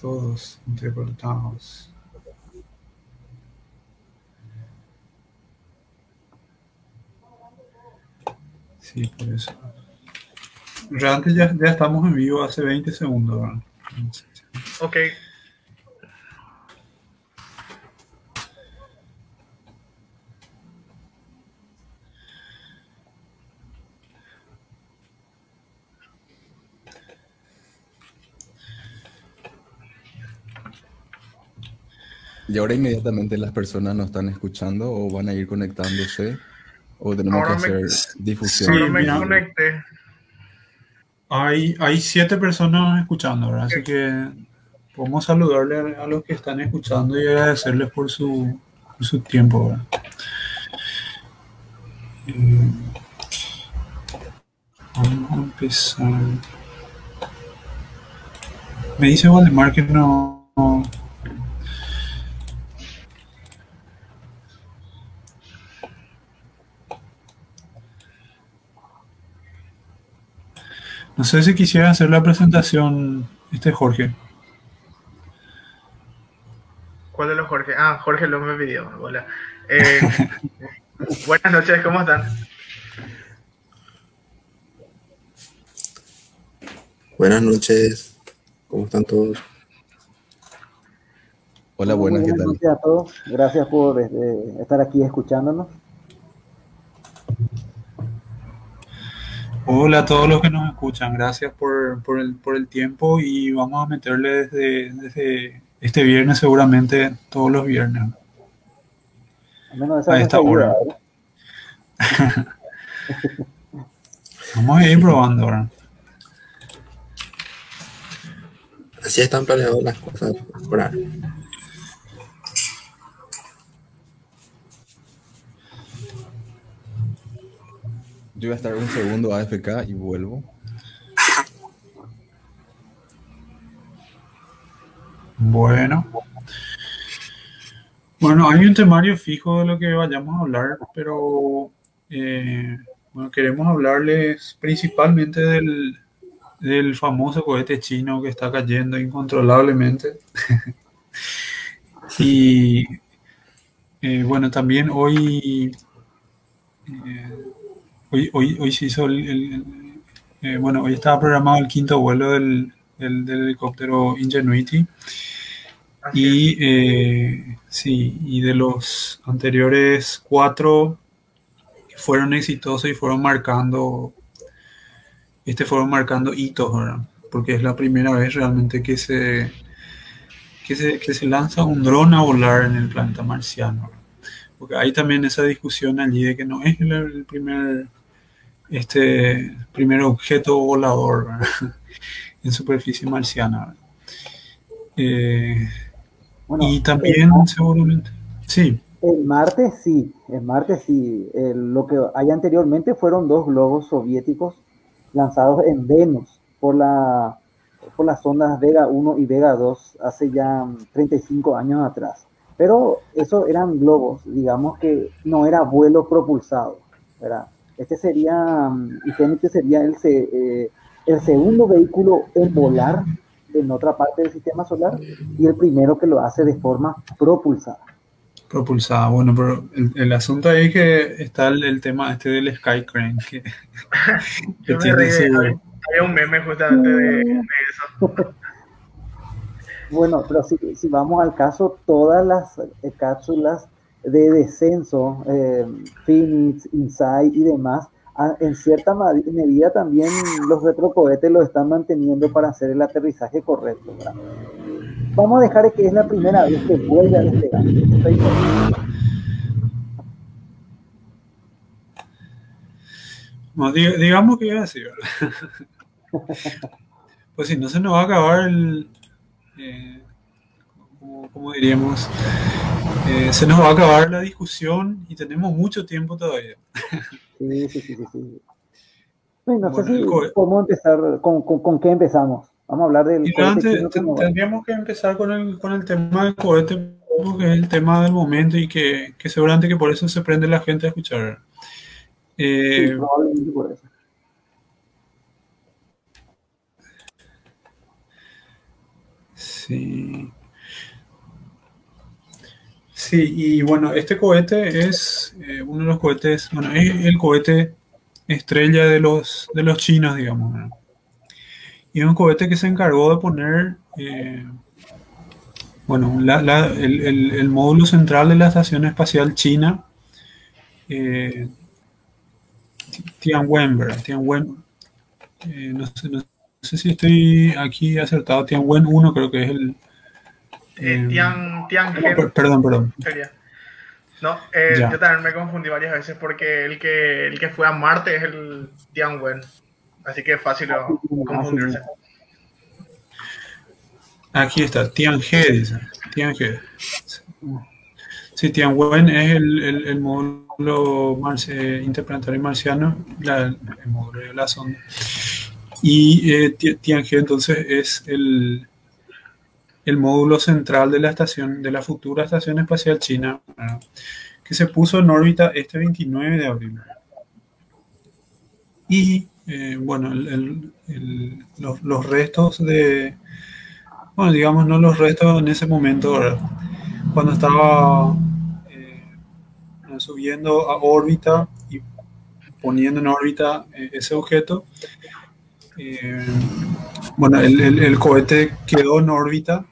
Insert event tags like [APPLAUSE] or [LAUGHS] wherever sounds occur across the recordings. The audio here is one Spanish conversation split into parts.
todos entrecortados. Sí, por eso. Realmente ya, ya estamos en vivo hace 20 segundos. ¿verdad? Ok. Y ahora inmediatamente las personas nos están escuchando o van a ir conectándose o tenemos Ahora que me- hacer difusión. Sí, Ahora me mira. conecté. Hay, hay siete personas escuchando, ¿verdad? Así que podemos saludarle a, a los que están escuchando y agradecerles por su, por su tiempo, ¿verdad? Eh, vamos a empezar. Me dice Valdemar que no. no- sé si quisiera hacer la presentación, este Jorge. ¿Cuál de los Jorge? Ah, Jorge López me pidió. Hola. Eh, [LAUGHS] buenas noches, ¿cómo están? Buenas noches, ¿cómo están todos? Hola, buenas, ¿qué tal? noches a todos. Gracias por este, estar aquí escuchándonos. Hola a todos los que nos escuchan, gracias por, por el, por el tiempo y vamos a meterle desde, desde este viernes seguramente todos los viernes. Al menos esa A es esta hora. [LAUGHS] [LAUGHS] Vamos a ir probando ahora. Así están planeadas las cosas por ahora. Yo voy a estar un segundo AFK y vuelvo. Bueno. Bueno, hay un temario fijo de lo que vayamos a hablar, pero eh, bueno, queremos hablarles principalmente del, del famoso cohete chino que está cayendo incontrolablemente. [LAUGHS] y eh, bueno, también hoy, eh, hoy, hoy, hoy se hizo el, eh, bueno, hoy estaba programado el quinto vuelo del, del- del helicóptero Ingenuity. Así Y eh, sí, y de los anteriores cuatro fueron exitosos y fueron marcando, este fueron marcando hitos, ¿verdad? Porque es la primera vez realmente que se, que se, que se lanza un dron a volar en el planeta marciano. ¿verdad? Porque hay también esa discusión allí de que no es el, el primer, este, primer objeto volador ¿verdad? [LAUGHS] en superficie marciana. Eh, Bueno, y también seguramente. Sí, El martes sí, el martes sí. El- lo que hay anteriormente fueron dos globos soviéticos lanzados en Venus por la por las sondas Vega 1 y Vega 2 hace ya mm, 35 años atrás. Pero eso eran globos, digamos que no era vuelo propulsado. ¿verdad? Este sería, mm, Infinity sería el, se- eh, el segundo vehículo en volar en otra parte del sistema solar y el primero que lo hace de forma propulsada. propulsada. Bueno, pero el, el asunto ahí es que está el, el tema este del Sky Crane, que, [LAUGHS] tiene su- había, un meme justamente de, de eso. [LAUGHS] Bueno, pero si, si vamos al caso, todas las eh, cápsulas de descenso, eh, Phoenix, Insight y demás, en cierta medida también los retrocohetes lo están manteniendo para hacer el aterrizaje correcto. ¿verdad? Vamos a dejar que es la primera vez que vuelve a despegar. Digamos que iba así, ¿verdad? [LAUGHS] Pues si no se nos va a acabar el, eh, como, como diríamos, eh, se nos va a acabar la discusión y tenemos mucho tiempo todavía. Sí, sí, sí, sí, sí. [LAUGHS] Bueno, no sé Bueno, el si cohe- podemos empezar, con, con, con qué empezamos? Vamos a hablar del antes tendríamos que empezar con el, con el tema del cohete, porque es el tema del momento y que, que seguramente que por eso se prende la gente a escuchar. sí, Eh, probablemente por eso. Sí. Sí, y bueno, este cohete es eh, uno de los cohetes, bueno, es el cohete estrella de los, de los chinos, digamos. ¿no? Y es un cohete que se encargó de poner, eh, bueno, la- la- el, el- el módulo central de la Estación Espacial China, eh, Tianwen. Tianwen, eh, no sé, no sé si estoy aquí acertado, Tianwen 1 creo que es el... Eh, eh, Tian, per- perdón, perdón. sería. No, eh, yo también me confundí varias veces porque el que, el que fue a Marte es el Tianwen. Así que es fácil oh, confundirse. Aquí está, Tianhe, dice. Tianhe. Sí, Tianwen es el, el, el módulo marci- interplanetario marciano, la- el módulo de la sonda. Y eh, Ti- Tianhe entonces es el, el módulo central de la estación, de la futura estación espacial china, que se puso en órbita este 29 de abril. Y eh, bueno, el- los, los restos de, bueno, digamos, no los restos en ese momento, ¿verdad? cuando estaba eh, subiendo a órbita y poniendo en órbita eh, ese objeto, bueno, el cohete quedó en órbita,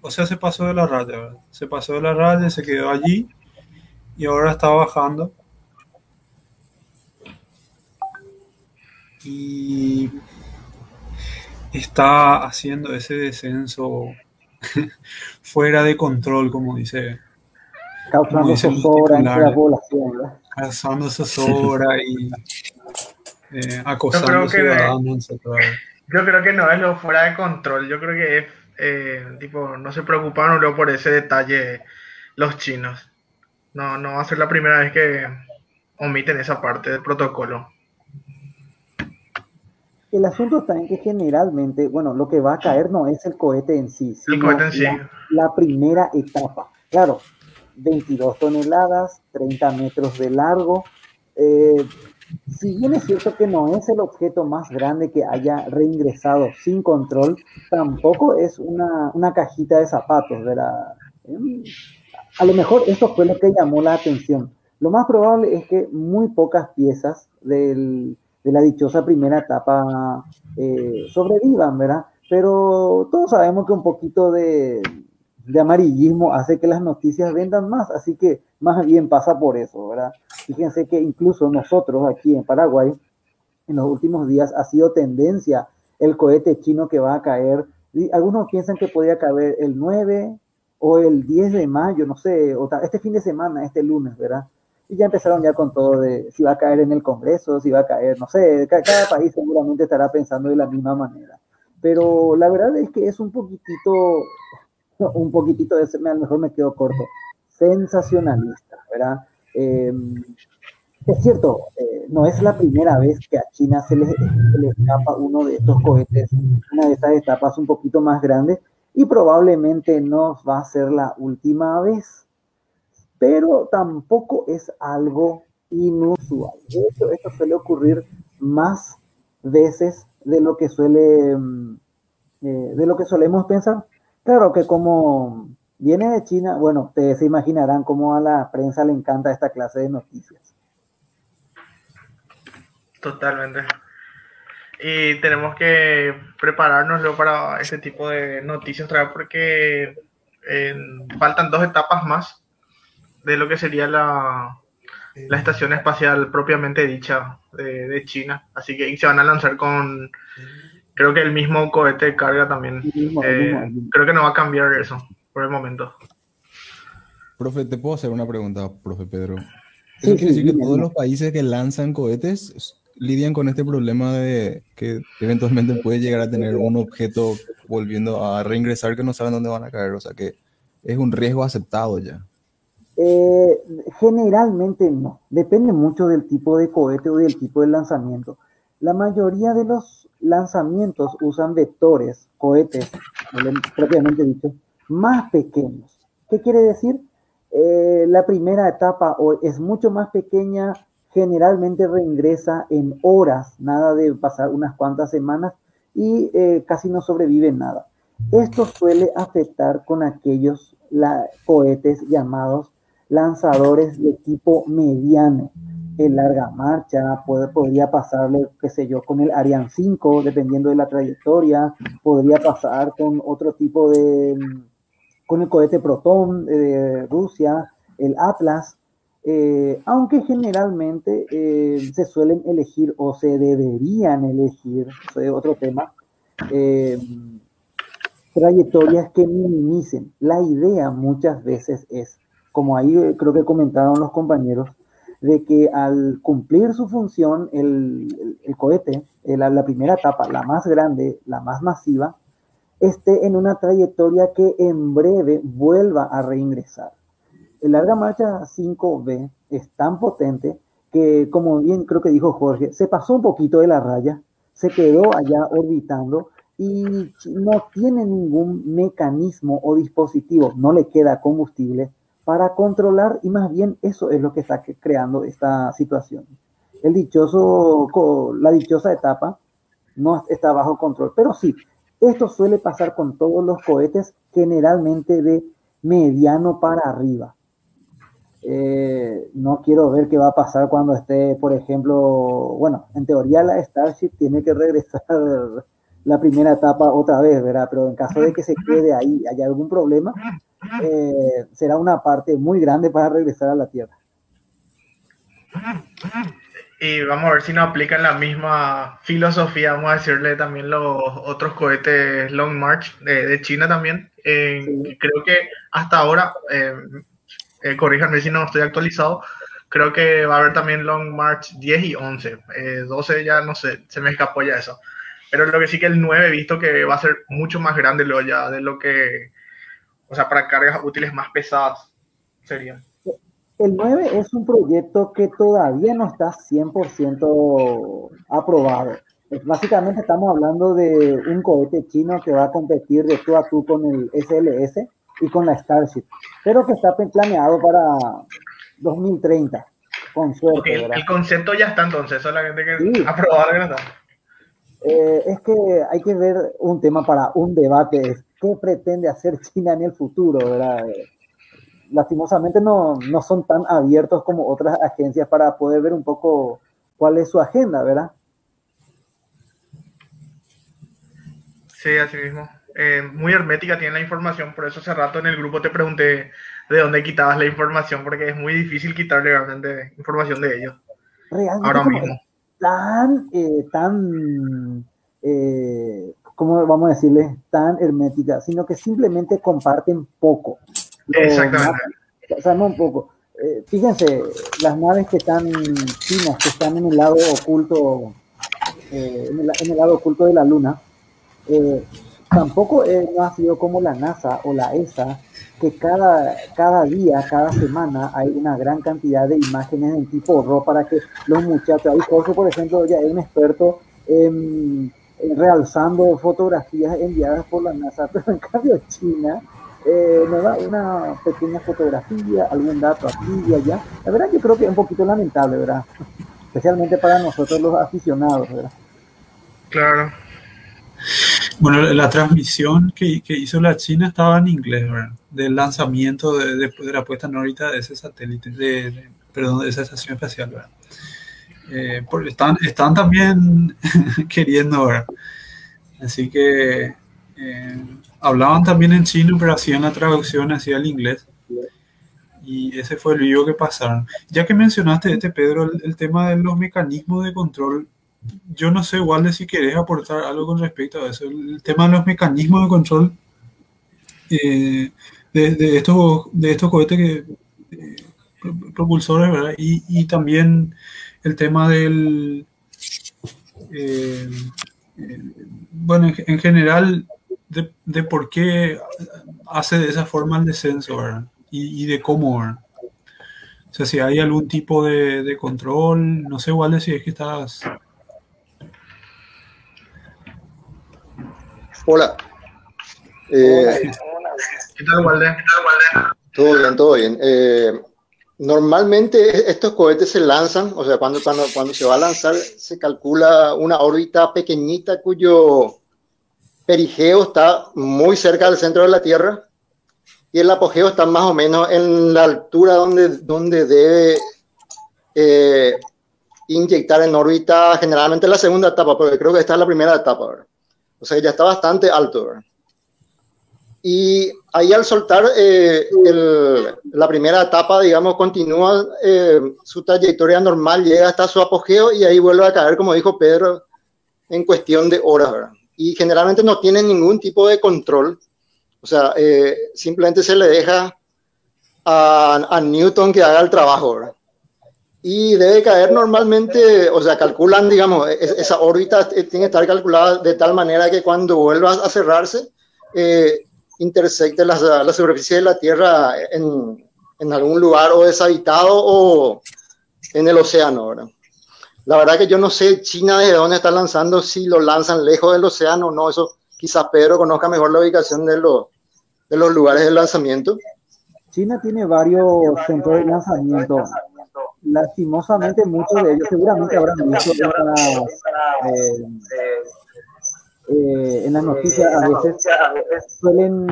o sea, se pasó de la raya, ¿verdad? se pasó de la raya, se quedó allí y ahora está bajando. Y está haciendo ese descenso [LAUGHS] fuera de control, como dice, causando zozobra entre la población. ¿verdad? causando zozobra y eh, acosando Yo creo que- ciudadanos, etc. Yo creo que no es lo fuera de control. Yo creo que es, eh, tipo, no se preocuparon luego por ese detalle los chinos. No, no va a ser la primera vez que omiten esa parte del protocolo. El asunto está en que generalmente, bueno, lo que va a caer no es el cohete en sí, El sino cohete en sí. la, la primera etapa. Claro, 22 toneladas, 30 metros de largo. Eh, si bien es cierto que no es el objeto más grande que haya reingresado sin control, tampoco es una, una cajita de zapatos, ¿verdad? Em, A lo mejor esto fue lo que llamó la atención. Lo más probable es que muy pocas piezas del, de la dichosa primera etapa eh, sobrevivan, ¿verdad? Pero todos sabemos que un poquito de, de amarillismo hace que las noticias vendan más, así que más bien pasa por eso, ¿verdad? Fíjense que incluso nosotros aquí en Paraguay, en los últimos días ha sido tendencia el cohete chino que va a caer. Algunos piensan que podría caer el 9 o el 10 de mayo, no sé, o este fin de semana, este lunes, ¿verdad? Y ya empezaron ya con todo de si va a caer en el Congreso, si va a caer, no sé, ca- cada país seguramente estará pensando de la misma manera. Pero la verdad es que es un poquitito, un poquitito, de, a lo mejor me quedo corto, sensacionalista, ¿verdad? Eh, es cierto, eh, no es la primera vez que a China se le, se le escapa uno de estos cohetes, una de estas etapas un poquito más grande, y probablemente no va a ser la última vez, pero tampoco es algo inusual. De hecho, esto suele ocurrir más veces de lo que suele, mm, eh, de lo que solemos pensar. Claro que como viene de China, bueno, ustedes se imaginarán cómo a la prensa le encanta esta clase de noticias. Totalmente. Y tenemos que prepararnos para este tipo de noticias otra vez porque eh, faltan dos etapas más de lo que sería la, la estación espacial propiamente dicha de, de China. Así que se van a lanzar con, creo que el mismo cohete de carga también. El mismo, el Eh, mismo, el mismo. creo que no va a cambiar eso por el momento. Profe, ¿te puedo hacer una pregunta, profe Pedro? Sí, ¿Eso quiere sí, decir que todos los países que lanzan cohetes lidian con este problema de que eventualmente puede llegar a tener un objeto volviendo a reingresar que no saben dónde van a caer? O sea que es un riesgo aceptado ya. Eh, generalmente no, depende mucho del tipo de cohete o del tipo de lanzamiento. La mayoría de los lanzamientos usan vectores, cohetes, propiamente dicho, más pequeños. ¿Qué quiere decir? Eh, la primera etapa es mucho más pequeña, generalmente reingresa en horas, nada de pasar unas cuantas semanas y eh, casi no sobrevive nada. Esto suele afectar con aquellos cohetes llamados lanzadores de tipo mediano, en larga marcha, podría pasarle, qué sé yo, con el Ariane 5, dependiendo de la trayectoria, podría pasar con otro tipo de, con el cohete Proton de Rusia, el Atlas, eh, aunque generalmente eh, se suelen elegir o se deberían elegir, eso es otro tema, eh, trayectorias que minimicen. La idea muchas veces es, como ahí creo que comentaron los compañeros, de que al cumplir su función, el, cohete, la primera etapa, la más grande, la más masiva, esté en una trayectoria que en breve vuelva a reingresar. El larga marcha 5B es tan potente que, como bien creo que dijo Jorge, se pasó un poquito de la raya, se quedó allá orbitando y no tiene ningún mecanismo o dispositivo, no le queda combustible para controlar y más bien eso es lo que está creando esta situación. El dichoso, la dichosa etapa no está bajo control, pero sí, esto suele pasar con todos los cohetes generalmente de mediano para arriba. Eh, no quiero ver qué va a pasar cuando esté, por ejemplo, bueno, en teoría la Starship tiene que regresar la primera etapa otra vez, ¿verdad? Pero en caso de que se quede ahí, haya algún problema, eh, será una parte muy grande para regresar a la Tierra. Y vamos a ver si nos aplican la misma filosofía, vamos a decirle también los otros cohetes Long March de, China también. Eh, creo que hasta ahora, eh, eh, corríjanme si no estoy actualizado, creo que va a haber también Long March 10 y 11. 12 ya no sé, se me escapó ya eso. Pero lo que sí que el 9 he visto que va a ser mucho más grande lo ya de lo que o sea, para cargas útiles más pesadas serían. El 9 es un proyecto que todavía no está 100% aprobado. Básicamente estamos hablando de un cohete chino que va a competir de tú a tú con el SLS y con la Starship, pero que está planeado para 2030, con suerte. el, concepto ya está entonces, solamente que sí. no está. Eh, es que hay que ver un tema para un debate qué pretende hacer China en el futuro, ¿verdad? Lastimosamente no, no son tan abiertos como otras agencias para poder ver un poco cuál es su agenda, ¿verdad? Sí, así mismo. Eh, muy hermética tiene la información, por eso hace rato en el grupo te pregunté de dónde quitabas la información, porque es muy difícil quitar realmente información de ellos. Realmente Ahora mismo. Tan, eh, tan eh, ¿cómo vamos a decirle? Tan hermética, sino que simplemente comparten poco. Exactamente. O sea, no un poco. Eh, fíjense, las naves que están chinas, que están en el lado oculto, eh, en, el, lado oculto de la Luna, eh, tampoco no ha sido como la NASA o la ESA, que cada, cada día, cada semana hay una gran cantidad de imágenes en tipo RAW para que los muchachos, ahí Jorge, por ejemplo, ya es un experto en realzando fotografías enviadas por la NASA, [LAUGHS] pero en cambio China eh, nos da una pequeña fotografía, algún dato aquí y allá. La verdad yo creo que es un poquito lamentable, ¿verdad? [LAUGHS] Especialmente para nosotros los aficionados, ¿verdad? Claro. Bueno, la transmisión que, que hizo la China estaba en inglés, ¿verdad? Del lanzamiento de, de, de la puesta en órbita de ese satélite, de, perdón, de esa estación espacial, ¿verdad? Eh, están, están también [LAUGHS] queriendo. Así que eh, hablaban también en chino, pero hacían la traducción hacia el inglés. Y ese fue el video que pasaron. Ya que mencionaste, este Pedro, el, tema de los mecanismos de control, yo no sé, igual de si querés aportar algo con respecto a eso. El, tema de los mecanismos de control eh, de, estos, de estos cohetes que, propulsores, ¿verdad? Y también el tema del... Eh, bueno, en, general, de, por qué hace de esa forma el descenso, ¿verdad? Y, de cómo, ¿verdad? O sea, si hay algún tipo de, control, no sé, igual si es que estás... Hola. Eh, ¿Qué tal, Walde? Todo bien, todo bien. Eh, Normalmente estos cohetes se lanzan, o sea, cuando, cuando, cuando se va a lanzar se calcula una órbita pequeñita cuyo perigeo está muy cerca del centro de la Tierra y el apogeo está más o menos en la altura donde, donde debe eh, inyectar en órbita generalmente la segunda etapa, porque creo que esta es la primera etapa. O sea, ya está bastante alto. ¿verdad? Y ahí al soltar eh, la primera etapa, digamos, continúa eh, su trayectoria normal, llega hasta su apogeo y ahí vuelve a caer, como dijo Pedro, en cuestión de horas. ¿verdad? Y generalmente no tiene ningún tipo de control. O sea, eh, simplemente se le deja a, a, Newton que haga el trabajo. ¿verdad? Y debe caer normalmente, o sea, calculan, digamos, esa órbita tiene que estar calculada de tal manera que cuando vuelva a cerrarse, eh, intersecte la, la, superficie de la Tierra en, en, algún lugar o deshabitado o en el océano. ¿verdad? La verdad que yo no sé China desde dónde está lanzando, si lo lanzan lejos del océano o no, eso quizás Pedro conozca mejor la ubicación de, los de los lugares de lanzamiento. China tiene varios centros de lanzamiento. Lastimosamente, muchos de ellos seguramente habrán visto eh, eh, en las noticias a veces suelen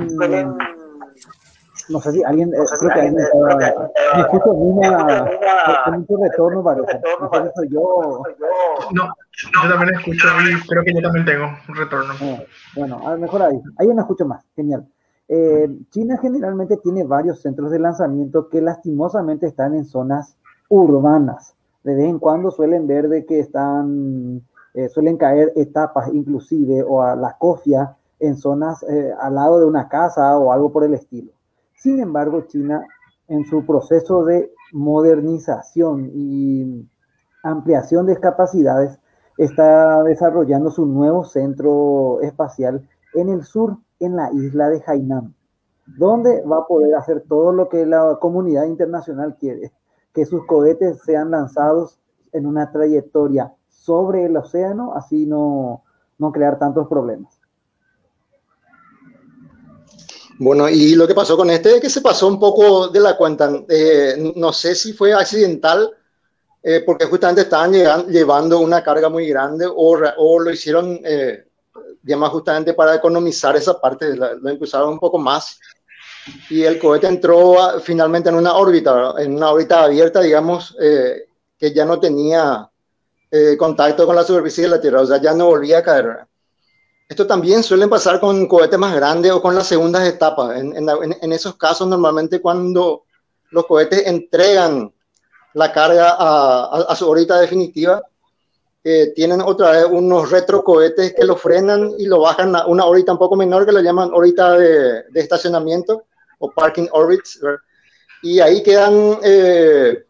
no sé si alguien eh, creo que alguien estaba me escucho una con mucho retorno parece. No sé si soy yo no yo también escucho y creo que yo también tengo un retorno. Eh, bueno a lo mejor ahí. Ahí no escucho más genial. Eh, China generalmente tiene varios centros de lanzamiento que lastimosamente están en zonas urbanas. De vez en cuando suelen ver de que están eh, suelen caer etapas inclusive o a la cofia en zonas eh, al lado de una casa o algo por el estilo. Sin embargo, China en su proceso de modernización y ampliación de capacidades está desarrollando su nuevo centro espacial en el sur, en la isla de Hainan, donde va a poder hacer todo lo que la comunidad internacional quiere, que sus cohetes sean lanzados en una trayectoria sobre el océano, así no, no crear tantos problemas. Bueno, y lo que pasó con este es que se pasó un poco de la cuenta. Eh, no sé si fue accidental, eh, porque justamente estaban llevando una carga muy grande o, o lo hicieron, eh, digamos, justamente para economizar esa parte, la, lo impulsaron un poco más. Y el cohete entró a, finalmente en una órbita, en una órbita abierta, digamos, eh, que ya no tenía eh, contacto con la superficie de la Tierra, o sea, ya no volvía a caer. Esto también suele pasar con cohetes más grandes o con las segundas etapas. En, esos casos, normalmente cuando los cohetes entregan la carga a, su órbita definitiva, eh, tienen otra vez unos retrocohetes que lo frenan y lo bajan a una órbita un poco menor que lo llaman órbita de, estacionamiento o parking orbits. Y ahí quedan eh,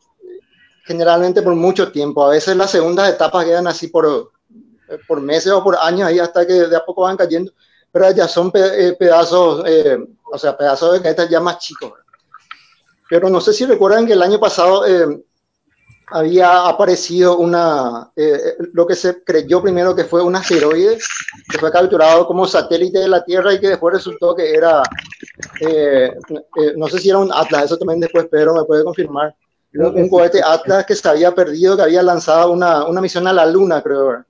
generalmente por mucho tiempo. A veces las segundas etapas quedan así por, por meses o por años ahí hasta que de a poco van cayendo, pero ya son pe pedazos, eh, o sea, pedazos de caetas ya más chicos. Pero no sé si recuerdan que el año pasado eh, había aparecido una, eh, lo que se creyó primero que fue un asteroide, que fue capturado como satélite de la Tierra y que después resultó que era, no sé si era un Atlas, eso también después Pedro me puede confirmar, un cohete Atlas que se había perdido, que había lanzado una, una misión a la Luna, creo,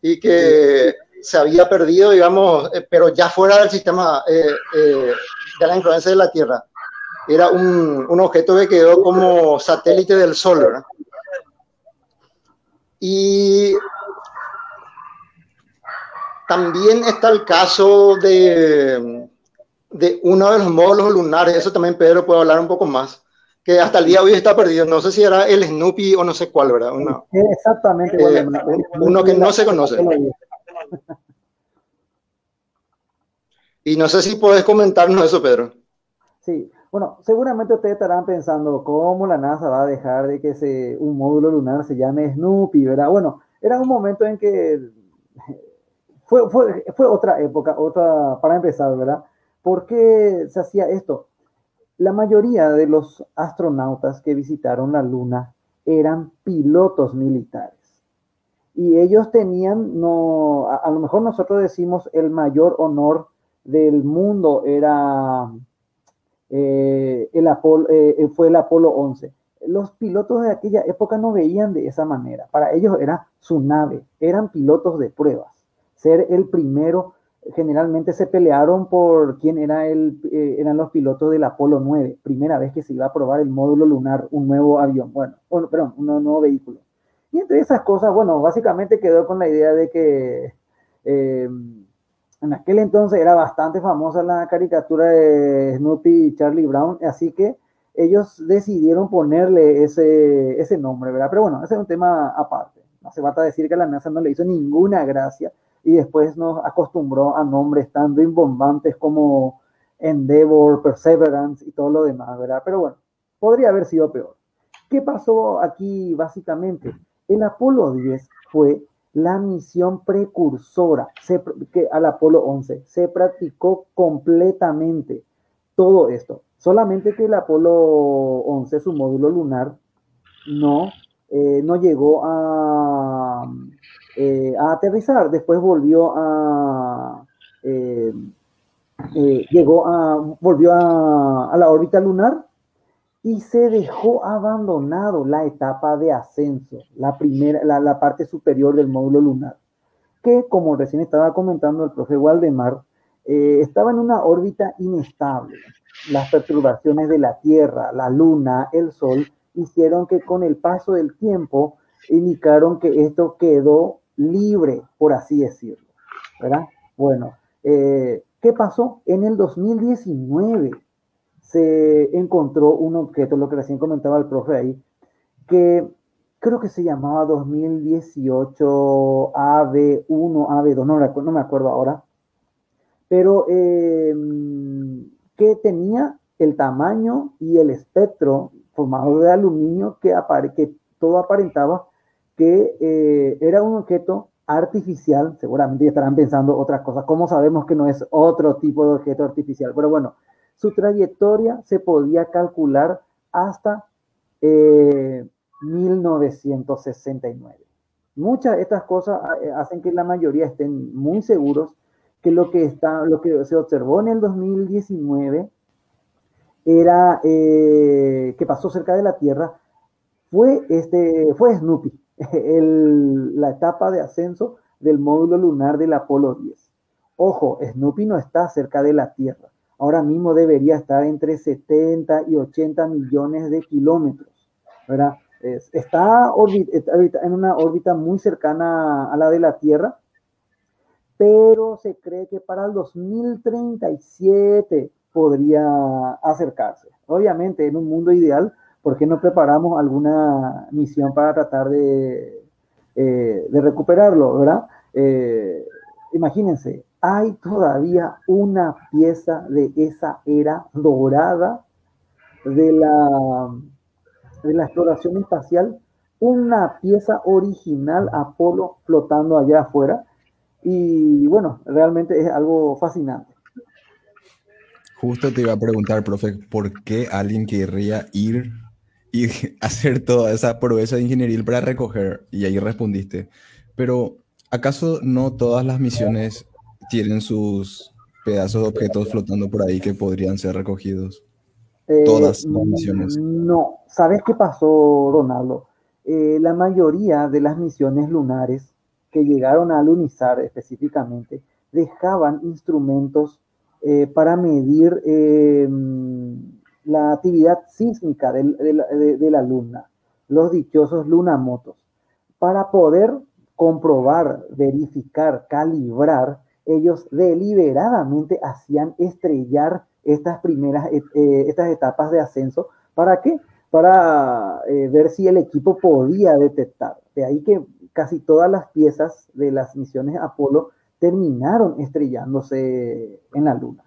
y que se había perdido, digamos, eh, pero ya fuera del sistema eh, eh, de la influencia de la Tierra. Era un, un, objeto que quedó como satélite del Sol, ¿verdad? Y también está el caso de, de uno de los módulos lunares, eso también Pedro puede hablar un poco más que hasta el día de hoy está perdido. No sé si era el Snoopy o no sé cuál, ¿verdad? Uno, Exactamente. Eh, uno que no se conoce. Y no sé si puedes comentarnos eso, Pedro. Sí, bueno, seguramente ustedes estarán pensando cómo la NASA va a dejar de que se, un módulo lunar se llame Snoopy, ¿verdad? Bueno, era un momento en que fue, fue, fue otra época, otra, para empezar, ¿verdad? ¿Por qué se hacía esto? La mayoría de los astronautas que visitaron la Luna eran pilotos militares. Y ellos tenían, no, a, lo mejor nosotros decimos el mayor honor del mundo era eh, el Apolo, eh, fue el Apolo 11. Los pilotos de aquella época no veían de esa manera. Para ellos era su nave, eran pilotos de pruebas. Ser el primero generalmente se pelearon por quién era el, eh, eran los pilotos del Apolo 9, primera vez que se iba a probar el módulo lunar, un nuevo avión, bueno, perdón, un nuevo vehículo. Y entre esas cosas, bueno, básicamente quedó con la idea de que eh, en aquel entonces era bastante famosa la caricatura de Snoopy y Charlie Brown, así que ellos decidieron ponerle ese, ese nombre, ¿verdad? Pero bueno, ese es un tema aparte. No se falta decir que la NASA no le hizo ninguna gracia y después nos acostumbró a nombres tan rimbombantes como Endeavor, Perseverance y todo lo demás, ¿verdad? Pero bueno, podría haber sido peor. ¿Qué pasó aquí básicamente? El Apolo 10 fue la misión precursora que al Apolo 11. Se practicó completamente todo esto. Solamente que el Apolo 11, su módulo lunar, no, eh, no llegó a, eh, a aterrizar, después volvió a, eh, eh, llegó a, volvió a, a, la órbita lunar y se dejó abandonado la etapa de ascenso, la primera, la, la parte superior del módulo lunar, que como recién estaba comentando el profe Waldemar, eh, estaba en una órbita inestable. Las perturbaciones de la Tierra, la Luna, el Sol, hicieron que con el paso del tiempo indicaron que esto quedó libre, por así decirlo. ¿verdad? Bueno, eh, ¿qué pasó? En el 2019 se encontró un objeto, lo que recién comentaba el profe ahí, que creo que se llamaba 2018 AB1, AB2, no, no me acuerdo ahora, pero eh, que tenía el tamaño y el espectro formado de aluminio que todo aparentaba que eh, era un objeto artificial, seguramente estarán pensando otras cosas, ¿cómo sabemos que no es otro tipo de objeto artificial? Pero bueno, su trayectoria se podía calcular hasta eh, 1969. Muchas de estas cosas eh, hacen que la mayoría estén muy seguros que lo que, está, lo que se observó en el 2019 era eh, que pasó cerca de la Tierra fue, este, fue Snoopy, [LAUGHS] la etapa de ascenso del módulo lunar del Apolo 10. Ojo, Snoopy no está cerca de la Tierra. Ahora mismo debería estar entre 70 y 80 millones de kilómetros. ¿verdad? está en una órbita muy cercana a la de la Tierra, pero se cree que para el 2037 podría acercarse. Obviamente, en un mundo ideal, ¿por qué no preparamos alguna misión para tratar de, eh, de recuperarlo, verdad? Eh, imagínense, hay todavía una pieza de esa era dorada de la, de la exploración espacial, una pieza original Apolo flotando allá afuera. Y bueno, realmente es algo fascinante. Justo te iba a preguntar, profe, ¿por qué alguien querría ir y [LAUGHS] hacer toda esa proeza ingenieril para recoger? Y ahí respondiste. Pero, ¿acaso no todas las misiones tienen sus pedazos de objetos flotando por ahí que podrían ser recogidos? Eh, todas las misiones. No, ¿sabes qué pasó, Ronaldo? Eh, la mayoría de las misiones lunares que llegaron a lunizar específicamente dejaban instrumentos eh, para medir la actividad sísmica de, la, luna, los dichosos lunamotos, para poder comprobar, verificar, calibrar, ellos deliberadamente hacían estrellar estas primeras eh, estas etapas de ascenso. ¿Para qué? Para eh, ver si el equipo podía detectar. De ahí que casi todas las piezas de las misiones Apolo terminaron estrellándose en la Luna.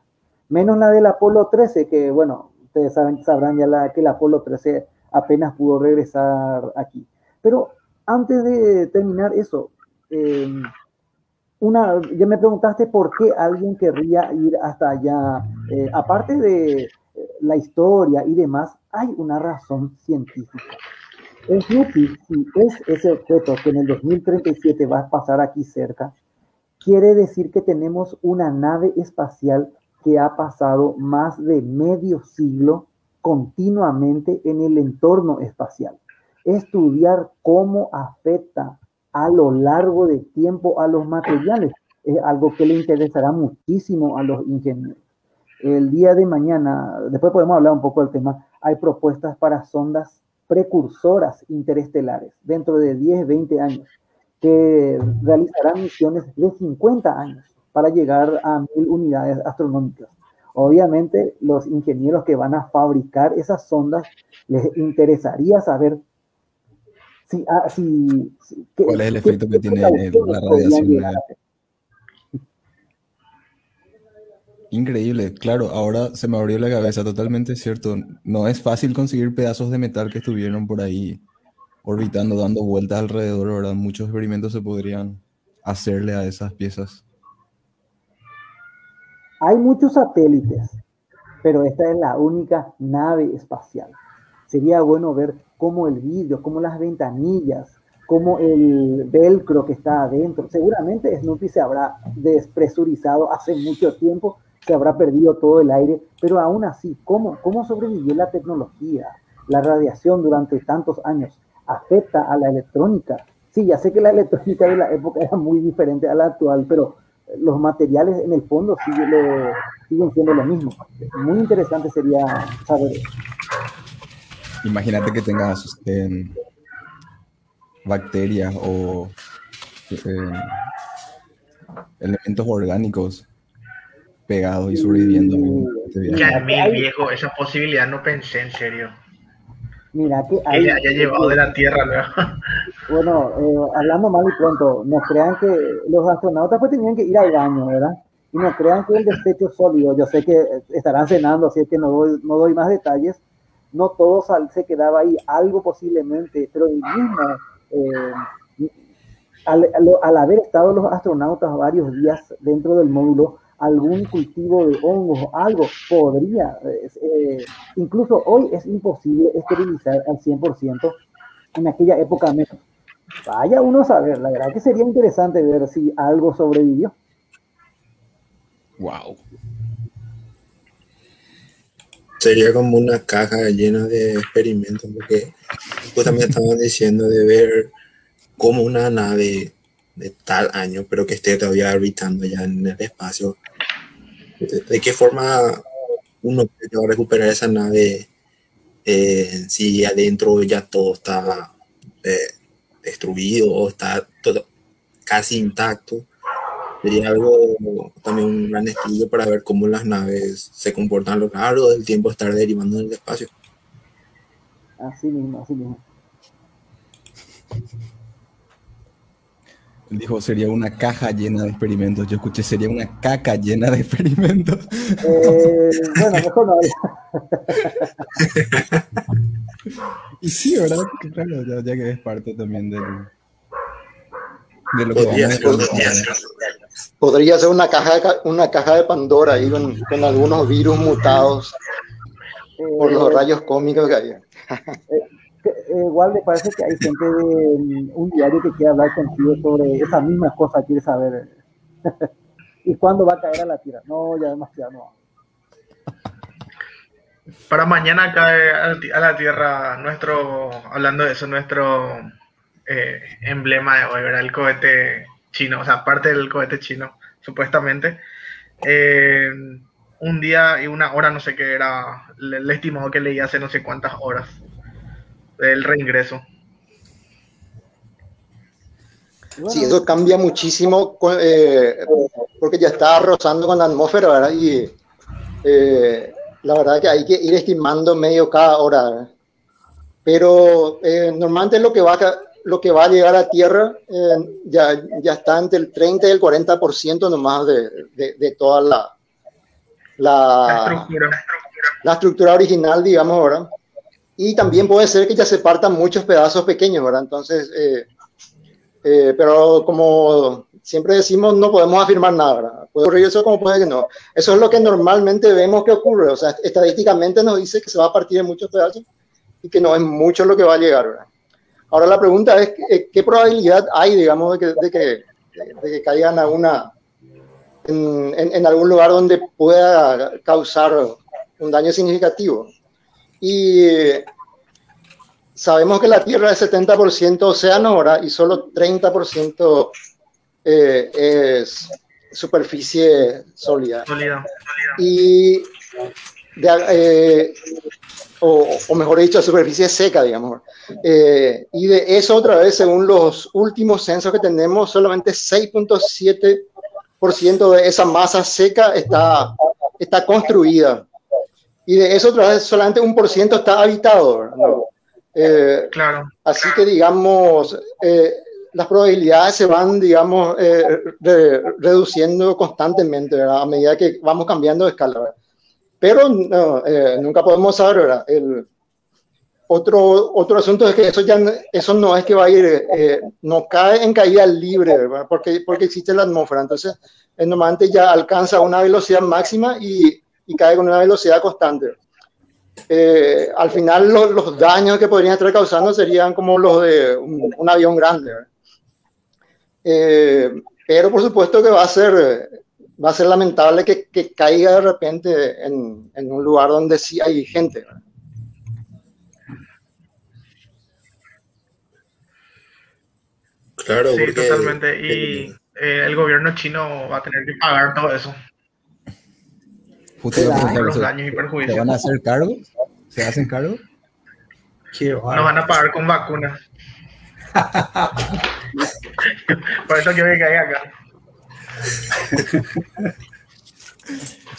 Menos la del Apolo 13, que bueno, ustedes sabrán ya la, que el Apolo 13 apenas pudo regresar aquí. Pero antes de terminar eso, eh, una, ya me preguntaste por qué alguien querría ir hasta allá. Eh, aparte de la historia y demás, hay una razón científica. Snoopy, si es ese objeto que en el 2037 va a pasar aquí cerca, quiere decir que tenemos una nave espacial que ha pasado más de medio siglo continuamente en el entorno espacial. Estudiar cómo afecta a lo largo del tiempo a los materiales. es algo que le interesará muchísimo a los ingenieros. El día de mañana, después podemos hablar un poco del tema, hay propuestas para sondas precursoras interestelares dentro de 10, 20 años, que realizarán misiones de 50 años para llegar a mil unidades astronómicas. Obviamente, los ingenieros que van a fabricar esas sondas les interesaría saber si, ah, si, cuál es el efecto que tiene la radiación. Increíble, claro, ahora se me abrió la cabeza, totalmente cierto. No es fácil conseguir pedazos de metal que estuvieron por ahí orbitando, dando vueltas alrededor, ¿verdad? Muchos experimentos se podrían hacerle a esas piezas. Hay muchos satélites, pero esta es la única nave espacial. Sería bueno ver cómo el vidrio, cómo las ventanillas, cómo el velcro que está adentro. Seguramente Snoopy se habrá despresurizado hace mucho tiempo se habrá perdido todo el aire, pero aún así, ¿cómo, cómo sobrevivió la tecnología? La radiación durante tantos años afecta a la electrónica. Sí, ya sé que la electrónica de la época era muy diferente a la actual, pero los materiales en el fondo siguen, siguen siendo lo mismo. Muy interesante sería saber. Imagínate que tengas eh, bacterias o eh, elementos orgánicos pegado y sobreviviendo. Ya mi viejo, esa posibilidad no pensé en serio. Mira, que, hay, que haya llevado de la Tierra Bueno, eh, hablando mal y pronto, nos crean que los astronautas pues tenían que ir al baño, ¿verdad? Y nos crean que el desecho sólido, yo sé que estarán cenando, así es que no doy, no doy más detalles, no todo se quedaba ahí, algo posiblemente, pero el mismo, eh, al, al, haber estado los astronautas varios días dentro del módulo, algún cultivo de hongos, algo, podría, eh, incluso hoy es imposible esterilizar al 100%, en aquella época menos. Vaya uno a saber, la verdad que sería interesante ver si algo sobrevivió. Wow. Sería como una caja llena de experimentos, porque justamente estaban [LAUGHS] diciendo de ver cómo una nave de tal año, pero que esté todavía orbitando ya en el espacio, ¿De qué forma uno va a recuperar esa nave eh, si adentro ya todo está eh, destruido está todo casi intacto? Sería algo también un gran estudio para ver cómo las naves se comportan a lo largo del tiempo estar derivando en el espacio. Así mismo, así mismo. Dijo, sería una caja llena de experimentos. Yo escuché, sería una caca llena de experimentos. Eh, bueno, mejor no. [LAUGHS] y sí, ¿verdad? Claro, ya, ya, que es parte también del, de lo podría, que vamos podría ser una caja de, una caja de Pandora ahí con, con algunos virus mutados por los rayos cómicos que hay. Eh, igual me parece que hay gente de un diario que quiere hablar contigo sobre esa misma cosa, quiere saber. [LAUGHS] ¿Y cuándo va a caer a la tierra? No, ya demasiado no. Para mañana cae a la tierra nuestro, hablando de eso, nuestro eh, emblema de hoy, ¿verdad? El cohete chino, o sea, parte del cohete chino, supuestamente. Eh, un día y una hora, no sé qué era, el estimado que leí hace no sé cuántas horas el reingreso. Sí, eso cambia muchísimo eh, porque ya está rozando con la atmósfera, ¿verdad? Y eh, la verdad que hay que ir estimando medio cada hora. Pero eh, normalmente lo que, va a, lo que va a llegar a tierra ya, ya está entre el 30 y el 40% nomás de, de, de toda la, la, la, estructura. la estructura original, digamos, ahora y también puede ser que ya se partan muchos pedazos pequeños, ¿verdad? Entonces, eh, eh, pero como siempre decimos, no podemos afirmar nada, ¿verdad? Puede ocurrir eso como puede que no. Eso es lo que normalmente vemos que ocurre, o sea, estadísticamente nos dice que se va a partir en muchos pedazos y que no es mucho lo que va a llegar, ¿verdad? Ahora la pregunta es, ¿qué, probabilidad hay, digamos, de que, de que, de que caigan a una, en, en, en algún lugar donde pueda causar un daño significativo? Y sabemos que la Tierra es 70% océano ahora y solo 30% eh, es superficie sólida. Sólida. Y, de- eh, o, o mejor dicho, superficie seca, digamos. Eh, y de eso, otra vez, según los últimos censos que tenemos, solamente 6.7% de esa masa seca está, está construida. Y de eso, otra vez, solamente un por ciento está habitado. No. Eh, Claro. Así que, digamos, eh, las probabilidades se van, digamos, eh, re- reduciendo constantemente ¿verdad? a medida que vamos cambiando de escala. ¿verdad? Pero no, eh, nunca podemos saber, ¿verdad? El, otro, otro asunto es que eso ya eso no es que va a ir, eh, no cae en caída libre, ¿verdad? Porque, porque existe la atmósfera. Entonces, eh, normalmente ya alcanza una velocidad máxima y, y cae con una velocidad constante eh, al final lo- los daños que podrían estar causando serían como los de un, un avión grande. Eh, pero por supuesto que va a ser, va a ser lamentable que, que caiga de repente en, en un lugar donde sí hay gente. ¿verdad? Claro, Sí, porque totalmente. Y eh, el gobierno chino va a tener que pagar todo eso, Preguntar los daños y ¿Se perjuicios. van a hacer cargo? ¿Se hacen cargo? Qué Nos van a pagar con vacunas. [LAUGHS] Por eso quiero que caiga acá.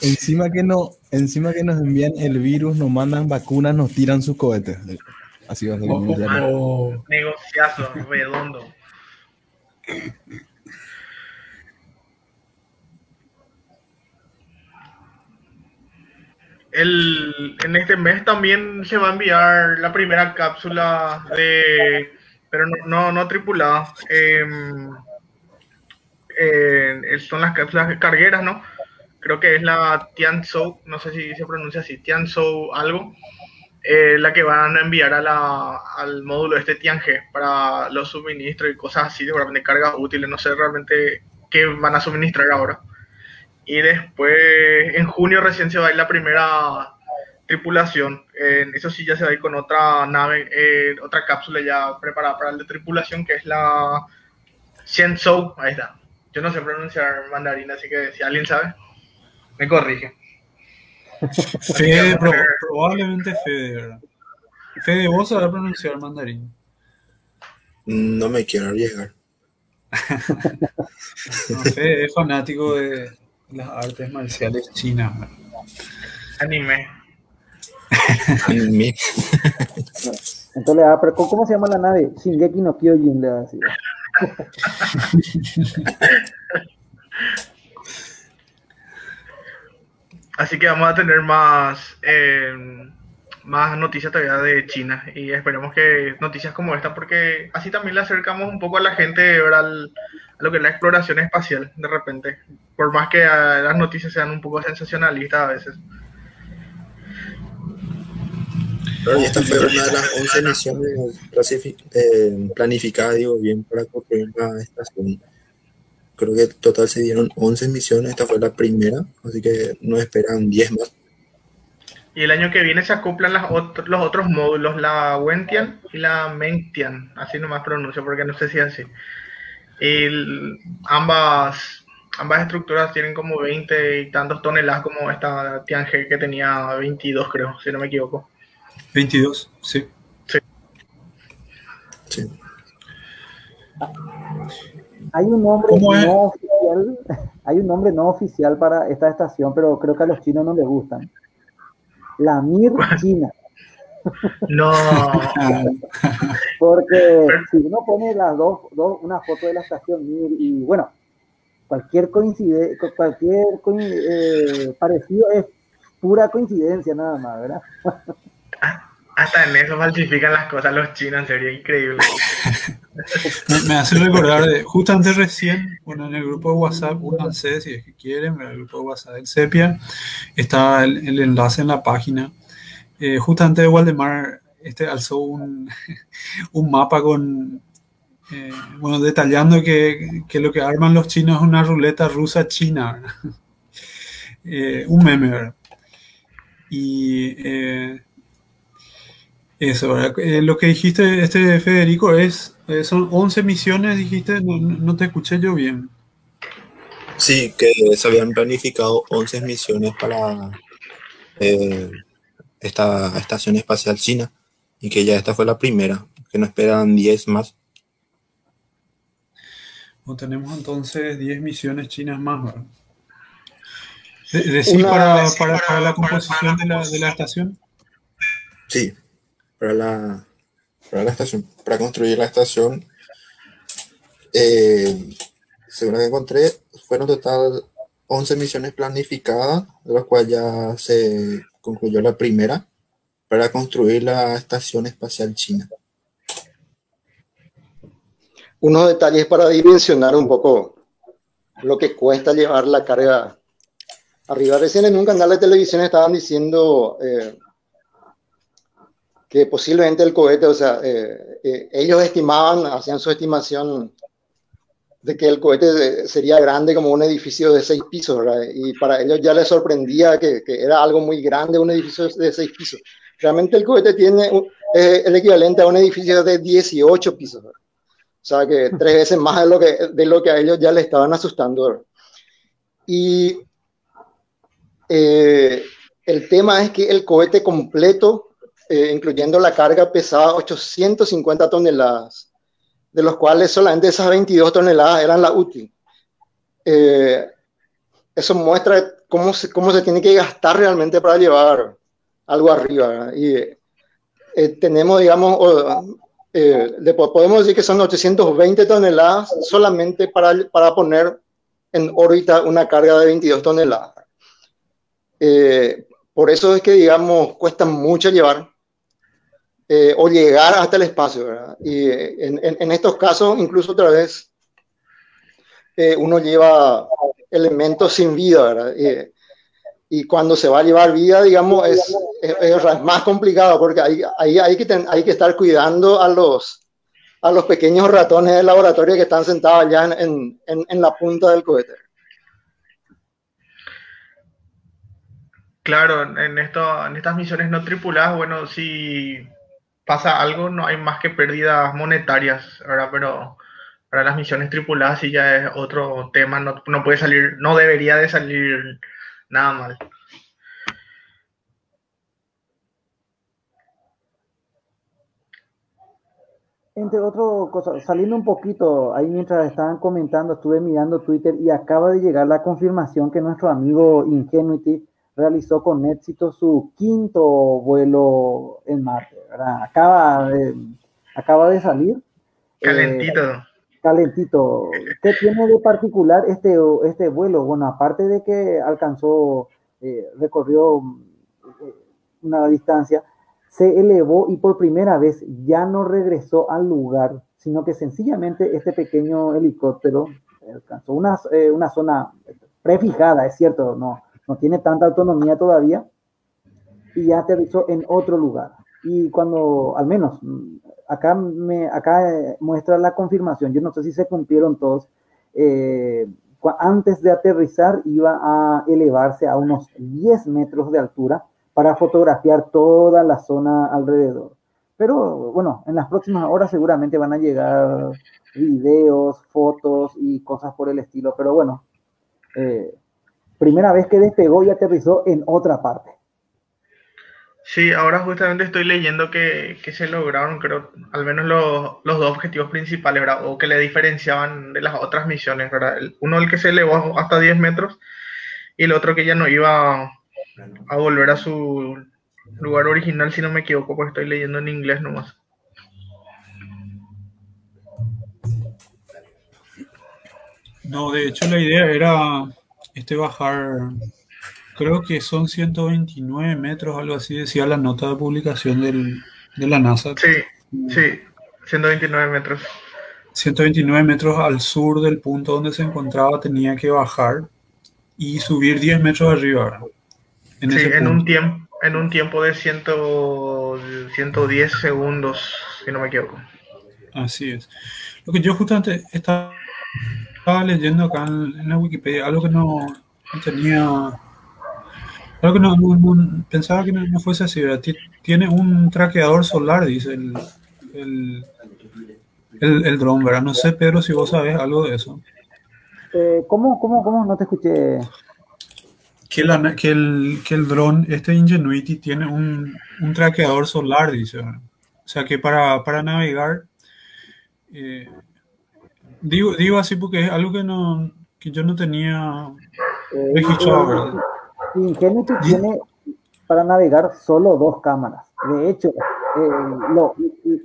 Encima que, no, encima que nos envían el virus, nos mandan vacunas, nos tiran sus cohetes. Así va a ser. Oh, oh. Negociazo, redondo. El, en este mes también se va a enviar la primera cápsula de, pero no, no, tripulada. em, son las cápsulas cargueras, ¿no? Creo que es la Tianzhou, no sé si se pronuncia así, Tianzhou algo, eh, la que van a enviar a la, al módulo este Tiange para los suministros y cosas así, seguramente cargas útiles, no sé realmente qué van a suministrar ahora. Y después, en junio recién se va a ir la primera tripulación. Eh, eso sí, ya se va a ir con otra nave, eh, otra cápsula ya preparada para la tripulación, que es la Shenzhou. Ahí está. Yo no sé pronunciar mandarín, así que si alguien sabe, me corrige. [LAUGHS] Fede, pro- probablemente Fede, ¿verdad? Fede, vos sabés pronunciar mandarín. no me quiero arriesgar. [LAUGHS] No, Fede es fanático de las artes marciales chinas. Anime. Anime. Entonces le da, pero ¿cómo cómo se llama la nave? Shingeki no Kyojin le da así. Así que vamos a tener más, eh, más noticias todavía de China y esperemos que noticias como esta, porque así también le acercamos un poco a la gente ¿verdad? al- lo que es la exploración espacial de repente, por más que ah, las noticias sean un poco sensacionalistas a veces. Y esta fue una de las 11 misiones clasifi- eh, planificadas, digo bien, para construir la estación. Creo que en total se dieron 11 misiones, esta fue la primera, así que nos esperan 10 más. Y el año que viene se acoplan las los otros módulos, la Wentian y la Mengtian, así nomás pronuncio porque no sé si es así. Y el- ambas, ambas estructuras tienen como 20 y tantos toneladas como esta Tiange que tenía 22 creo, si no me equivoco. 22, sí. Sí. Hay un nombre no oficial, [LAUGHS] hay un nombre no oficial para esta estación, pero creo que a los chinos no les gustan. La Mir China. No, [LAUGHS] Porque si uno pone las dos, dos, una foto de la estación Mir y bueno, cualquier coincidencia, cualquier eh, parecido es pura coincidencia nada más, ¿verdad? hasta en eso falsifican las cosas los chinos, sería increíble. me, me hace recordar, de, justamente recién, bueno, en el grupo de WhatsApp, únanse si es que quieren, en el grupo de WhatsApp del Sepia, está el, el enlace en la página. Eh, justamente Waldemar este, alzó un, [LAUGHS] un mapa con, eh, bueno, detallando que, que lo que arman los chinos es una ruleta rusa china. [LAUGHS] Eh, un meme. Y eh, eso. Eh, lo que dijiste, este Federico, es, son 11 misiones, dijiste, no, no- te escuché yo bien. Sí, que se habían planificado 11 misiones para esta estación espacial china y que ya esta fue la primera, que nos esperan 10 más. O tenemos entonces 10 misiones chinas más, ¿verdad? De- ¿Decís para, para, para la composición de la, de la estación? Sí, para la, para la estación, para construir la estación, eh, según lo que encontré, fueron total 11 misiones planificadas, de las cuales ya se concluyó la primera, para construir la estación espacial china. Unos detalles para dimensionar un poco lo que cuesta llevar la carga arriba. Recién en un canal de televisión estaban diciendo eh, que posiblemente el cohete, o sea, eh, eh, ellos estimaban, hacían su estimación de que el cohete sería grande como un edificio de seis pisos. Y para ellos ya les sorprendía que era algo muy grande, un edificio de seis pisos. Realmente el cohete tiene un, eh, el equivalente a un edificio de 18 pisos, ¿verdad? O sea que tres veces más de lo que, de lo que a ellos ya le estaban asustando. ¿verdad? Y eh, el tema es que el cohete completo, eh, incluyendo la carga, pesaba 850 toneladas, de los cuales solamente esas 22 toneladas eran la útil. Eh, eso muestra cómo se, cómo se tiene que gastar realmente para llevar algo arriba. Y eh, tenemos, digamos, eh, de, podemos decir que son 820 toneladas solamente para, para poner en órbita una carga de 22 toneladas. Eh, por eso es que, digamos, cuesta mucho llevar eh, o llegar hasta el espacio. ¿verdad? Y en, en, en, estos casos, incluso otra vez, eh, uno lleva elementos sin vida. ¿verdad? Y, cuando se va a llevar vida, digamos, es, es, es más complicado porque ahí, ahí hay, que ten, hay que estar cuidando a los, a los pequeños ratones del laboratorio que están sentados allá en, en, en la punta del cohete. Claro, en, esto, en estas misiones no tripuladas, bueno, si pasa algo, no hay más que pérdidas monetarias, ¿verdad? Pero para las misiones tripuladas sí ya es otro tema, no, no puede salir, no debería de salir nada mal. Entre otras cosas, saliendo un poquito, ahí mientras estaban comentando, estuve mirando Twitter y acaba de llegar la confirmación que nuestro amigo Ingenuity realizó con éxito su quinto vuelo en Marte. ¿verdad? Acaba de, acaba de salir. Calentito. Eh, calentito. ¿Qué tiene de particular este, este vuelo? Bueno, aparte de que alcanzó, eh, recorrió eh, una distancia, se elevó y por primera vez ya no regresó al lugar, sino que sencillamente este pequeño helicóptero alcanzó una, eh, una zona prefijada, es cierto, no, no tiene tanta autonomía todavía, y ya aterrizó en otro lugar. Y cuando, al menos, acá, me, acá muestra la confirmación, yo no sé si se cumplieron todos, eh, antes de aterrizar iba a elevarse a unos 10 metros de altura para fotografiar toda la zona alrededor. Pero bueno, en las próximas horas seguramente van a llegar videos, fotos y cosas por el estilo. Pero bueno, eh, primera vez que despegó y aterrizó en otra parte. Sí, ahora justamente estoy leyendo que, que se lograron, creo, al menos los, los, dos objetivos principales, ¿verdad? O que le diferenciaban de las otras misiones, ¿verdad? Uno el que se elevó hasta 10 metros y el otro que ya no iba a volver a su lugar original, si no me equivoco, porque estoy leyendo en inglés nomás. No, de hecho la idea era este bajar, creo que son 129 metros, algo así decía la nota de publicación del, de la NASA. Sí, sí, 129 metros. 129 metros al sur del punto donde se encontraba tenía que bajar y subir 10 metros arriba. En, sí, en un, tiempo, en un tiempo de 100, 110 segundos, si no me equivoco. Así es. Lo que yo justamente estaba, estaba leyendo acá en, en, la Wikipedia, algo que no, no tenía, algo que no, no pensaba que no, fuese así, ¿verdad? Tiene un traqueador solar, dice el, el, el, el dron, ¿verdad? No sé, Pedro, si vos sabés algo de eso. Eh, ¿cómo, cómo, ¿Cómo no te escuché? Que, la, que, el, que el dron, este Ingenuity, tiene un, un traqueador solar, dice. O sea que para, para navegar, eh, digo, digo así porque es algo que, no, que yo no tenía registrado, eh, ¿verdad? Ingenuity tiene para navegar solo dos cámaras. De hecho,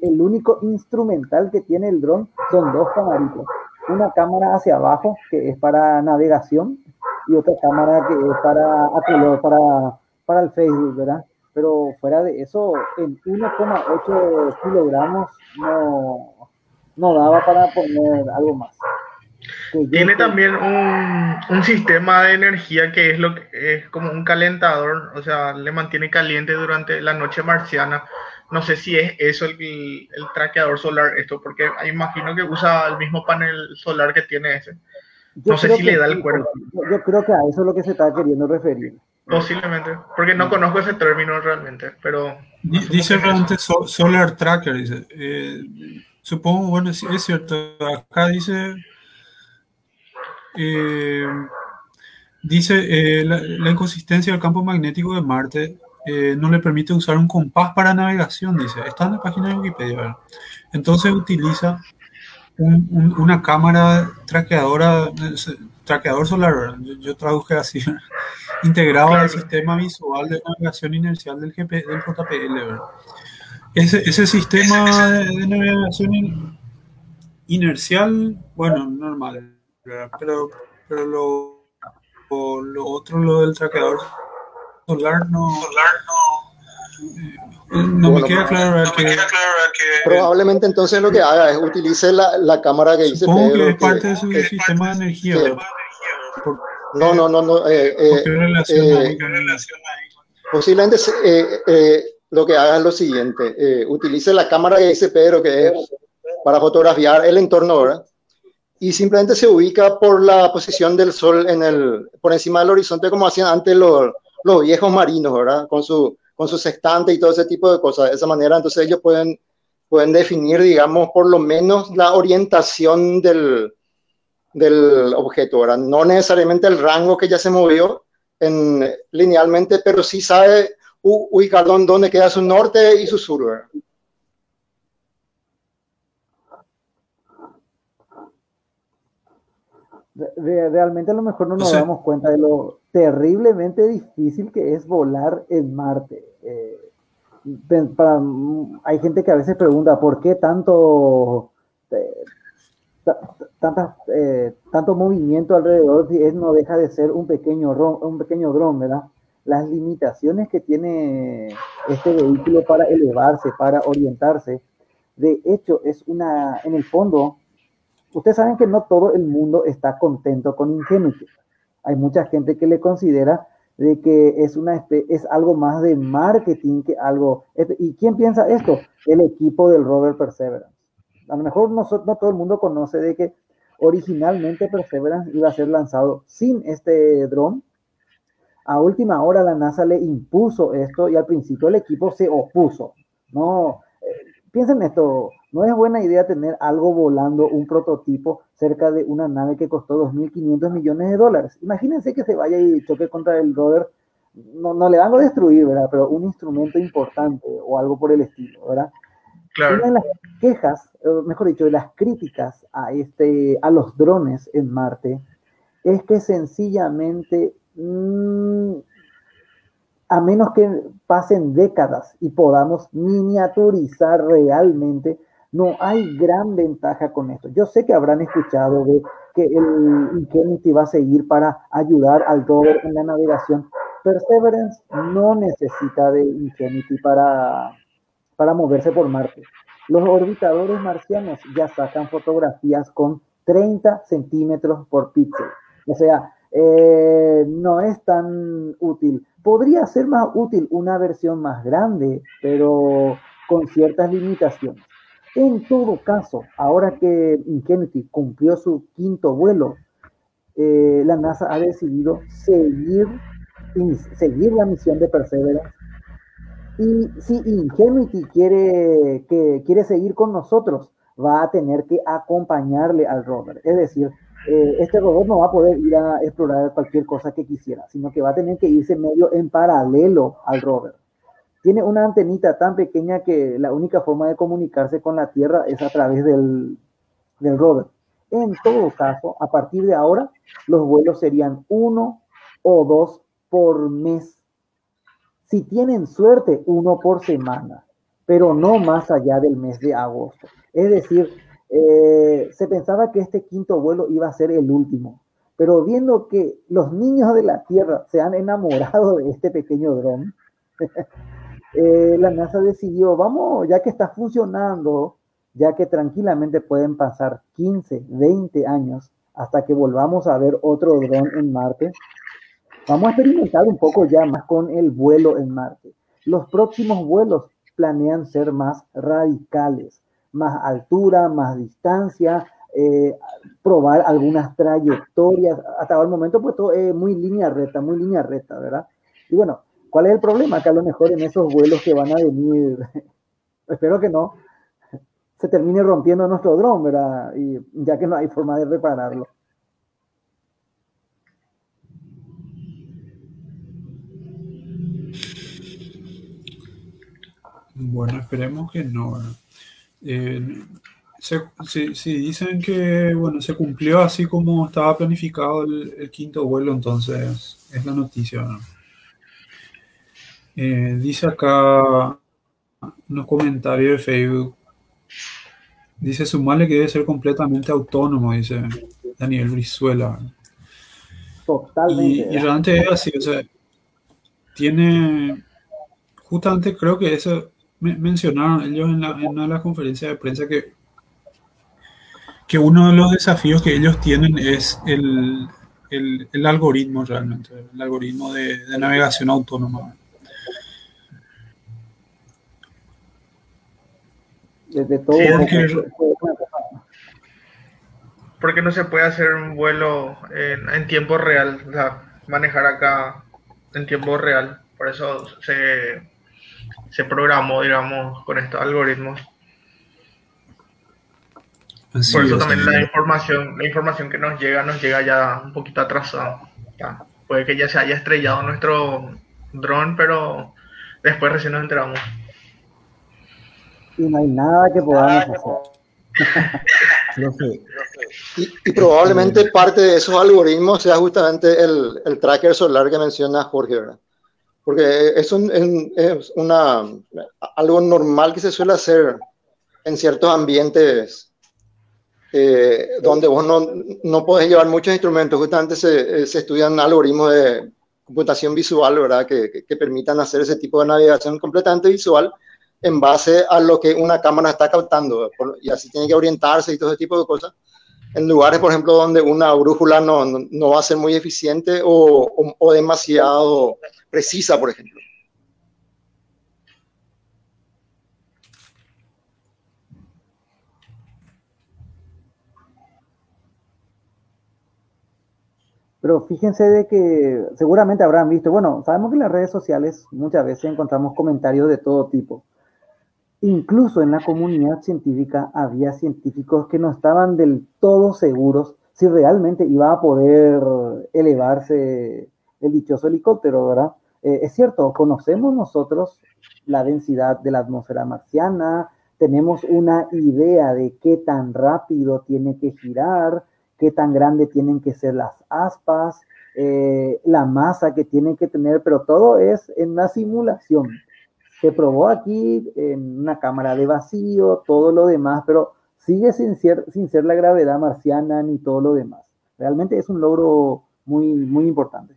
el único instrumental que tiene el dron son dos camaritas. Una cámara hacia abajo, que es para navegación, y otra cámara que es para, color, para, para el Facebook, ¿verdad? Pero fuera de eso, en 1,8 kilogramos no, no daba para poner algo más. Tiene también un, un sistema de energía que es lo que es como un calentador, o sea, le mantiene caliente durante la noche marciana. No sé si es eso el, el traqueador solar, esto, porque imagino que usa el mismo panel solar que tiene ese. Yo No sé si que le da el cuerpo. Yo, yo creo que a eso es lo que se está queriendo referir. Posiblemente, porque no conozco ese término realmente, pero Di- Dice realmente so- Solar Tracker, dice. Eh, supongo, bueno, sí, es cierto. Acá dice. Eh, dice eh, la, la inconsistencia del campo magnético de Marte eh, no le permite usar un compás para navegación, dice. Está en la página de Wikipedia. ¿verdad? Entonces utiliza un- un- una cámara traqueadora, traqueador solar, ¿verdad? yo, yo traduje así, ¿verdad? integrado al sistema visual de navegación inercial del, GP, del JPL. ¿verdad? Ese, ese sistema de, de navegación in- inercial, bueno, normal. Pero, pero lo, lo, lo otro, lo del traqueador solar, no, eh, no me queda claro que, Probablemente entonces lo que haga es utilice la, la cámara que dice supongo que Pedro. es parte de que- su que- sistema de energía. que- ¿verdad? Por- no, no, no, no. eh, eh, ¿Por qué relaciona eh, Posiblemente eh, eh, lo que haga es lo siguiente, eh, utilice la cámara que dice Pedro, que es para fotografiar el entorno, ¿verdad? Y simplemente se ubica por la posición del sol en el, por encima del horizonte, como hacían antes los, los viejos marinos, ¿verdad? Con su, con su sextante y todo ese tipo de cosas. De esa manera, entonces ellos pueden, pueden definir, digamos, por lo menos la orientación del, del objeto, ¿verdad? No necesariamente el rango que ya se movió, en, linealmente, pero sí sabe ubicar dónde queda su norte y su sur. ¿verdad? Re- re- realmente a lo mejor no nos O sea- damos cuenta de lo terriblemente difícil que es volar en Marte. Eh, para- mm, hay gente que a veces pregunta por qué tanto, eh, ta- ta- tantas, eh, tanto movimiento alrededor si es, no deja de ser un pequeño, un pequeño dron, ¿verdad? Las limitaciones que tiene este vehículo para elevarse, para orientarse, de hecho es una, en el fondo, ustedes saben que no todo el mundo está contento con Ingenuity. Hay mucha gente que le considera de que es, una, es algo más de marketing que algo... ¿Y quién piensa esto? El equipo del Rover Perseverance. A lo mejor no, no todo el mundo conoce de que originalmente Perseverance iba a ser lanzado sin este dron. A última hora la NASA le impuso esto y al principio el equipo se opuso. No, piensen esto, no es buena idea tener algo volando, un prototipo cerca de una nave que costó 2.500 millones de dólares. Imagínense que se vaya y choque contra el rover, no, no le van a destruir, ¿verdad? Pero un instrumento importante o algo por el estilo, ¿verdad? claro. Una de las quejas, mejor dicho, de las críticas a, este, a los drones en Marte es que sencillamente, mm, a menos que pasen décadas y podamos miniaturizar realmente, no hay gran ventaja con esto. Yo sé que habrán escuchado de que el Ingenuity va a seguir para ayudar al rover en la navegación. Perseverance no necesita de Ingenuity para, para moverse por Marte. Los orbitadores marcianos ya sacan fotografías con 30 centímetros por píxel. O sea, eh, no es tan útil. Podría ser más útil una versión más grande, pero con ciertas limitaciones. En todo caso, ahora que Ingenuity cumplió su quinto vuelo, eh, la NASA ha decidido seguir, seguir la misión de Perseverance y si Ingenuity quiere, que, quiere seguir con nosotros, va a tener que acompañarle al rover. Es decir, eh, este robot no va a poder ir a explorar cualquier cosa que quisiera, sino que va a tener que irse medio en paralelo al rover. Tiene una antenita tan pequeña que la única forma de comunicarse con la Tierra es a través del, del rover. En todo caso, a partir de ahora, los vuelos serían uno o dos por mes. Si tienen suerte, uno por semana, pero no más allá del mes de agosto. Es decir, eh, se pensaba que este quinto vuelo iba a ser el último, pero viendo que los niños de la Tierra se han enamorado de este pequeño dron, [LAUGHS] eh, la NASA decidió, vamos, ya que está funcionando, ya que tranquilamente pueden pasar 15, 20 años hasta que volvamos a ver otro dron en Marte, vamos a experimentar un poco ya más con el vuelo en Marte. Los próximos vuelos planean ser más radicales más altura, más distancia, eh, probar algunas trayectorias. Hasta el momento, pues todo es muy línea recta, muy línea recta, ¿verdad? Y bueno, ¿cuál es el problema? Que a lo mejor en esos vuelos que van a venir, [LAUGHS] espero que no, se termine rompiendo nuestro dron, ¿verdad? Y ya que no hay forma de repararlo. Bueno, esperemos que no. ¿verdad? Eh, si, dicen que bueno, se cumplió así como estaba planificado el, quinto vuelo, entonces es la noticia. Eh, dice acá unos comentarios de Facebook. Dice sumarle que debe ser completamente autónomo, dice Daniel Brizuela. Totalmente. Y, realmente es así, o sea, tiene, justamente creo que eso mencionaron ellos en, una de las conferencias de prensa que, que uno de los desafíos que ellos tienen es el, el, algoritmo realmente, el algoritmo de, navegación autónoma. Desde todo. porque, no se puede hacer un vuelo en, en tiempo real, o sea, manejar acá en tiempo real. Por eso se se programó, digamos, con estos algoritmos. Por eso también la información, la información que nos llega, nos llega ya un poquito atrasada. Puede que ya se haya estrellado nuestro dron, pero después recién nos enteramos. Y no hay nada que podamos hacer. [LAUGHS] y, probablemente parte de esos algoritmos sea justamente el, el tracker solar que menciona Jorge, ¿verdad? Porque es, es una, algo normal que se suele hacer en ciertos ambientes eh, donde vos no, no podés llevar muchos instrumentos. Justamente se, eh, se, estudian algoritmos de computación visual, ¿verdad? Que, que, permitan hacer ese tipo de navegación completamente visual en base a lo que una cámara está captando. y así tiene que orientarse y todo ese tipo de cosas. En lugares, por ejemplo, donde una brújula no, no, va a ser muy eficiente o, o, o demasiado precisa, por ejemplo. Pero fíjense de que seguramente habrán visto, bueno, sabemos que en las redes sociales muchas veces encontramos comentarios de todo tipo. Incluso en la comunidad científica había científicos que no estaban del todo seguros si realmente iba a poder elevarse el dichoso helicóptero, ¿verdad? Eh, es cierto, conocemos nosotros la densidad de la atmósfera marciana, tenemos una idea de qué tan rápido tiene que girar, qué tan grande tienen que ser las aspas, eh, la masa que tiene que tener, pero todo es en una simulación. Se probó aquí en una cámara de vacío, todo lo demás, pero sigue sin ser, sin ser la gravedad marciana ni todo lo demás. Realmente es un logro muy, muy importante.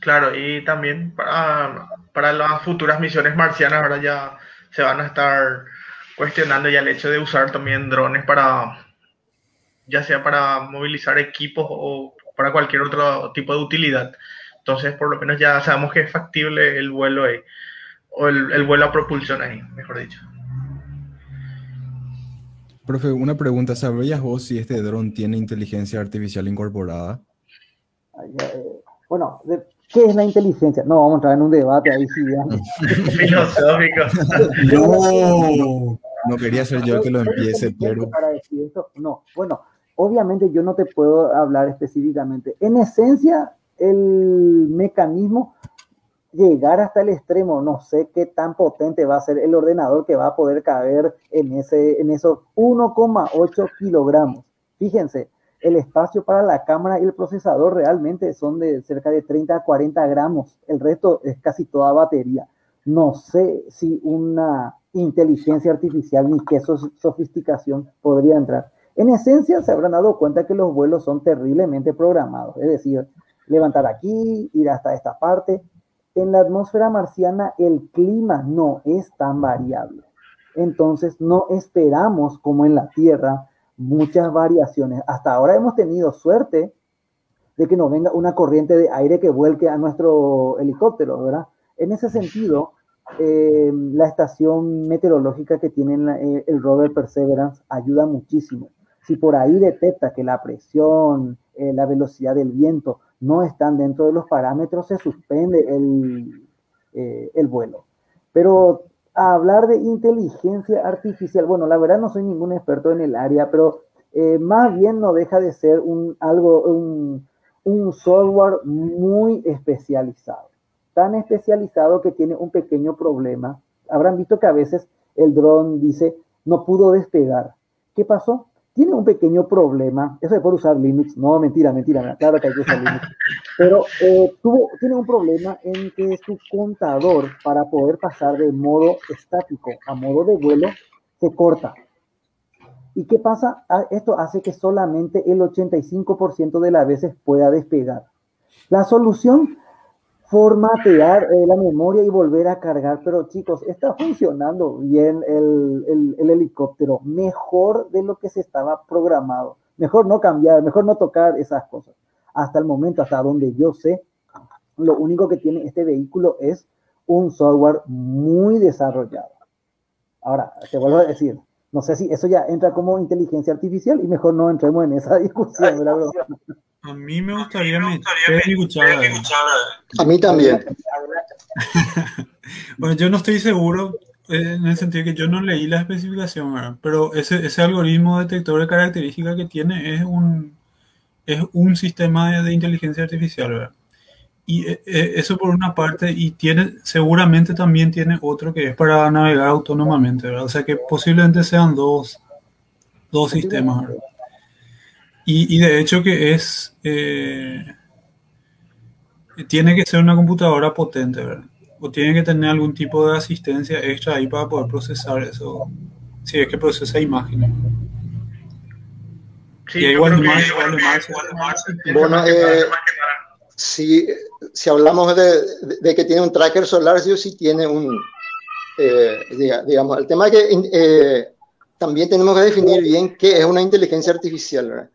Claro, y también para, para las futuras misiones marcianas ahora ya se van a estar cuestionando ya el hecho de usar también drones para, ya sea para movilizar equipos o para cualquier otro tipo de utilidad. Entonces, por lo menos ya sabemos que es factible el vuelo ahí, o el, el vuelo a propulsión ahí, mejor dicho. Profe, una pregunta, ¿sabrías vos si este dron tiene inteligencia artificial incorporada? Bueno, ¿Qué es la inteligencia? No, vamos a entrar en un debate ahí sí. [LAUGHS] Filosófico. [LAUGHS] no. no quería ser yo el que lo empiece, pero... Para decir esto, no, bueno, obviamente yo no te puedo hablar específicamente. En esencia, el mecanismo llegar hasta el extremo, no sé qué tan potente va a ser el ordenador que va a poder caber en, ese, en esos 1,8 kilogramos. Fíjense, el espacio para la cámara y el procesador realmente son de cerca de 30 a 40 gramos. El resto es casi toda batería. No sé si una inteligencia artificial ni qué sofisticación podría entrar. En esencia, se habrán dado cuenta que los vuelos son terriblemente programados. Es decir, levantar aquí, ir hasta esta parte. En la atmósfera marciana el clima no es tan variable. Entonces, no esperamos como en la Tierra muchas variaciones. Hasta ahora hemos tenido suerte de que nos venga una corriente de aire que vuelque a nuestro helicóptero, ¿verdad? En ese sentido, eh, la estación meteorológica que tiene eh, el rover Perseverance ayuda muchísimo. Si por ahí detecta que la presión, eh, la velocidad del viento no están dentro de los parámetros, se suspende el, el vuelo. Pero a hablar de inteligencia artificial, bueno, la verdad no soy ningún experto en el área, pero eh, más bien no deja de ser un, algo, un, un software muy especializado, tan especializado que tiene un pequeño problema. Habrán visto que a veces el dron dice, no pudo despegar. ¿Qué pasó? Tiene un pequeño problema. Eso de por usar Linux, no, mentira, mentira, claro que hay que usar Linux. Pero eh, tuvo, tiene un problema en que su contador, para poder pasar de modo estático a modo de vuelo, se corta. ¿Y qué pasa? Ah, esto hace que solamente el 85% de las veces pueda despegar. La solución formatear eh, la memoria y volver a cargar. Pero chicos, está funcionando bien el, el, helicóptero, mejor de lo que se estaba programado. Mejor no cambiar, mejor no tocar esas cosas. Hasta el momento, hasta donde yo sé, lo único que tiene este vehículo es un software muy desarrollado. Ahora, te vuelvo a decir, no sé si eso ya entra como inteligencia artificial y mejor no entremos en esa [LAUGHS] discusión. A mí me gustaría, me gustaría meter A mí también. [LAUGHS] bueno, yo no estoy seguro eh, en el sentido que yo no leí la especificación, pero ese, ese algoritmo detector de características que tiene es un, es un sistema de, inteligencia artificial, ¿verdad? Y eh, eh, eso por una parte, y tiene, seguramente también tiene otro que es para navegar autónomamente, ¿verdad? O sea que posiblemente sean dos, dos sistemas, ¿verdad? Y, de hecho que es... Eh, tiene que ser una computadora potente, ¿verdad? O tiene que tener algún tipo de asistencia extra ahí para poder procesar eso. Si es que procesa imágenes. Sí, igual más, Bueno, eh, si, si, hablamos de, de, que tiene un tracker solar, sí o sí tiene un, eh, digamos, el tema es que eh, también tenemos que definir bien qué es una inteligencia artificial, ¿verdad?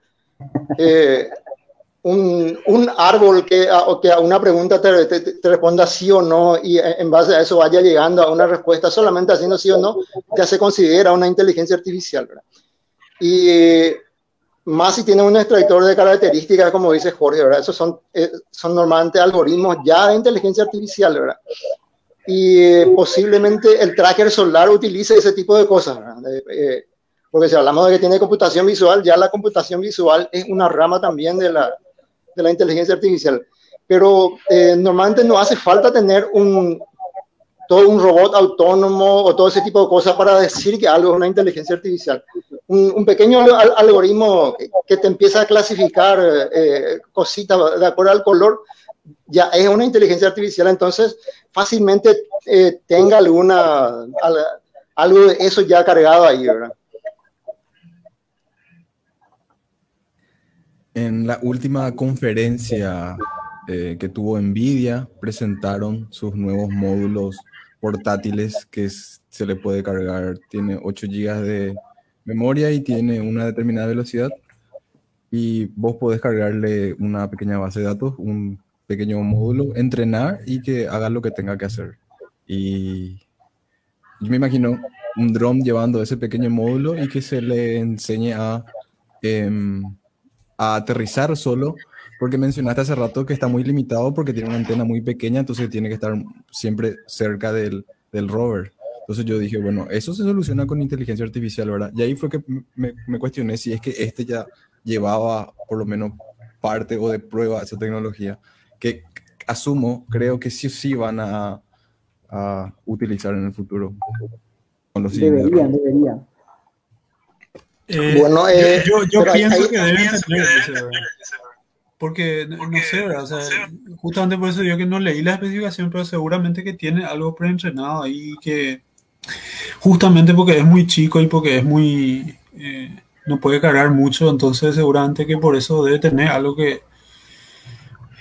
Eh, un, un, árbol que a, que a una pregunta te, te, responda sí o no y en base a eso vaya llegando a una respuesta solamente haciendo sí o no, ya se considera una inteligencia artificial. Y más si tiene un extractor de características, como dice Jorge, ¿verdad? Esos son, eh, son normalmente algoritmos ya de inteligencia artificial, ¿verdad? Y posiblemente el tracker solar utilice ese tipo de cosas, ¿verdad? Eh, porque si hablamos de que tiene computación visual, ya la computación visual es una rama también de la, de la inteligencia artificial. Pero eh, normalmente no hace falta tener un, todo un robot autónomo o todo ese tipo de cosas para decir que algo es una inteligencia artificial. Un, pequeño algoritmo que, te empieza a clasificar eh, cositas de acuerdo al color, ya es una inteligencia artificial, entonces fácilmente eh, tenga alguna, algo de eso ya cargado ahí. En la última conferencia eh, que tuvo Nvidia, presentaron sus nuevos módulos portátiles que se le puede cargar. Tiene 8 GB de memoria y tiene una determinada velocidad. Y vos podés cargarle una pequeña base de datos, un pequeño módulo, entrenar y que haga lo que tenga que hacer. Y yo me imagino un drone llevando ese pequeño módulo y que se le enseñe a... Em, a aterrizar solo, porque mencionaste hace rato que está muy limitado porque tiene una antena muy pequeña, entonces tiene que estar siempre cerca del, del rover. Entonces yo dije, bueno, eso se soluciona con inteligencia artificial, ¿verdad? Y ahí fue que me, me cuestioné si es que este ya llevaba por lo menos parte o de prueba esa tecnología, que asumo, creo que sí sí van a, a utilizar en el futuro. Con los deberían, deberían. Eh, bueno, eh, yo, yo, yo pienso que deben tener porque no, sé, ¿verdad? O sea, justamente por eso digo que no leí la especificación, pero seguramente que tiene algo preentrenado ahí que justamente porque es muy chico y porque es muy eh, no puede cargar mucho, entonces seguramente que por eso debe tener algo que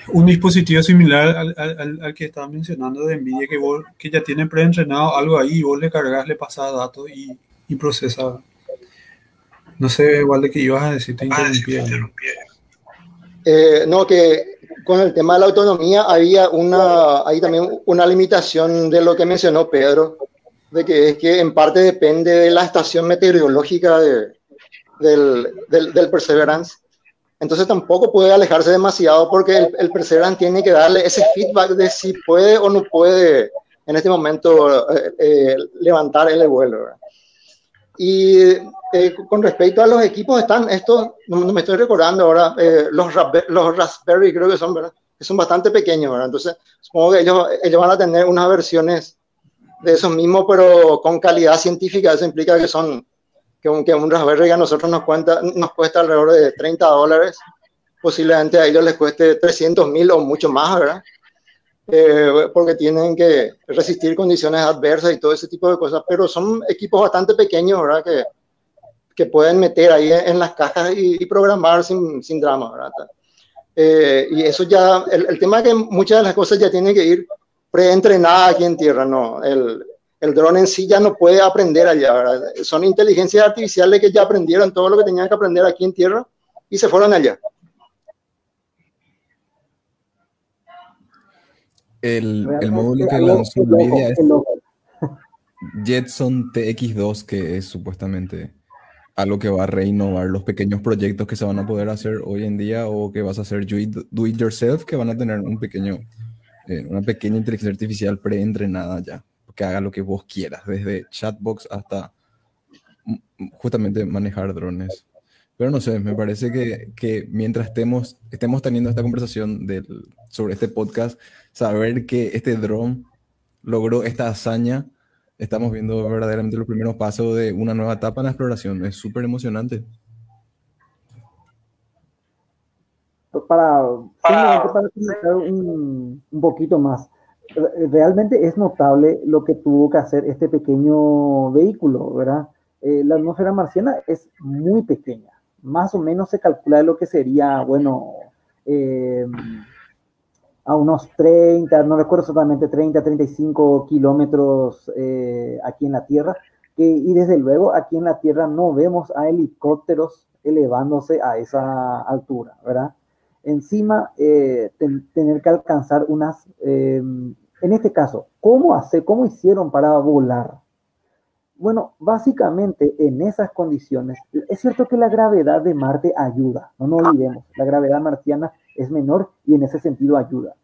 un dispositivo similar al, al, al que estaba mencionando de Nvidia que, vos, que ya tiene preentrenado algo ahí y vos le cargas, le pasas datos y, y procesa. No sé, igual de que ibas a decir, te interrumpí. Eh, no, que con el tema de la autonomía había una, hay también una limitación de lo que mencionó Pedro, de que es que en parte depende de la estación meteorológica de, del, del, del, Perseverance. Entonces tampoco puede alejarse demasiado porque el, el, Perseverance tiene que darle ese feedback de si puede o no puede en este momento eh, eh, levantar el vuelo. Y eh, con respecto a los equipos, están estos, no me estoy recordando ahora, eh, los, los, Raspberry creo que son, ¿verdad? Que son bastante pequeños, ¿verdad? Entonces, supongo que ellos, ellos van a tener unas versiones de esos mismos, pero con calidad científica. Eso implica que son, que un, que un Raspberry a nosotros nos, cuenta, nos cuesta alrededor de 30 dólares, posiblemente a ellos les cueste 300 mil o mucho más, ¿verdad? eh, porque tienen que resistir condiciones adversas y todo ese tipo de cosas, pero son equipos bastante pequeños, ¿verdad? Que, que pueden meter ahí en las cajas y, y programar sin, sin, drama, ¿verdad? Eh, y eso ya, el, el, tema es que muchas de las cosas ya tienen que ir preentrenadas aquí en tierra, ¿no? El, el dron en sí ya no puede aprender allá, ¿verdad? Son inteligencias artificiales que ya aprendieron todo lo que tenían que aprender aquí en tierra y se fueron allá. El, el módulo que lanzó NVIDIA es [LAUGHS] Jetson TX2, que es supuestamente algo que va a reinnovar los pequeños proyectos que se van a poder hacer hoy en día o que vas a hacer do it yourself, que van a tener un pequeño, eh, una pequeña inteligencia artificial preentrenada ya, que haga lo que vos quieras, desde chatbox hasta justamente manejar drones. Pero no sé, me parece que, que mientras estemos, estemos teniendo esta conversación del, sobre este podcast, saber que este dron logró esta hazaña, estamos viendo verdaderamente los primeros pasos de una nueva etapa en la exploración. Es súper emocionante. Para, para, para un, un poquito más, realmente es notable lo que tuvo que hacer este pequeño vehículo, ¿verdad? Eh, la atmósfera marciana es muy pequeña más o menos se calcula lo que sería, bueno, eh, a unos 30, no recuerdo exactamente, 30, 35 kilómetros eh, aquí en la Tierra. Que, y desde luego aquí en la Tierra no vemos a helicópteros elevándose a esa altura, ¿verdad? Encima, eh, ten, tener que alcanzar unas, eh, en este caso, ¿cómo, hace, ¿cómo hicieron para volar? Bueno, básicamente en esas condiciones, es cierto que la gravedad de Marte ayuda, no nos olvidemos, la gravedad marciana es menor y en ese sentido ayuda.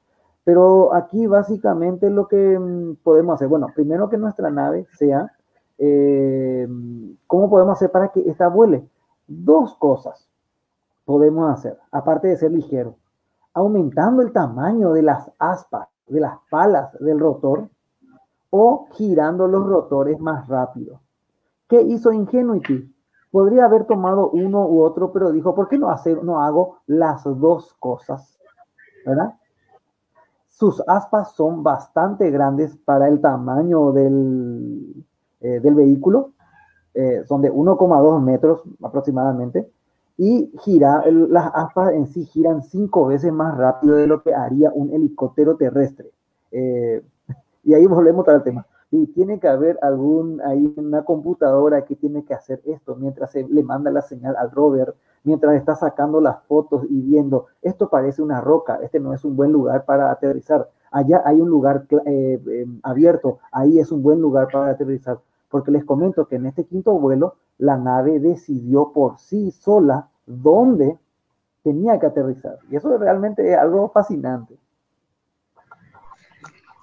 Pero aquí básicamente lo que mm, podemos hacer, bueno, primero que nuestra nave sea, eh, ¿cómo podemos hacer para que esta vuele? Dos cosas podemos hacer, aparte de ser ligero, aumentando el tamaño de las aspas, de las palas del rotor, o girando los rotores más rápido. ¿Qué hizo Ingenuity? Podría haber tomado uno u otro, pero dijo, ¿por qué no, hacer, no hago las dos cosas? ¿Verdad? Sus aspas son bastante grandes para el tamaño del, eh, del vehículo. Eh, son de 1,2 metros aproximadamente. Y gira, las aspas en sí giran cinco veces más rápido de lo que haría un helicóptero terrestre. Eh, [LAUGHS] y ahí volvemos al tema. Y tiene que haber algún, ahí una computadora que tiene que hacer esto mientras se le manda la señal al rover, mientras está sacando las fotos y viendo, esto parece una roca, este no es un buen lugar para aterrizar. Allá hay un lugar eh, eh, abierto, ahí es un buen lugar para aterrizar. Porque les comento que en este quinto vuelo, la nave decidió por sí sola dónde tenía que aterrizar. Y eso realmente es algo fascinante.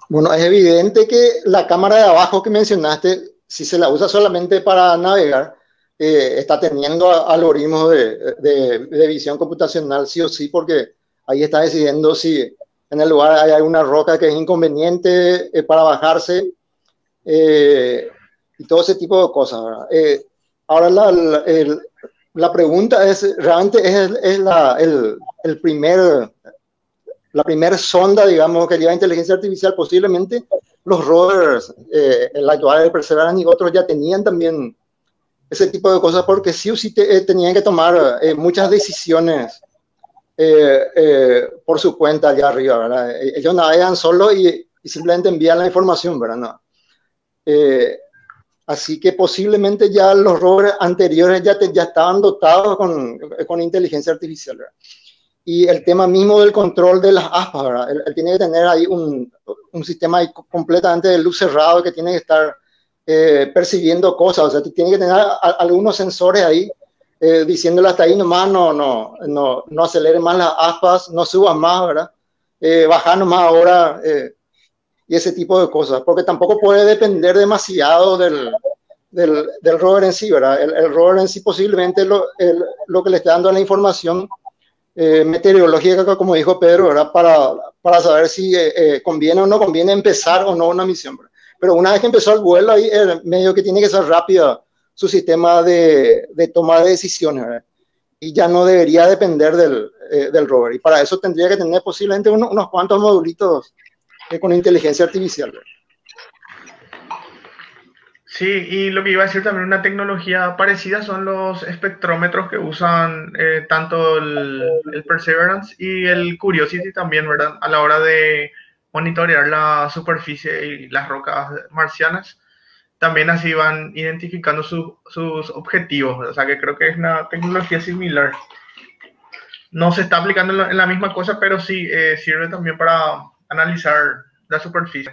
Bueno, es evidente que la cámara de abajo que mencionaste, si se la usa solamente para navegar, eh, está teniendo algoritmos de, de, de, visión computacional sí o sí, porque ahí está decidiendo si en el lugar hay alguna roca que es inconveniente eh, para bajarse eh, y todo ese tipo de cosas. Eh, ahora la, la, el, la, pregunta es, realmente es, es la, el, el, primer, la primera sonda, digamos, que lleva inteligencia artificial, posiblemente los rovers, eh, el actual de Perseverance y otros ya tenían también ese tipo de cosas porque sí o sí te, eh, tenían que tomar eh, muchas decisiones eh, eh, por su cuenta allá arriba, ¿verdad? Ellos navegan solo y, y simplemente envían la información, ¿verdad? No. Así que posiblemente ya los rovers anteriores ya, te, ya estaban dotados con, con inteligencia artificial, ¿verdad? y el tema mismo del control de las aspas, ¿verdad? Él, él tiene que tener ahí un, un sistema completamente de luz cerrado que tiene que estar eh, percibiendo cosas, o sea, tiene que tener a, algunos sensores ahí eh, diciéndole hasta ahí nomás, no, no, no, no acelere más las aspas, no subas más, ¿verdad? Eh, bajar nomás ahora eh, y ese tipo de cosas, porque tampoco puede depender demasiado del, del, rover en sí, ¿verdad? El, rover en sí posiblemente lo, lo que le está dando la información eh, meteorológica, como dijo Pedro, ¿verdad? Para, para saber si eh, eh, conviene o no conviene empezar o no una misión. Pero una vez que empezó el vuelo, ahí el medio que tiene que ser rápido su sistema de, de toma de decisiones. Y ya no debería depender del, eh, del rover. Y para eso tendría que tener posiblemente uno, unos cuantos modulitos con inteligencia artificial. Sí, y lo que iba a decir también, una tecnología parecida son los espectrómetros que usan eh, tanto el, Perseverance y el Curiosity también, ¿verdad? A la hora de monitorear la superficie y las rocas marcianas. También así van identificando su, sus objetivos, o sea que creo que es una tecnología similar. No se está aplicando en la misma cosa, pero sí eh, sirve también para analizar la superficie.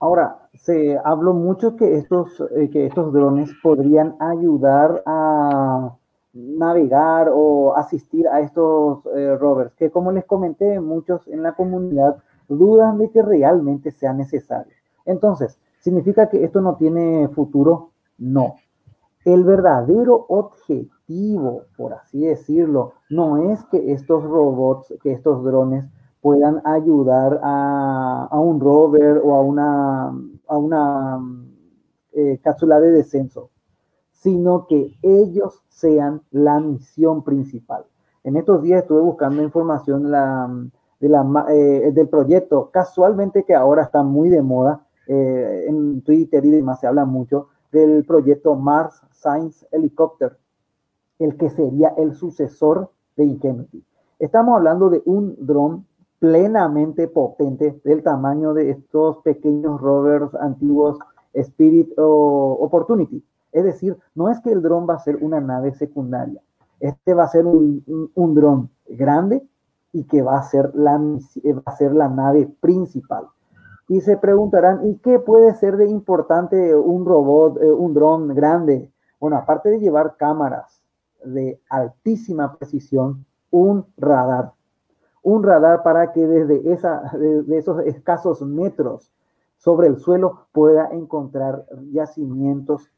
Ahora, se habló mucho que estos, eh, que estos drones podrían ayudar a navegar o asistir a estos eh, rovers, que como les comenté, muchos en la comunidad dudan de que realmente sea necesario. Entonces, ¿significa que esto no tiene futuro? No. El verdadero objetivo, por así decirlo, no es que estos robots, que estos drones puedan ayudar a, un rover o a una, a una eh, cápsula de descenso, sino que ellos sean la misión principal. En estos días estuve buscando información de la, eh, del proyecto, casualmente que ahora está muy de moda, eh, en Twitter y demás se habla mucho, del proyecto Mars Science Helicopter, el que sería el sucesor de Ingenuity. Estamos hablando de un dron plenamente potente del tamaño de estos pequeños rovers antiguos Spirit o Opportunity. Es decir, no es que el dron va a ser una nave secundaria. Este va a ser un, un, dron grande y que va a ser la nave principal. Y se preguntarán, ¿y qué puede ser de importante un robot, eh, un dron grande? Bueno, aparte de llevar cámaras de altísima precisión, un radar un radar para que desde esa, esos escasos metros sobre el suelo pueda encontrar yacimientos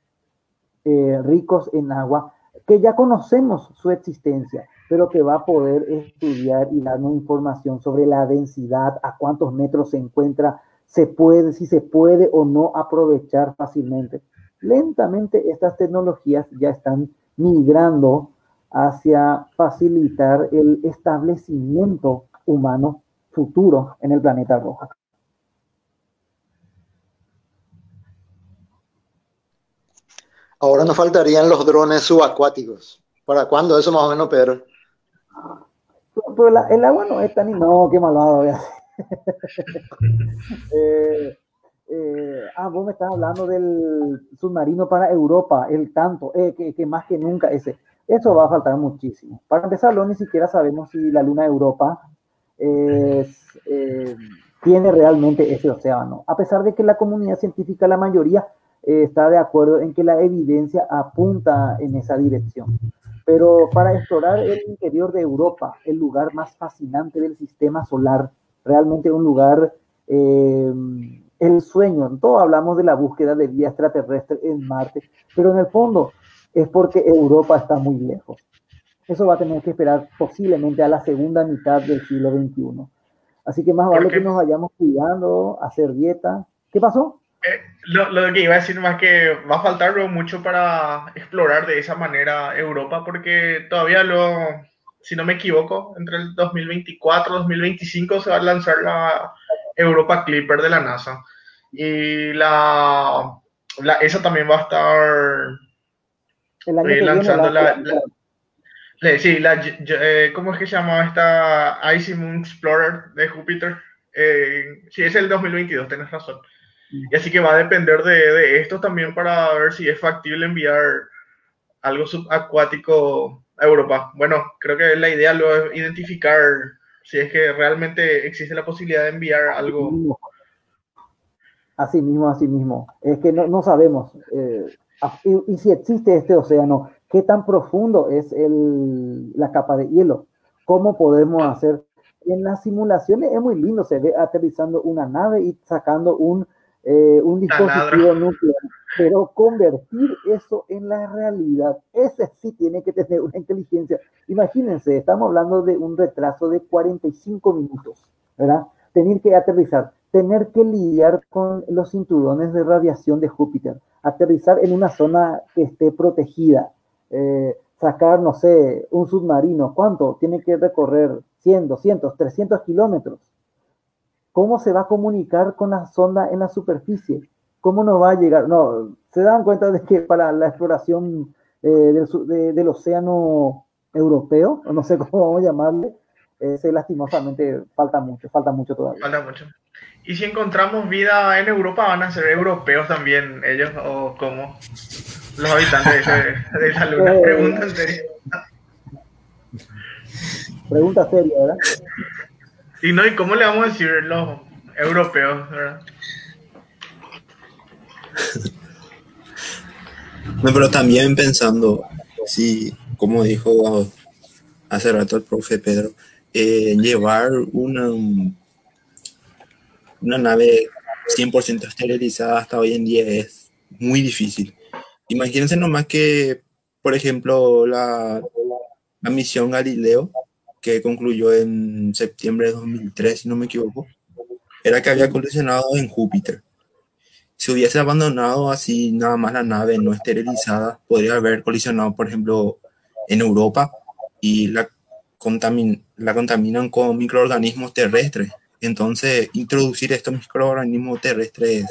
eh, ricos en agua que ya conocemos su existencia, pero que va a poder estudiar y darnos información sobre la densidad, a cuántos metros se encuentra, se puede, si se puede o no aprovechar fácilmente. Lentamente estas tecnologías ya están migrando hacia facilitar el establecimiento humano futuro en el planeta rojo. Ahora nos faltarían los drones subacuáticos. ¿Para cuándo eso más o menos, Pedro? Pero la, el agua no es tan... No, qué malvado. [LAUGHS] eh, eh, ah, vos me estás hablando del submarino para Europa, el tanto, eh, que, que, más que nunca ese. Eso va a faltar muchísimo. Para empezarlo, ni siquiera sabemos si la luna de Europa es, eh, tiene realmente ese océano. A pesar de que la comunidad científica, la mayoría, eh, está de acuerdo en que la evidencia apunta en esa dirección. Pero para explorar el interior de Europa, el lugar más fascinante del sistema solar, realmente un lugar, eh, el sueño, todos hablamos de la búsqueda de vida extraterrestre en Marte, pero en el fondo es porque Europa está muy lejos. Eso va a tener que esperar posiblemente a la segunda mitad del siglo XXI. Así que más vale que nos vayamos cuidando, hacer dieta. ¿Qué pasó? Eh, lo, lo, que iba a decir más que va a faltar mucho para explorar de esa manera Europa, porque todavía lo, si no me equivoco, entre el 2024 y 2025 se va a lanzar la Europa Clipper de la NASA. Y la, la esa también va a estar lanzando la, Sí, la, eh, ¿cómo es que se llama esta Icy Moon Explorer de Júpiter? Eh, sí, es el 2022, tenés razón. Y así que va a depender de, de, esto también para ver si es factible enviar algo subacuático a Europa. Bueno, creo que la idea lo es identificar si es que realmente existe la posibilidad de enviar algo. Así mismo, así mismo. Es que no, no sabemos. Eh, y, y, si existe este océano, ¿qué tan profundo es el, la capa de hielo? ¿Cómo podemos hacer? En las simulaciones es muy lindo, se ve aterrizando una nave y sacando un eh, un dispositivo nuclear, pero convertir eso en la realidad, ese sí tiene que tener una inteligencia. Imagínense, estamos hablando de un retraso de 45 minutos, ¿verdad? Tener que aterrizar, tener que lidiar con los cinturones de radiación de Júpiter, aterrizar en una zona que esté protegida, eh, sacar, no sé, un submarino, ¿cuánto? Tiene que recorrer 100, 200, 300 kilómetros ¿Cómo se va a comunicar con la sonda en la superficie? ¿Cómo nos va a llegar? No, se dan cuenta de que para la exploración eh, del, del, océano europeo, no sé cómo vamos a llamarle, eh, lastimosamente falta mucho, falta mucho todavía. Falta mucho. ¿Y si encontramos vida en Europa, van a ser europeos también ellos o cómo? Los habitantes de, de esa luna. [LAUGHS] Eh, pregunta seria. Pregunta seria, ¿verdad? Y no, ¿y cómo le vamos a decir los europeos, [LAUGHS] no, pero también pensando, sí, como dijo hace rato el profe Pedro, eh, llevar una, una nave 100% esterilizada hasta hoy en día es muy difícil. Imagínense nomás que, por ejemplo, la, la misión Galileo que concluyó en septiembre de 2003, si no me equivoco, era que había colisionado en Júpiter. Si hubiese abandonado así nada más la nave no esterilizada, podría haber colisionado, por ejemplo, en Europa y la, contamin la contaminan con microorganismos terrestres. Entonces, introducir estos microorganismos terrestres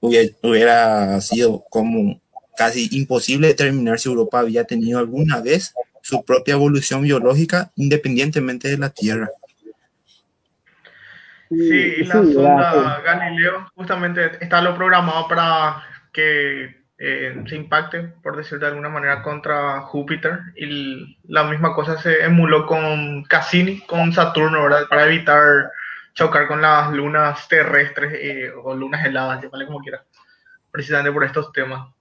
hubiera, hubiera sido como casi imposible determinar si Europa había tenido alguna vez su propia evolución biológica independientemente de la Tierra. Sí, la sonda Galileo justamente está lo programado para que eh, se impacte, por decir de alguna manera, contra Júpiter. Y la misma cosa se emuló con Cassini, con Saturno, ¿verdad? Para evitar chocar con las lunas terrestres eh, o lunas heladas, llámale como quiera, precisamente por estos temas.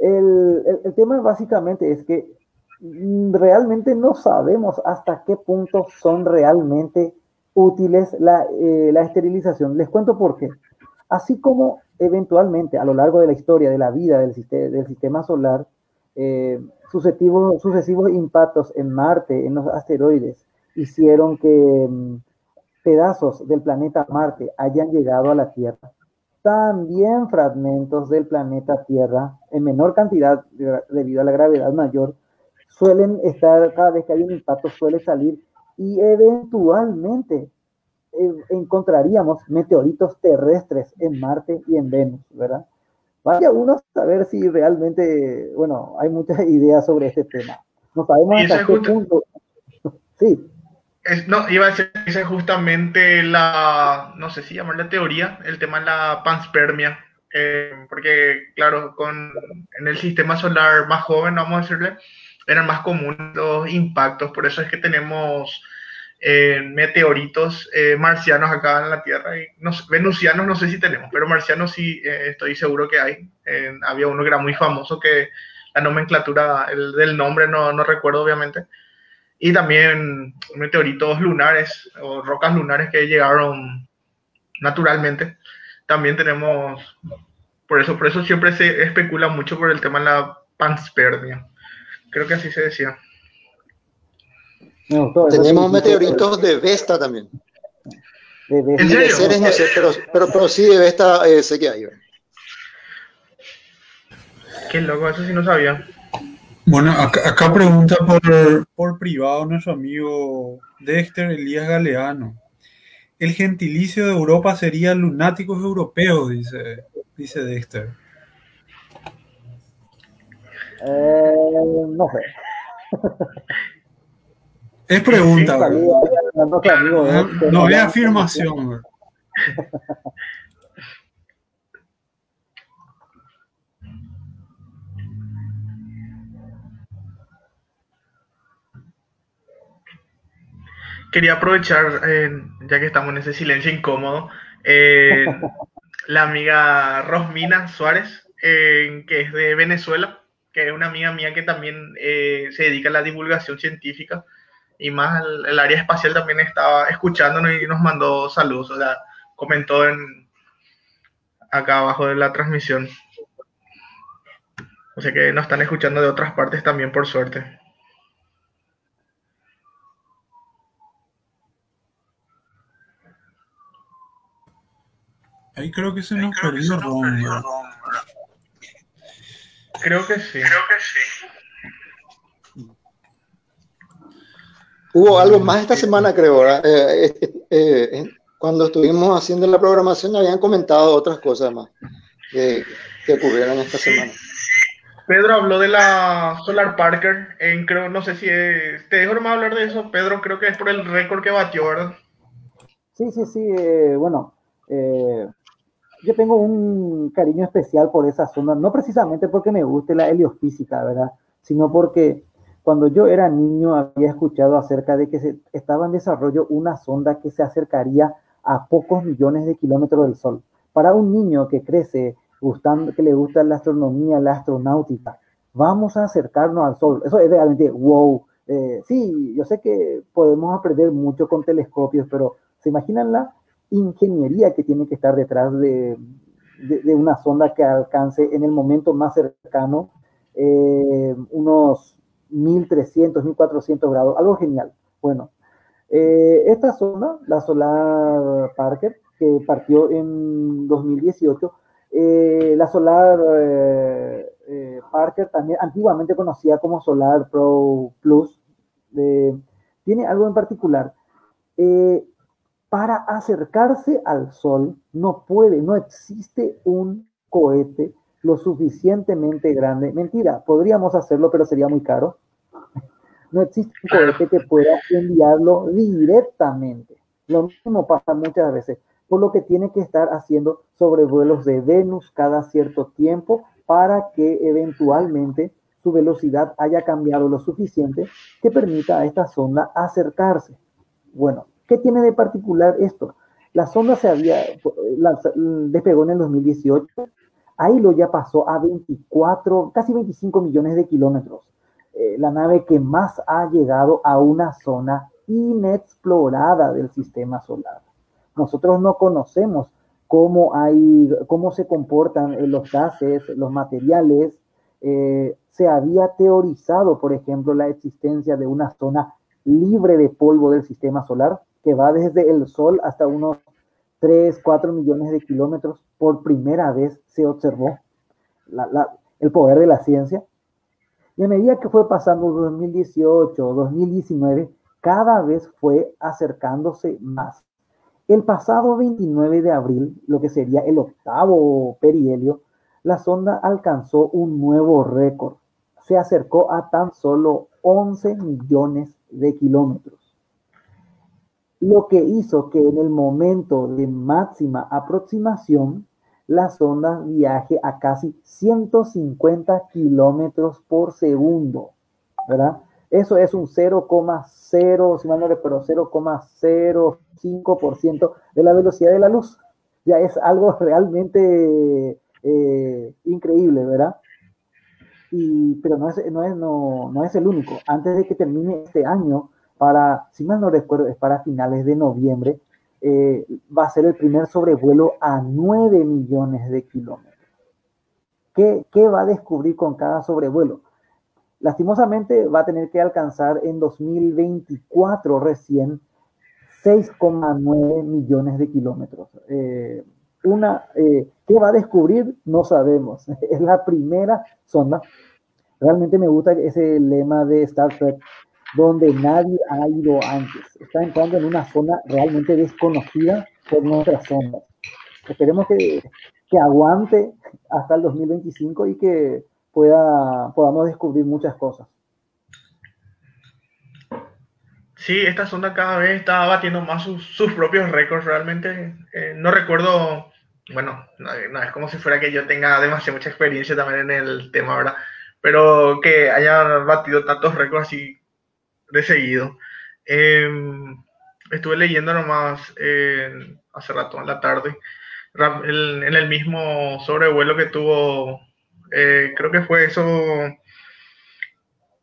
El, el, tema básicamente es que realmente no sabemos hasta qué punto son realmente útiles la, eh, la, esterilización. Les cuento por qué. Así como eventualmente a lo largo de la historia de la vida del, sistema, del sistema solar, eh, sucesivos, sucesivos impactos en Marte, en los asteroides, hicieron que mm, pedazos del planeta Marte hayan llegado a la Tierra también fragmentos del planeta Tierra en menor cantidad debido a la gravedad mayor suelen estar, cada vez que hay un impacto suele salir y eventualmente eh, encontraríamos meteoritos terrestres en Marte y en Venus, ¿verdad? Vaya uno a saber si realmente, bueno, hay muchas [LAUGHS] ideas sobre este tema. No sabemos hasta qué punto. sí no, iba a decir justamente la, no sé si llamarla teoría, el tema de la panspermia, eh, porque claro, con, en el sistema solar más joven, vamos a decirle, eran más comunes los impactos, por eso es que tenemos eh, meteoritos eh, marcianos acá en la Tierra. Y venusianos no sé si tenemos, pero marcianos sí estoy seguro que hay. había uno que era muy famoso que la nomenclatura el, del nombre no, no recuerdo obviamente. Y también meteoritos lunares o rocas lunares que llegaron naturalmente. También tenemos, por eso, por eso siempre se especula mucho por el tema de la panspermia. Creo que así se decía. Tenemos meteoritos de Vesta también. De, ¿En serio? seres, no sé, pero, pero, pero, sí de Vesta eh, sé que hay. Qué loco, eso sí no sabía. Bueno, acá, acá pregunta por, por, privado nuestro amigo Dexter Elías Galeano. El gentilicio de Europa sería lunáticos europeos, dice, dice Dexter. Eh, no sé. Es pregunta, No, es afirmación, [LAUGHS] Quería aprovechar, eh, ya que estamos en ese silencio incómodo, eh, [LAUGHS] la amiga Rosmina Suárez, eh, que es de Venezuela, que es una amiga mía que también se dedica a la divulgación científica y más el, área espacial también estaba escuchándonos y nos mandó saludos, o sea, comentó en acá abajo de la transmisión. O sea que nos están escuchando de otras partes también, por suerte. Ahí creo que se nos perdió Ron. Creo que sí. Creo que sí. Hubo algo más esta semana, creo, eh, eh, eh, cuando estuvimos haciendo la programación habían comentado otras cosas más que, ocurrieron esta semana. Pedro habló de la Solar Parker, en, creo, no sé si te dejo nomás hablar de eso, Pedro, creo que es por el récord que batió, ¿verdad? Sí, sí, sí, bueno, yo tengo un cariño especial por esa zona, no precisamente porque me guste la heliofísica, ¿verdad? Sino porque cuando yo era niño había escuchado acerca de que se estaba en desarrollo una sonda que se acercaría a pocos millones de kilómetros del Sol. Para un niño que crece gustando, que le gusta la astronomía, la astronáutica, vamos a acercarnos al Sol. Eso es realmente wow. Eh, sí, yo sé que podemos aprender mucho con telescopios, pero ¿se imaginan la ingeniería que tiene que estar detrás de, una sonda que alcance en el momento más cercano eh, unos 1300, 1400 grados, algo genial. Bueno, eh, esta zona, la Solar Parker, que partió en 2018, eh, la Solar Parker, también antiguamente conocida como Solar Pro Plus, tiene algo en particular. Para acercarse al Sol no puede, no existe un cohete lo suficientemente grande. Mentira, podríamos hacerlo, pero sería muy caro. [LAUGHS] No existe un cohete que pueda enviarlo directamente. Lo mismo pasa muchas veces, por lo que tiene que estar haciendo sobrevuelos de Venus cada cierto tiempo para que eventualmente su velocidad haya cambiado lo suficiente que permita a esta sonda acercarse. Bueno, ¿qué tiene de particular esto? La sonda se había despegó en el 2018 Ahí lo ya pasó a 24, casi 25 millones de kilómetros. Eh, la nave que más ha llegado a una zona inexplorada del sistema solar. Nosotros no conocemos cómo, hay, cómo se comportan eh, los gases, los materiales. Eh, se había teorizado, por ejemplo, la existencia de una zona libre de polvo del sistema solar que va desde el Sol hasta unos 3, 4 millones de kilómetros, por primera vez se observó el poder de la ciencia. Y a medida que fue pasando 2018, 2019, cada vez fue acercándose más. El pasado 29 de abril, lo que sería el octavo perihelio, la sonda alcanzó un nuevo récord. Se acercó a tan solo 11 millones de kilómetros lo que hizo que en el momento de máxima aproximación la sonda viaje a casi 150 kilómetros por segundo, ¿verdad? Eso es un 0,0, si mal no recuerdo, 0,05% de la velocidad de la luz. Ya es algo [LAUGHS] realmente eh, increíble, ¿verdad? Y, pero no es, no, es, no, no es el único. Antes de que termine este año, para, si mal no recuerdo, es para finales de noviembre, eh, va a ser el primer sobrevuelo a 9 millones de kilómetros. ¿Qué, ¿Qué, va a descubrir con cada sobrevuelo? Lastimosamente va a tener que alcanzar en 2024 recién 6,9 millones de kilómetros. Eh, una, eh, ¿Qué va a descubrir? No sabemos. [LAUGHS] Es la primera sonda. Realmente me gusta ese lema de Star Trek donde nadie ha ido antes. Está entrando en una zona realmente desconocida por nuestras zonas. Esperemos que, que aguante hasta el 2025 y que pueda, podamos descubrir muchas cosas. Sí, esta sonda cada vez está batiendo más sus, propios récords. Realmente eh, no recuerdo, bueno, no, no, es como si fuera que yo tenga demasiada mucha experiencia también en el tema, ¿verdad? Pero que haya batido tantos récords así de seguido. Eh, estuve leyendo nomás eh, hace rato en la tarde, en el mismo sobrevuelo que tuvo, eh, creo que fue eso,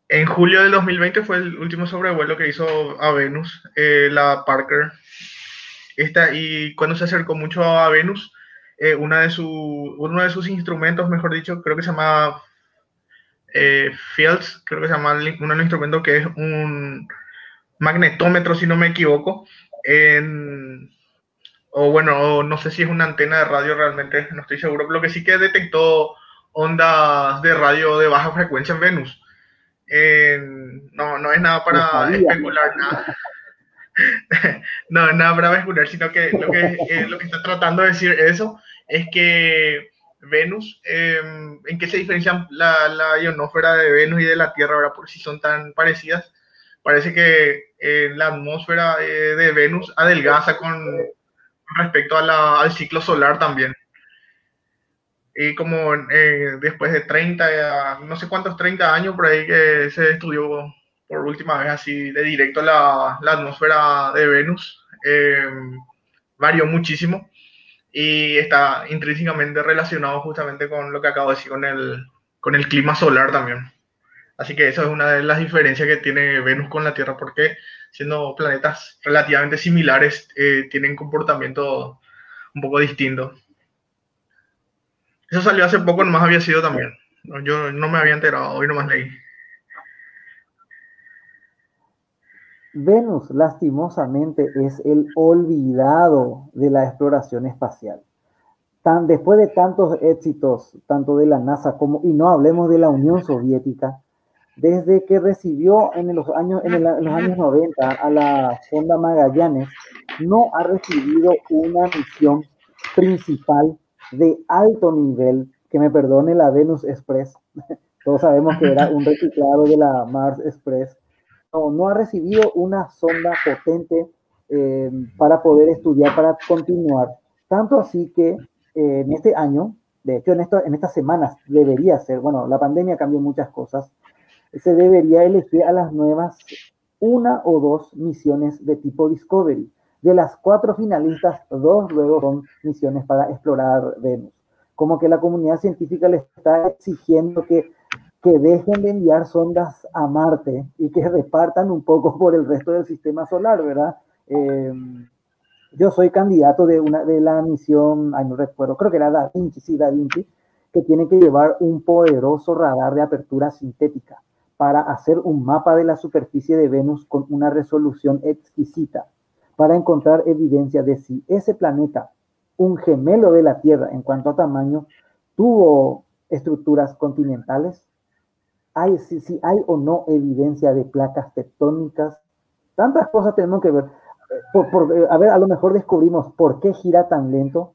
en julio del 2020 fue el último sobrevuelo que hizo a Venus, eh, la Parker. Esta, y cuando se acercó mucho a Venus, una de su, uno de sus instrumentos, mejor dicho, creo que se llama eh, Fields, creo que se llama un instrumento que es un magnetómetro, si no me equivoco, en, o bueno, no sé si es una antena de radio realmente, no estoy seguro, lo que sí que detectó ondas de radio de baja frecuencia en Venus. no, no es nada para especular, nada. [LAUGHS] no, nada para especular, sino que lo que, eh, lo que está tratando de decir eso es que Venus, em, ¿en qué se diferencian la, la, ionosfera de Venus y de la Tierra, ahora por si son tan parecidas? Parece que eh, la atmósfera eh, de Venus adelgaza con respecto al ciclo solar también. Y como eh, después de 30, no sé cuántos 30 años por ahí que se estudió por última vez así de directo la, la atmósfera de Venus, em, varió muchísimo y está intrínsecamente relacionado justamente con lo que acabo de decir, con el, con el clima solar también. Así que esa es una de las diferencias que tiene Venus con la Tierra, porque siendo planetas relativamente similares, eh, tienen comportamiento un poco distinto. Eso salió hace poco, nomás había sido también. Yo no me había enterado, hoy nomás leí. Venus, lastimosamente, es el olvidado de la exploración espacial. Tan, después de tantos éxitos, tanto de la NASA como, y no hablemos de la Unión Soviética, desde que recibió en los años, en, el, en los años 90 a la sonda Magallanes, no ha recibido una misión principal de alto nivel, que me perdone la Venus Express, [LAUGHS] todos sabemos que era un [LAUGHS] reciclado de la Mars Express, no, ha recibido una sonda potente eh, para poder estudiar, para continuar. Tanto así que eh, en este año, de hecho en, esto, en estas semanas debería ser, bueno, la pandemia cambió muchas cosas, se debería elegir a las nuevas una o dos misiones de tipo Discovery. De las cuatro finalistas, dos luego son misiones para explorar Venus. Como que la comunidad científica le está exigiendo que que dejen de enviar sondas a Marte y que repartan un poco por el resto del sistema solar, ¿verdad? Eh, yo soy candidato de, una, de la misión, ay, no recuerdo, creo que era Da Vinci, sí, Da Vinci, que tiene que llevar un poderoso radar de apertura sintética para hacer un mapa de la superficie de Venus con una resolución exquisita, para encontrar evidencia de si ese planeta, un gemelo de la Tierra en cuanto a tamaño, tuvo estructuras continentales hay, si, si hay o no evidencia de placas tectónicas. Tantas cosas tenemos que ver. Por, por, eh, a ver, a lo mejor descubrimos por qué gira tan lento.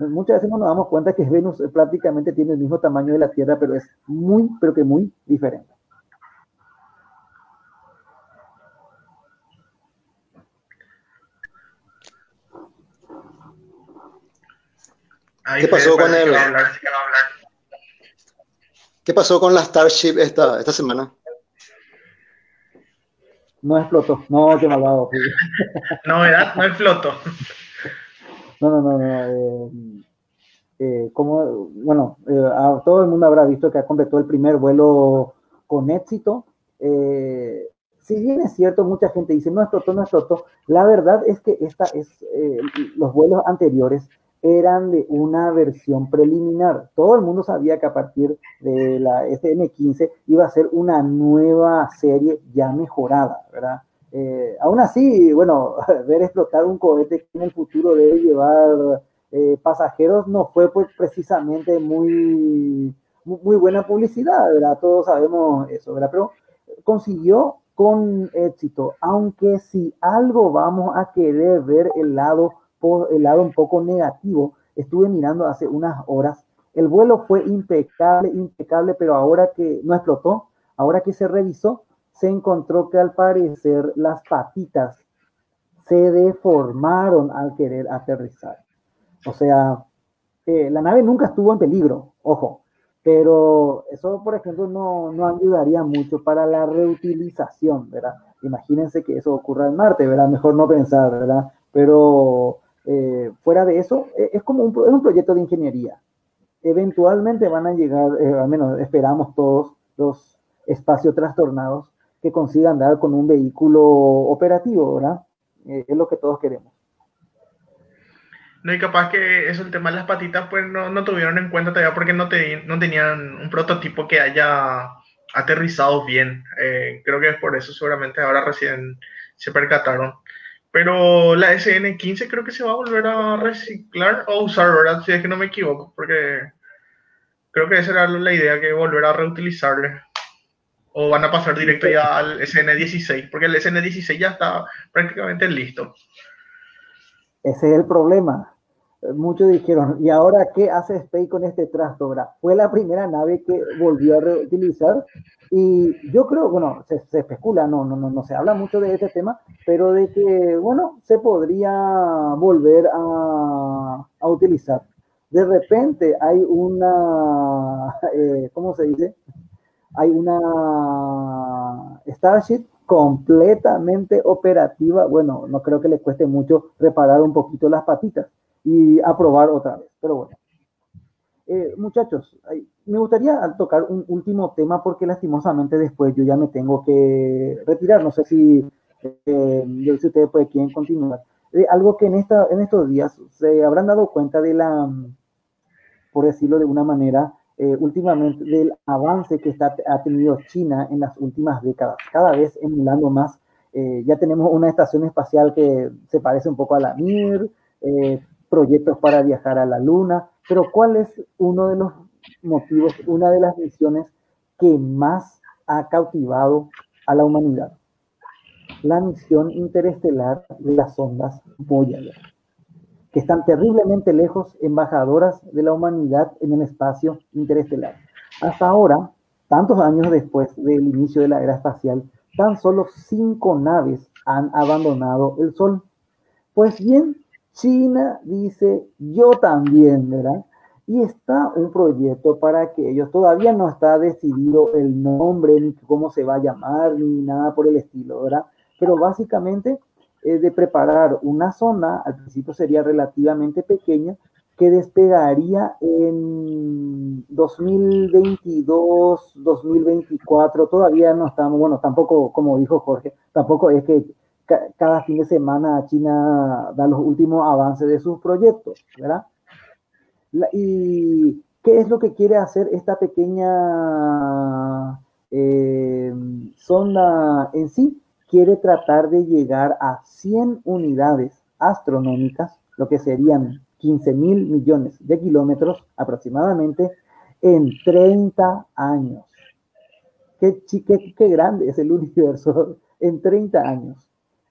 Muchas veces nos damos cuenta que Venus prácticamente tiene el mismo tamaño de la Tierra, pero es muy, pero que muy diferente. ¿Qué pasó con el, ¿Qué pasó con la Starship esta, esta semana? No explotó. No, qué malvado. no, ¿verdad? No explotó. No, no, no, no. Eh, eh, como, bueno, eh, todo el mundo habrá visto que ha completado el primer vuelo con éxito. si bien es cierto, mucha gente dice no explotó, no explotó. La verdad es que esta es, los vuelos anteriores eran de una versión preliminar. Todo el mundo sabía que a partir de la SN15 iba a ser una nueva serie ya mejorada, ¿verdad? Eh, aún así, bueno, [LAUGHS] ver explotar un cohete que en el futuro debe llevar eh, pasajeros no fue pues precisamente muy, muy buena publicidad, ¿verdad? Todos sabemos eso, ¿verdad? Pero consiguió con éxito, aunque si algo vamos a querer ver el lado el lado un poco negativo, estuve mirando hace unas horas, el vuelo fue impecable, impecable, pero ahora que no explotó, ahora que se revisó, se encontró que al parecer las patitas se deformaron al querer aterrizar. O sea, eh, la nave nunca estuvo en peligro, ojo, pero eso, por ejemplo, no, no ayudaría mucho para la reutilización, ¿verdad? Imagínense que eso ocurra en Marte, ¿verdad? Mejor no pensar, ¿verdad? Pero eh, fuera de eso, eh, es como un, es un proyecto de ingeniería. Eventualmente van a llegar, eh, al menos esperamos todos, los espacios trastornados que consigan dar con un vehículo operativo, ¿verdad? es lo que todos queremos. No, y capaz que eso, el tema de las patitas, pues no, no tuvieron en cuenta todavía porque no, te, no tenían un prototipo que haya aterrizado bien. creo que es por eso seguramente ahora recién se percataron. Pero la SN15 creo que se va a volver a reciclar o usar, ¿verdad? Si es que no me equivoco, porque creo que esa era la idea, que volver a reutilizarle. O van a pasar directo ya al SN16, porque el SN16 ya está prácticamente listo. Ese es el problema. Muchos dijeron, ¿y ahora qué hace Space con este trasto? Fue la primera nave que volvió a reutilizar y yo creo, bueno, se, especula, no, no, no, no se habla mucho de este tema, pero de que, bueno, se podría volver a, a utilizar. De repente hay una, [LAUGHS] eh, ¿cómo se dice? Hay una Starship completamente operativa. Bueno, no creo que le cueste mucho reparar un poquito las patitas y aprobar otra vez, pero bueno. Eh, muchachos, me gustaría tocar un último tema porque lastimosamente después yo ya me tengo que retirar. No sé si, eh, si ustedes quieren continuar. Eh, algo que en, esta, en estos días se habrán dado cuenta de la, por decirlo de una manera, últimamente del avance que está, ha tenido China en las últimas décadas, cada vez emulando más. ya tenemos una estación espacial que se parece un poco a la Mir, proyectos para viajar a la Luna, pero ¿cuál es uno de los motivos, una de las misiones que más ha cautivado a la humanidad? La misión interestelar de las ondas Voyager, que están terriblemente lejos, embajadoras de la humanidad en el espacio interestelar. Hasta ahora, tantos años después del inicio de la era espacial, tan solo cinco naves han abandonado el Sol. Pues bien, China dice, yo también, ¿verdad? Y está un proyecto para que ellos, todavía no está decidido el nombre, ni cómo se va a llamar, ni nada por el estilo, ¿verdad? Pero básicamente es de preparar una zona, al principio sería relativamente pequeña, que despegaría en 2022, 2024, todavía no estamos, bueno, tampoco, como dijo Jorge, tampoco es que cada fin de semana China da los últimos avances de sus proyectos, ¿verdad? ¿Y qué es lo que quiere hacer esta pequeña eh, sonda en sí? Quiere tratar de llegar a 100 unidades astronómicas, lo que serían 15 mil millones de kilómetros aproximadamente, en 30 años. Qué, grande es el universo en 30 años.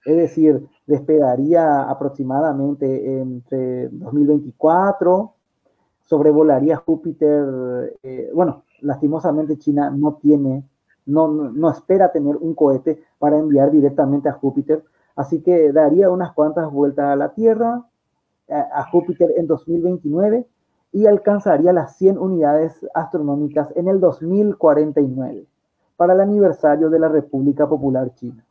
Es decir, despegaría aproximadamente entre 2024, sobrevolaría Júpiter. Eh, bueno, lastimosamente China no tiene, no, no, espera tener un cohete para enviar directamente a Júpiter, así que daría unas cuantas vueltas a la Tierra, a, a Júpiter en 2029 y alcanzaría las 100 unidades astronómicas en el 2049 para el aniversario de la República Popular China.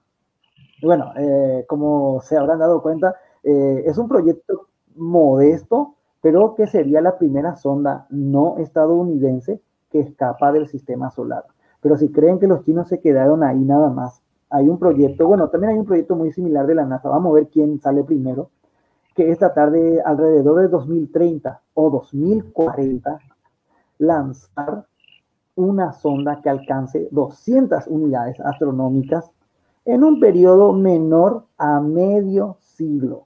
Bueno, eh, como se habrán dado cuenta, eh, es un proyecto modesto, pero que sería la primera sonda no estadounidense que escapa del sistema solar. Pero si creen que los chinos se quedaron ahí nada más, hay un proyecto, bueno, también hay un proyecto muy similar de la NASA, vamos a ver quién sale primero, que esta tarde alrededor de 2030 o 2040 lanzar una sonda que alcance 200 unidades astronómicas en un periodo menor a medio siglo.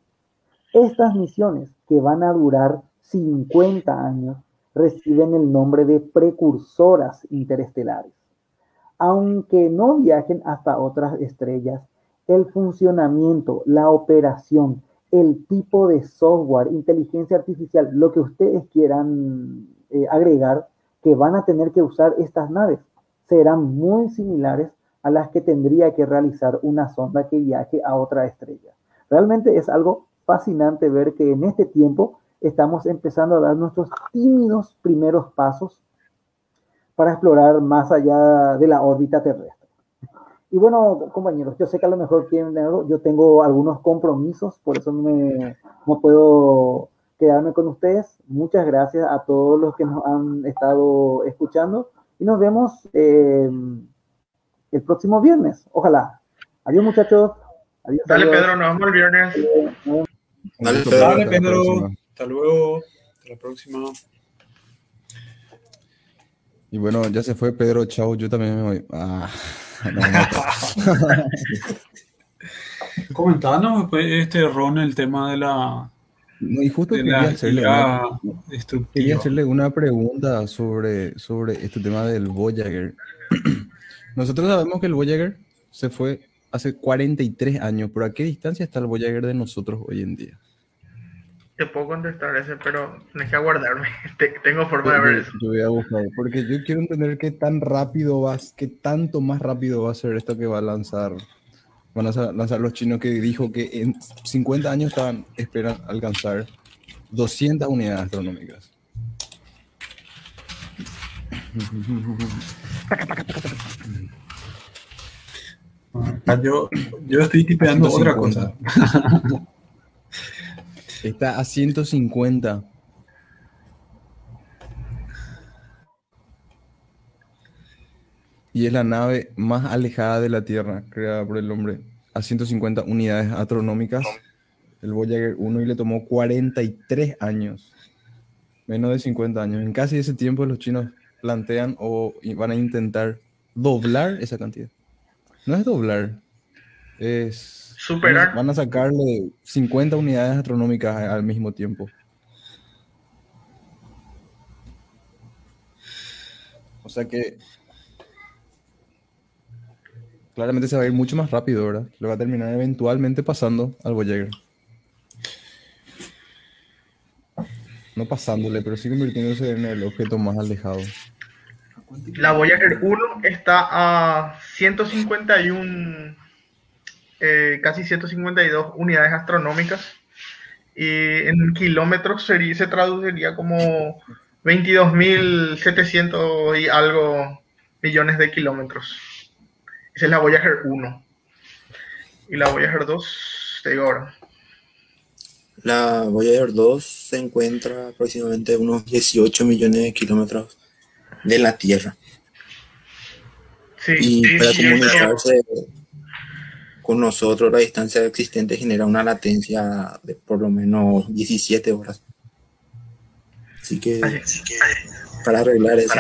Estas misiones, que van a durar 50 años, reciben el nombre de precursoras interestelares. Aunque no viajen hasta otras estrellas, el funcionamiento, la operación, el tipo de software, inteligencia artificial, lo que ustedes quieran eh, agregar, que van a tener que usar estas naves, serán muy similares a las que tendría que realizar una sonda que viaje a otra estrella. Realmente es algo fascinante ver que en este tiempo estamos empezando a dar nuestros tímidos primeros pasos para explorar más allá de la órbita terrestre. Y bueno, compañeros, yo sé que a lo mejor tienen yo tengo algunos compromisos, por eso no puedo quedarme con ustedes. Muchas gracias a todos los que nos han estado escuchando y nos vemos eh, el próximo viernes. Ojalá. Adiós, muchachos. Adiós, Dale, adiós. Pedro, nos vemos el viernes. Dale, Pedro. Dale, Pedro. Hasta luego. Hasta la próxima. Y bueno, ya se fue Pedro, chao, yo también me voy. Ah, [LAUGHS] no, no, [LAUGHS] Comentanos pues, este Ron el tema de la, no, y justo de quería la hacerle, una, actividad quería destructiva. hacerle una pregunta sobre, sobre este tema del Voyager. [CLEARS THROAT] Nosotros sabemos que el Voyager se fue hace 43 años, pero ¿a qué distancia está el Voyager de nosotros hoy en día? Te puedo contestar ese, pero tenés que aguardarme. [LAUGHS] Te- tengo forma de Yo, ver eso. yo voy a buscar, porque yo quiero entender qué tan rápido va, qué tanto más rápido va a ser esto que va a lanzar, van a lanzar los chinos que dijo que en 50 años estaban esperan alcanzar 200 unidades astronómicas. [LAUGHS] Ah, Yo, yo estoy tipeando otra 150. cosa. Está a 150. Y es la nave más alejada de la Tierra creada por el hombre. A 150 unidades astronómicas. El Voyager 1 y le tomó 43 años. Menos de 50 años. En casi ese tiempo los chinos plantean o van a intentar doblar esa cantidad. No es doblar. Es... Superar. Van a sacarle 50 unidades astronómicas al mismo tiempo. O sea que claramente se va a ir mucho más rápido, ¿verdad? Lo va a terminar eventualmente pasando al Voyager. No pasándole, pero sí convirtiéndose en el objeto más alejado. La Voyager 1 está a 151, eh, casi 152 unidades astronómicas. Y en kilómetros sería- se traduciría como 22.700 y algo millones de kilómetros. Esa es la Voyager 1. Y la Voyager 2, te digo ahora. La Voyager 2 se encuentra aproximadamente a unos 18 millones de kilómetros de la Tierra. Sí, Y sí, para sí, comunicarse con nosotros, la distancia existente genera una latencia de por lo menos 17 horas. Así que Así que- para arreglar eso,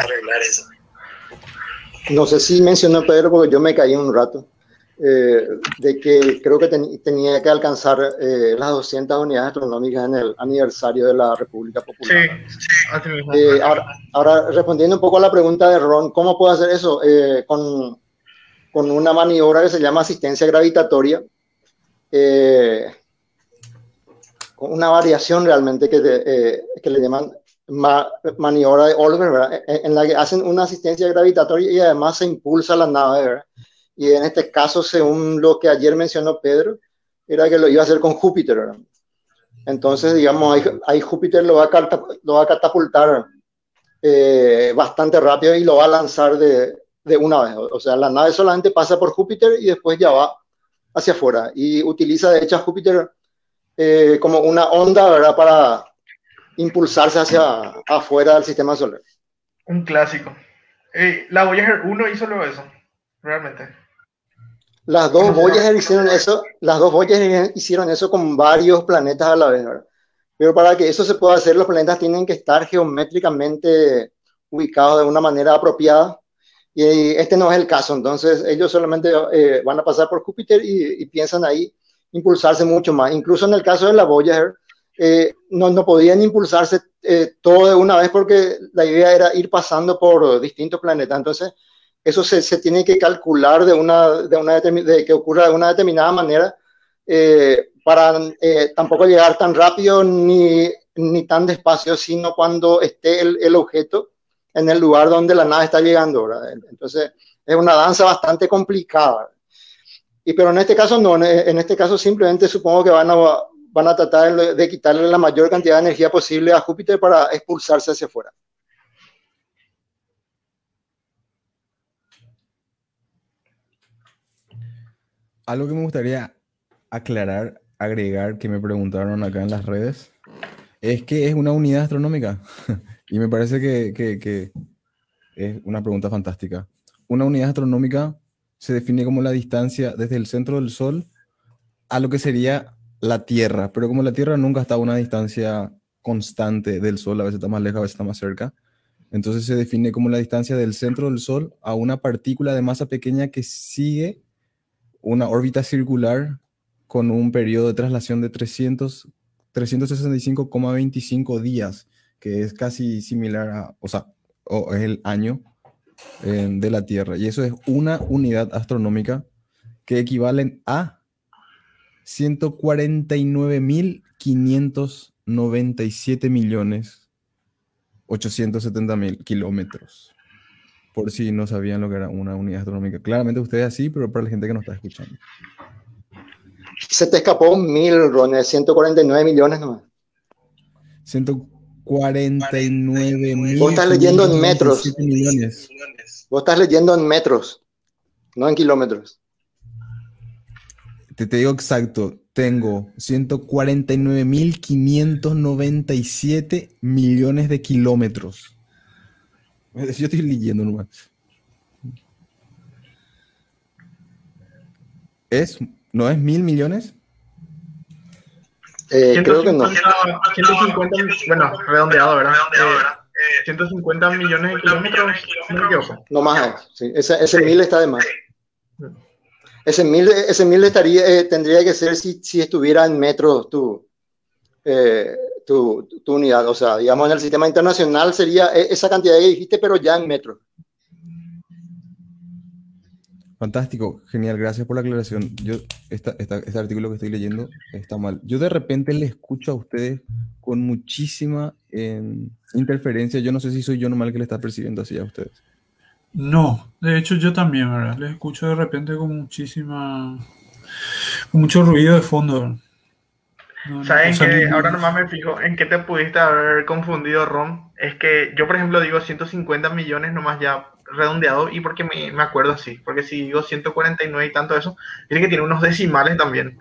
No sé si mencionó Pedro, porque yo me caí un rato, eh, de que creo que ten- tenía que alcanzar eh, las 200 unidades astronómicas en el aniversario de la República Sí, Popular. así mismo. Eh, ahora, ahora, respondiendo un poco a la pregunta de Ron, ¿cómo puedo hacer eso? Eh, con, con una maniobra que se llama asistencia gravitatoria, eh, con una variación realmente que, te- eh, que le llaman ma- maniobra de Olver. En, en la que hacen una asistencia gravitatoria y además se impulsa la nave, ¿verdad? Y en este caso, según lo que ayer mencionó Pedro, era que lo iba a hacer con Júpiter. Entonces, digamos, ahí, ahí Júpiter lo va a, lo va a catapultar eh, bastante rápido y lo va a lanzar de, de una vez. O sea, la nave solamente pasa por Júpiter y después ya va hacia afuera y utiliza de hecho Júpiter eh, como una onda ¿verdad? para impulsarse hacia afuera del sistema solar. Un clásico. Eh, la Voyager 1 hizo luego eso, realmente. Las dos Voyager hicieron eso, las dos Voyager hicieron eso con varios planetas a la vez, ¿verdad? Pero para que eso se pueda hacer, los planetas tienen que estar geométricamente ubicados de una manera apropiada. Y este no es el caso. Entonces, ellos solamente eh, van a pasar por Júpiter y, piensan ahí impulsarse mucho más. Incluso en el caso de la Voyager, eh, no, no, podían impulsarse eh, todo de una vez porque la idea era ir pasando por distintos planetas. Entonces, eso se, tiene que calcular de, una, de, que ocurra de una determinada manera eh, para eh, tampoco llegar tan rápido ni, ni, tan despacio, sino cuando esté el, el, objeto en el lugar donde la nave está llegando. ¿verdad? Entonces, es una danza bastante complicada. Y, pero en este caso no, en este caso simplemente supongo que van a, van a tratar de quitarle la mayor cantidad de energía posible a Júpiter para expulsarse hacia afuera. Algo que me gustaría aclarar, agregar, que me preguntaron acá en las redes, es que es una unidad astronómica. [LAUGHS] y me parece que, es una pregunta fantástica. Una unidad astronómica se define como la distancia desde el centro del Sol a lo que sería la Tierra, pero como la Tierra nunca está a una distancia constante del Sol, a veces está más lejos, a veces está más cerca, entonces se define como la distancia del centro del Sol a una partícula de masa pequeña que sigue una órbita circular con un periodo de traslación de 300, 365,25 días, que es casi similar a, o sea, o es el año eh, de la Tierra. Y eso es una unidad astronómica que equivalen a 149.597 millones 870 mil kilómetros por si no sabían lo que era una unidad astronómica. Claramente ustedes sí, pero para la gente que nos está escuchando. Se te escapó mil, Ron, 149 millones nomás. 149 mil. Vos estás leyendo en metros. Millones. Vos estás leyendo en metros, no en kilómetros. Te, te digo exacto, tengo 149.597 millones de kilómetros. [LAUGHS] Yo estoy leyendo nomás. ¿Es? ¿No es mil millones? Eh, creo que no. 150, bueno, redondeado, ¿verdad? Eh, 150 millones de kilómetros, no más, sí. ese, ese mil está de más. Ese mil, ese mil estaría, eh, tendría que ser si, si estuviera en metros tu, eh, tu, tu, unidad. O sea, digamos, en el sistema internacional sería e, esa cantidad que dijiste, pero ya en metros. Fantástico, genial, gracias por la aclaración. Yo, esta, esta, este artículo que estoy leyendo está mal. Yo de repente le escucho a ustedes con muchísima eh, interferencia. Yo no sé si soy yo el que le está percibiendo así a ustedes. No, de hecho yo también, ¿verdad? Les escucho de repente con muchísima... con mucho ruido de fondo. No, ¿Saben que ahora nomás me fijo en qué te pudiste haber confundido, Ron? Es que yo, por ejemplo, digo 150 millones nomás ya redondeado y porque me, me acuerdo así. Porque si digo 149 y tanto eso, tiene que tiene unos decimales también.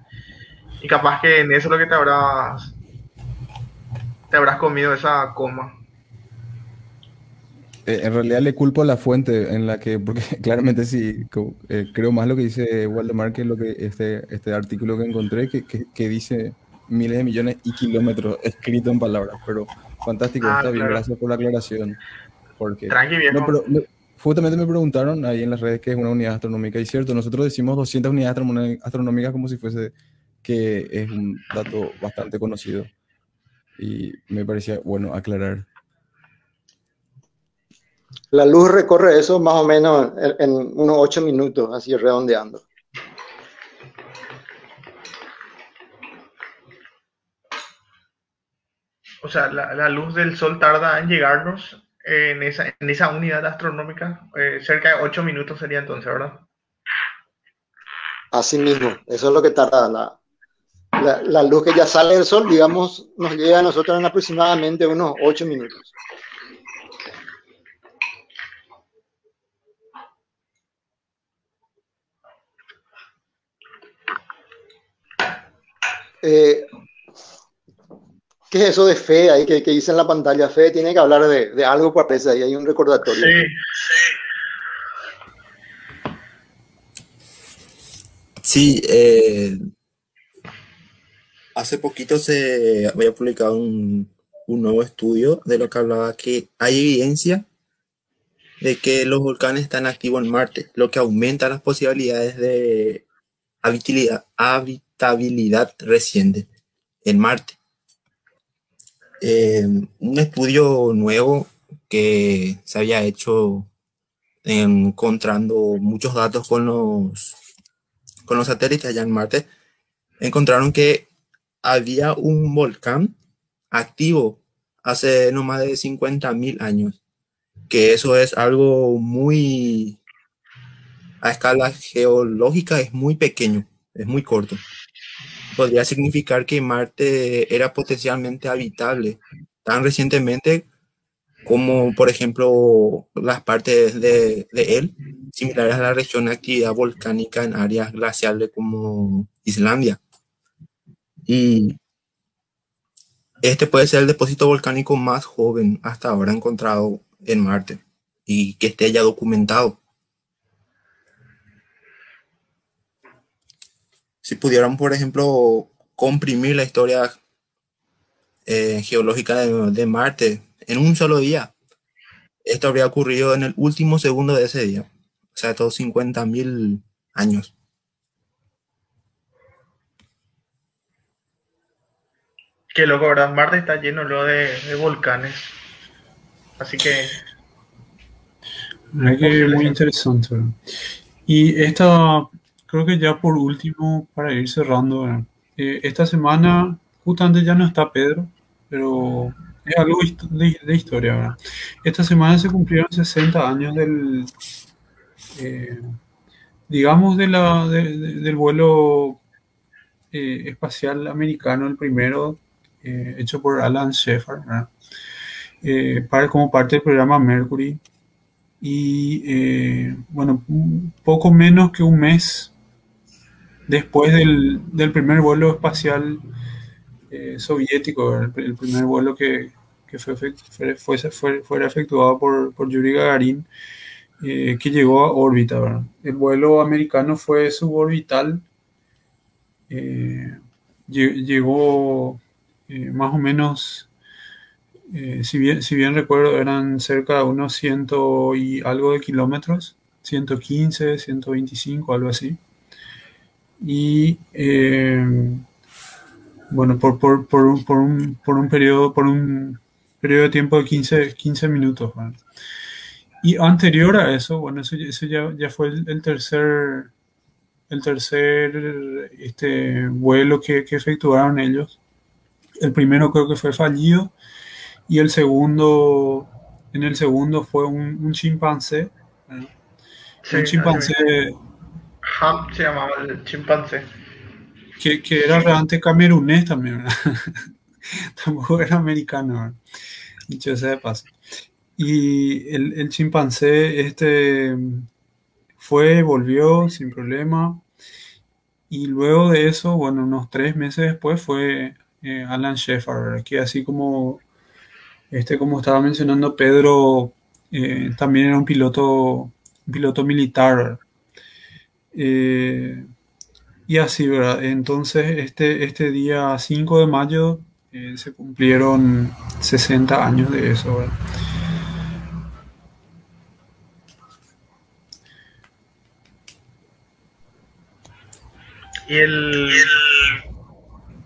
Y capaz que en eso es lo que te habrás te habrás comido esa coma. Eh, en realidad le culpo a la fuente en la que, porque [LAUGHS] claramente sí, eh, creo más lo que dice Waldemar que lo que este, este artículo que encontré, que, que, que dice miles de millones y kilómetros escrito en palabras, pero fantástico, Ah, está bien, claro. gracias por la aclaración. Porque, Tranqui, viejo. no, pero me- justamente me preguntaron ahí en las redes qué es una unidad astronómica, y cierto, nosotros decimos 200 unidades astronómicas como si fuese que es un dato bastante conocido. Y me parecía bueno aclarar. La luz recorre eso más o menos en, en unos 8 minutos, así redondeando. Sea, la, luz del sol tarda en llegarnos en esa, en esa unidad astronómica. eh, cerca de 8 minutos sería entonces, ¿verdad? Así mismo, eso es lo que tarda la, la, la luz que ya sale del sol, digamos, nos llega a nosotros en aproximadamente unos 8 minutos. Eh, ¿Qué es eso de fe ahí que, que dice en la pantalla? Fe tiene que hablar de, de algo, parece ahí, hay un recordatorio. Sí, Sí, eh, hace poquito se había publicado un, un nuevo estudio de lo que hablaba que hay evidencia de que los volcanes están activos en Marte, lo que aumenta las posibilidades de habitabilidad, habitabilidad reciente en Marte. Eh, un estudio nuevo que se había hecho encontrando muchos datos con los, con los satélites allá en Marte, encontraron que había un volcán activo hace no más de 50.000 años, que eso es algo muy, a escala geológica es muy pequeño, es muy corto. Podría significar que Marte era potencialmente habitable tan recientemente como, por ejemplo, las partes de, de él, similares a la región de actividad volcánica en áreas glaciales como Islandia. Y este puede ser el depósito volcánico más joven hasta ahora encontrado en Marte y que esté ya documentado. Si pudieran, por ejemplo, comprimir la historia eh, geológica de, de Marte en un solo día, esto habría ocurrido en el último segundo de ese día, o sea, todos 50 mil años. qué loco, ¿verdad? Marte está lleno luego de, de volcanes. Así que que muy interesante. Y esta, creo que ya por último, para ir cerrando. Eh, esta semana justamente ya no está Pedro, pero es algo de, historia. Esta semana se cumplieron 60 años del, eh, digamos, del vuelo eh, espacial americano, el primero, hecho por Alan Shepard, para, como parte del programa Mercury. Y bueno, poco menos que un mes después del, del primer vuelo espacial eh, soviético, el, el primer vuelo que, que fue, fue, fue- fuera efectuado por, por Yuri Gagarin, eh, que llegó a órbita. ¿verdad? El vuelo americano fue suborbital, eh, lle- llegó eh, más o menos eh, si bien, si bien recuerdo, eran cerca de unos ciento y algo de kilómetros, 115, 125, algo así. Y eh, bueno, por, por, por, un, por, un, por un periodo, por un periodo de tiempo de 15, 15 minutos. Y anterior a eso, bueno, eso, eso ya, ya fue el, el tercer, el tercer este, vuelo que, que efectuaron ellos. El primero creo que fue fallido y el segundo, en el segundo fue un, un chimpancé, un chimpancé Se llamaba el chimpancé. que, que era realmente camerunés también, [LAUGHS] tampoco era americano, dicho sea de paso. Y el, el chimpancé este fue, volvió sin problema. Y luego de eso, bueno, unos tres meses después fue eh, Alan Shepard, que así como, este, como estaba mencionando Pedro, eh, también era un piloto, un piloto militar. Eh, y así, ¿verdad? Entonces, este, este día 5 de mayo eh, se cumplieron 60 años de eso, ¿verdad? Y el.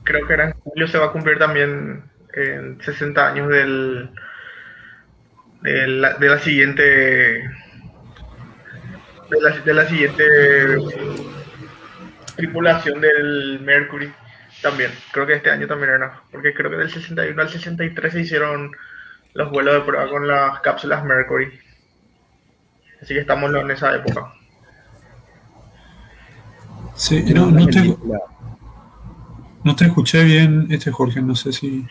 Creo que era en julio se va a cumplir también en 60 años del. De la, de la siguiente. De la, de la siguiente tripulación del Mercury también. Creo que este año también era. Porque creo que del 61 al 63 se hicieron los vuelos de prueba con las cápsulas Mercury. Así que estamos en esa época. Sí, no, no te, no te escuché bien, este Jorge, no sé si...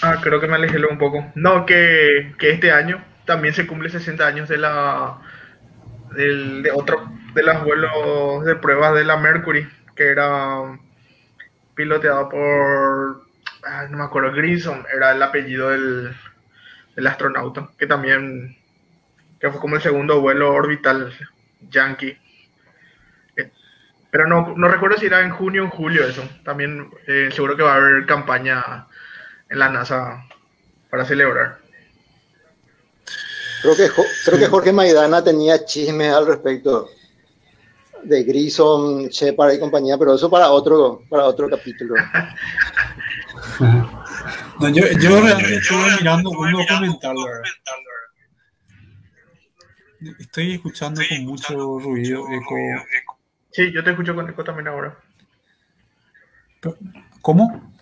Ah, creo que me alejé un poco. No, que, que este año también se cumple 60 años de la del, de otro de los vuelos de pruebas de la Mercury, que era piloteado por, no me acuerdo, Grissom, era el apellido del, del astronauta, que también, que fue como el segundo vuelo orbital yankee. Eh, Pero no, no recuerdo si era en junio o en julio eso. También eh, seguro que va a haber campaña en la NASA para celebrar. Creo que, creo que Jorge Maidana tenía chismes al respecto de Grison, Shepard y compañía, pero eso para otro, para otro capítulo. [LAUGHS] No, yo, yo realmente estuve mirando un documental. Estoy escuchando con mucho ruido, eco. Sí, yo te escucho con eco también ahora. ¿Cómo?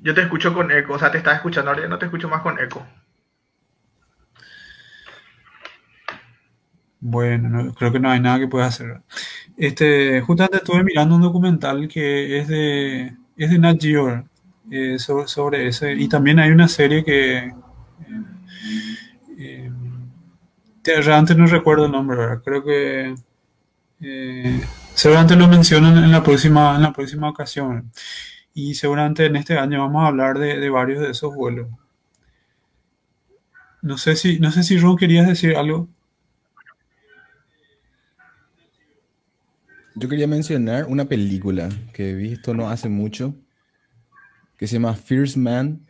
Yo te escucho con eco, o sea, te estaba escuchando, ahora ya no te escucho más con eco. Bueno, no- creo que no hay nada que pueda hacer. Este, justamente estuve mirando un documental que es de, es de Nat Geo, eh, sobre, sobre ese, y también hay una serie que eh, eh, te- realmente no recuerdo el nombre, ¿verdad? Creo que eh, seguramente lo mencionan en la próxima, en la próxima ocasión. Y seguramente en este año vamos a hablar de, de varios de esos vuelos. No sé si, no sé si Ron querías decir algo. Yo quería mencionar una película que he visto no hace mucho, que se llama First Man,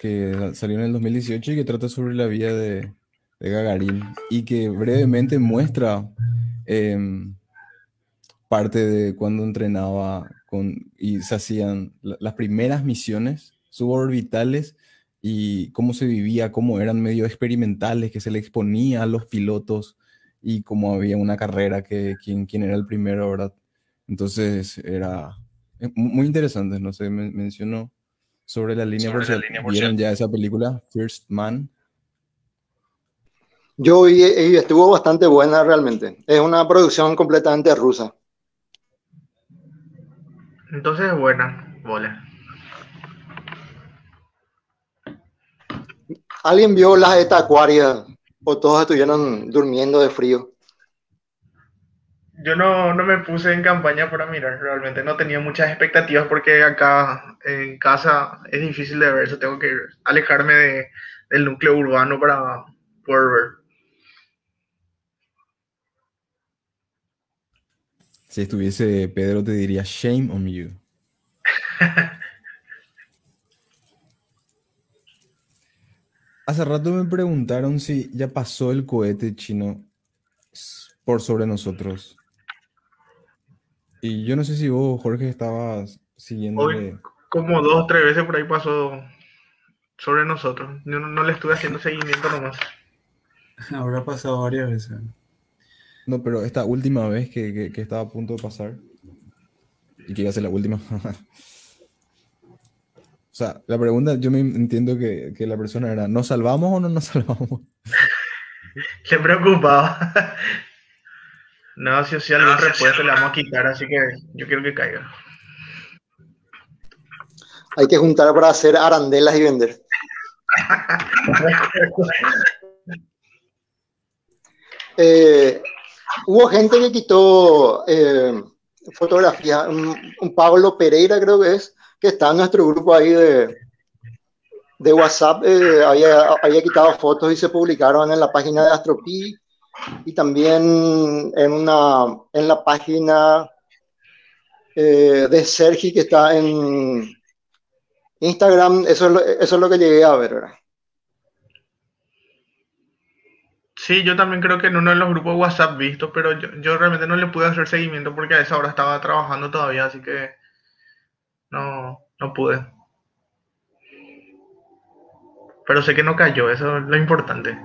que salió en el 2018 y que trata sobre la vida de, de Gagarin y que brevemente muestra em, parte de cuando entrenaba con, y se hacían la- las primeras misiones suborbitales y cómo se vivía, cómo eran medio experimentales, que se le exponía a los pilotos y cómo había una carrera que quién, quién era el primero, ¿verdad? Entonces era eh, mu- muy interesante, no sé, men- menciono sobre la línea por si vieron ya esa película, First Man. Yo vi y estuvo bastante buena realmente. Es una producción completamente rusa. Entonces es buena, bola. ¿Alguien vio las etacuarias o todos estuvieron durmiendo de frío? Yo no, no me puse en campaña para mirar, realmente no tenía muchas expectativas porque acá en casa es difícil de ver, eso tengo que alejarme de, del núcleo urbano para poder ver. Si estuviese Pedro te diría shame on you. [LAUGHS] Hace rato me preguntaron si ya pasó el cohete chino por sobre nosotros. Y yo no sé si vos, Jorge, estabas siguiéndole. Como dos o tres veces por ahí pasó sobre nosotros. Yo no, no le estuve haciendo seguimiento nomás. [LAUGHS] Habrá pasado varias veces. No, pero esta última vez que, que- que estaba a punto de pasar y que iba a ser la última. [LAUGHS] O sea, la pregunta, yo me entiendo que, que la persona era, ¿nos salvamos o no nos [LAUGHS] salvamos? Se preocupaba. No, si, si algún repuesto le vamos a quitar, así que yo quiero que caiga. Hay que juntar para hacer arandelas y vender. [LAUGHS] Eh, hubo gente que quitó eh, fotografías. Un, un Pablo Pereira, creo que es, que está en nuestro grupo ahí de, de WhatsApp, eh, había, había quitado fotos y se publicaron en la página de Astropi y también en, una, en la página eh, de Sergi que está en Instagram. Eso es lo, eso es lo que llegué a ver. ¿verdad? Sí, yo también creo que en uno de los grupos WhatsApp vistos, pero yo, yo realmente no le pude hacer seguimiento porque a esa hora estaba trabajando todavía, así que no, no pude. Pero sé que no cayó, eso es lo importante.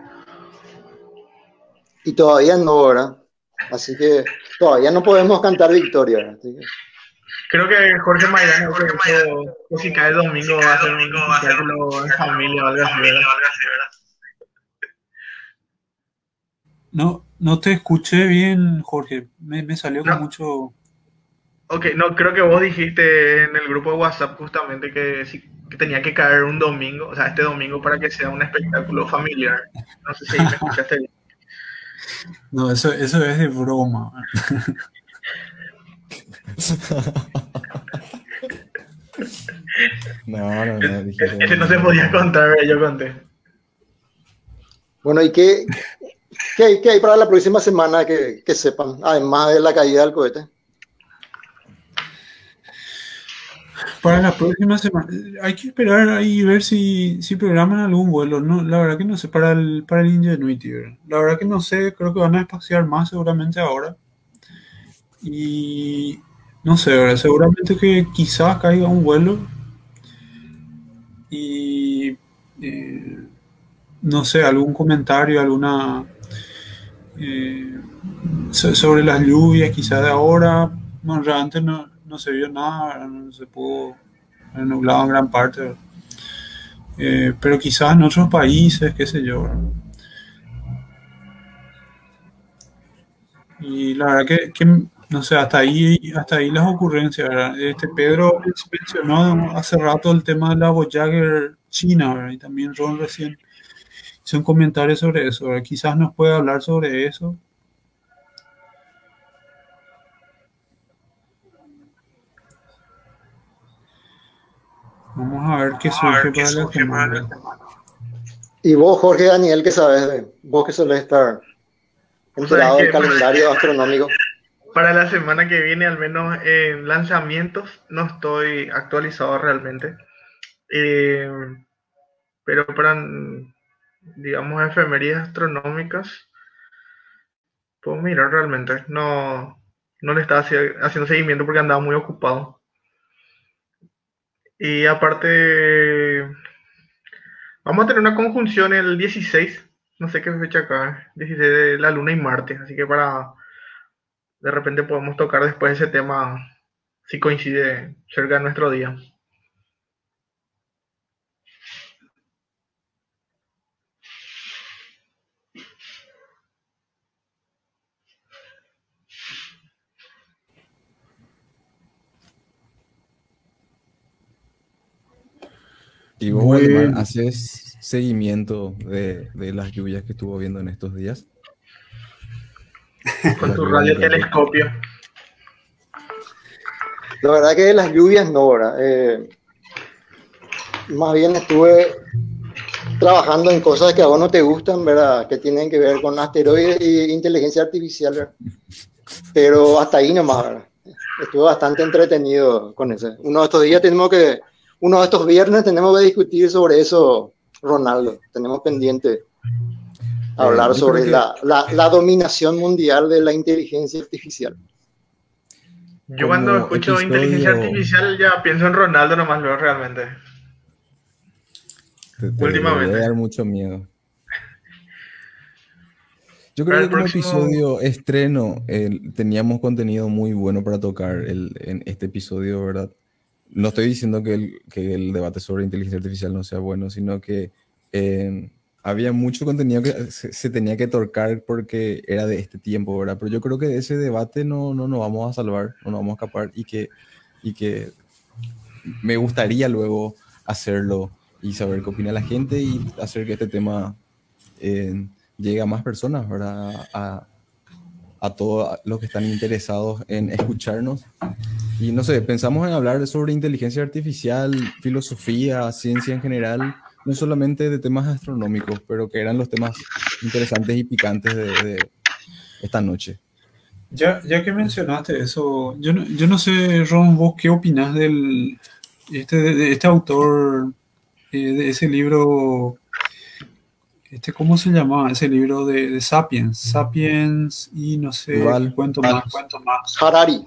Y todavía no, ¿verdad? Así que todavía no podemos cantar victoria. ¿verdad? Así que- Creo que Jorge Maidana Jorge Maidana, que si cae el domingo va a hacer un espectáculo en familia o algo así, ¿verdad? No, no te escuché bien, Jorge. Me, me salió con mucho. Ok, no, creo que vos dijiste en el grupo de WhatsApp justamente que, sí, que tenía que caer un domingo, o sea, este domingo para que sea un espectáculo familiar. No sé si me escuchaste bien. No, eso, eso es de broma. No, no, no. dije Ese que- ese no se podía contar, pero yo conté. Bueno, ¿y qué, qué, hay, qué hay para la próxima semana que, que sepan, además de la caída del cohete? Para la próxima semana, hay que esperar ahí y ver si, si programan algún vuelo. No, la verdad que no sé, para el, para el Ingenuity, ¿verdad? La verdad que no sé, creo que van a espaciar más seguramente ahora. Y no sé, seguramente que quizás caiga un vuelo. Y eh, no sé, algún comentario, alguna eh, so- sobre las lluvias quizás de ahora. Bueno, realmente no, no se vio nada, no se pudo, nublado en gran parte. Eh, pero quizás en otros países, qué sé yo. Y la verdad que, que, no sé, hasta ahí, hasta ahí las ocurrencias, ¿verdad? Este Pedro mencionó hace rato el tema de la Voyager China, ¿verdad? Y también Ron recién hizo un comentario sobre eso. Quizás nos puede hablar sobre eso. Vamos a ver qué surge para la semana. Y vos, Jorge Daniel, ¿qué sabes de vos que solés estar enterado del calendario [LAUGHS] astronómico? Para la semana que viene, al menos en lanzamientos, no estoy actualizado realmente. Eh, pero para, digamos, efemerías astronómicas, puedo mirar realmente. No, no le estaba haci- haciendo seguimiento porque andaba muy ocupado. Y aparte, vamos a tener una conjunción el 16, no sé qué fecha acá, 16 de la Luna y Marte, así que para de repente podemos tocar después ese tema si coincide cerca de nuestro día. Y vos, Bueno. Waldemar, haces seguimiento de, de las lluvias que estuvo viendo en estos días. [LAUGHS] Con tu radiotelescopio. La verdad que las lluvias no, ¿verdad? Eh, más bien estuve trabajando en cosas que a vos no te gustan, ¿verdad? Que tienen que ver con asteroides e inteligencia artificial, ¿verdad? Pero hasta ahí nomás, ¿verdad? Estuve bastante entretenido con eso. Uno de estos días tenemos que, uno de estos viernes tenemos que discutir sobre eso, Ronaldo. Tenemos pendiente hablar sobre que- la, la, la dominación mundial de la inteligencia artificial. Yo cuando Como escucho episodio- inteligencia artificial ya pienso en Ronaldo nomás luego realmente. Te, te Últimamente. dar mucho miedo. Yo creo que como próximo- episodio estreno teníamos contenido muy bueno para tocar el- en este episodio, ¿verdad? No estoy diciendo que el, debate sobre inteligencia artificial no sea bueno, sino que eh, había mucho contenido que se, tenía que tocar porque era de este tiempo, ¿verdad? Pero yo creo que de ese debate no, no nos vamos a salvar, no nos vamos a escapar y que, y que me gustaría luego hacerlo y saber qué opina la gente y hacer que este tema eh, llegue a más personas, ¿verdad? A, a todos los que están interesados en escucharnos. Y no sé, pensamos en hablar sobre inteligencia artificial, filosofía, ciencia en general, no solamente de temas astronómicos, pero que eran los temas interesantes y picantes de, de esta noche. Ya, ya que mencionaste eso, yo no, yo no sé, Ron, vos qué opinás del este, de, este autor eh, de ese libro, este, ¿cómo se llamaba? Ese libro de, de Sapiens, Sapiens y no sé, Yuval. cuento más, cuento más. Harari.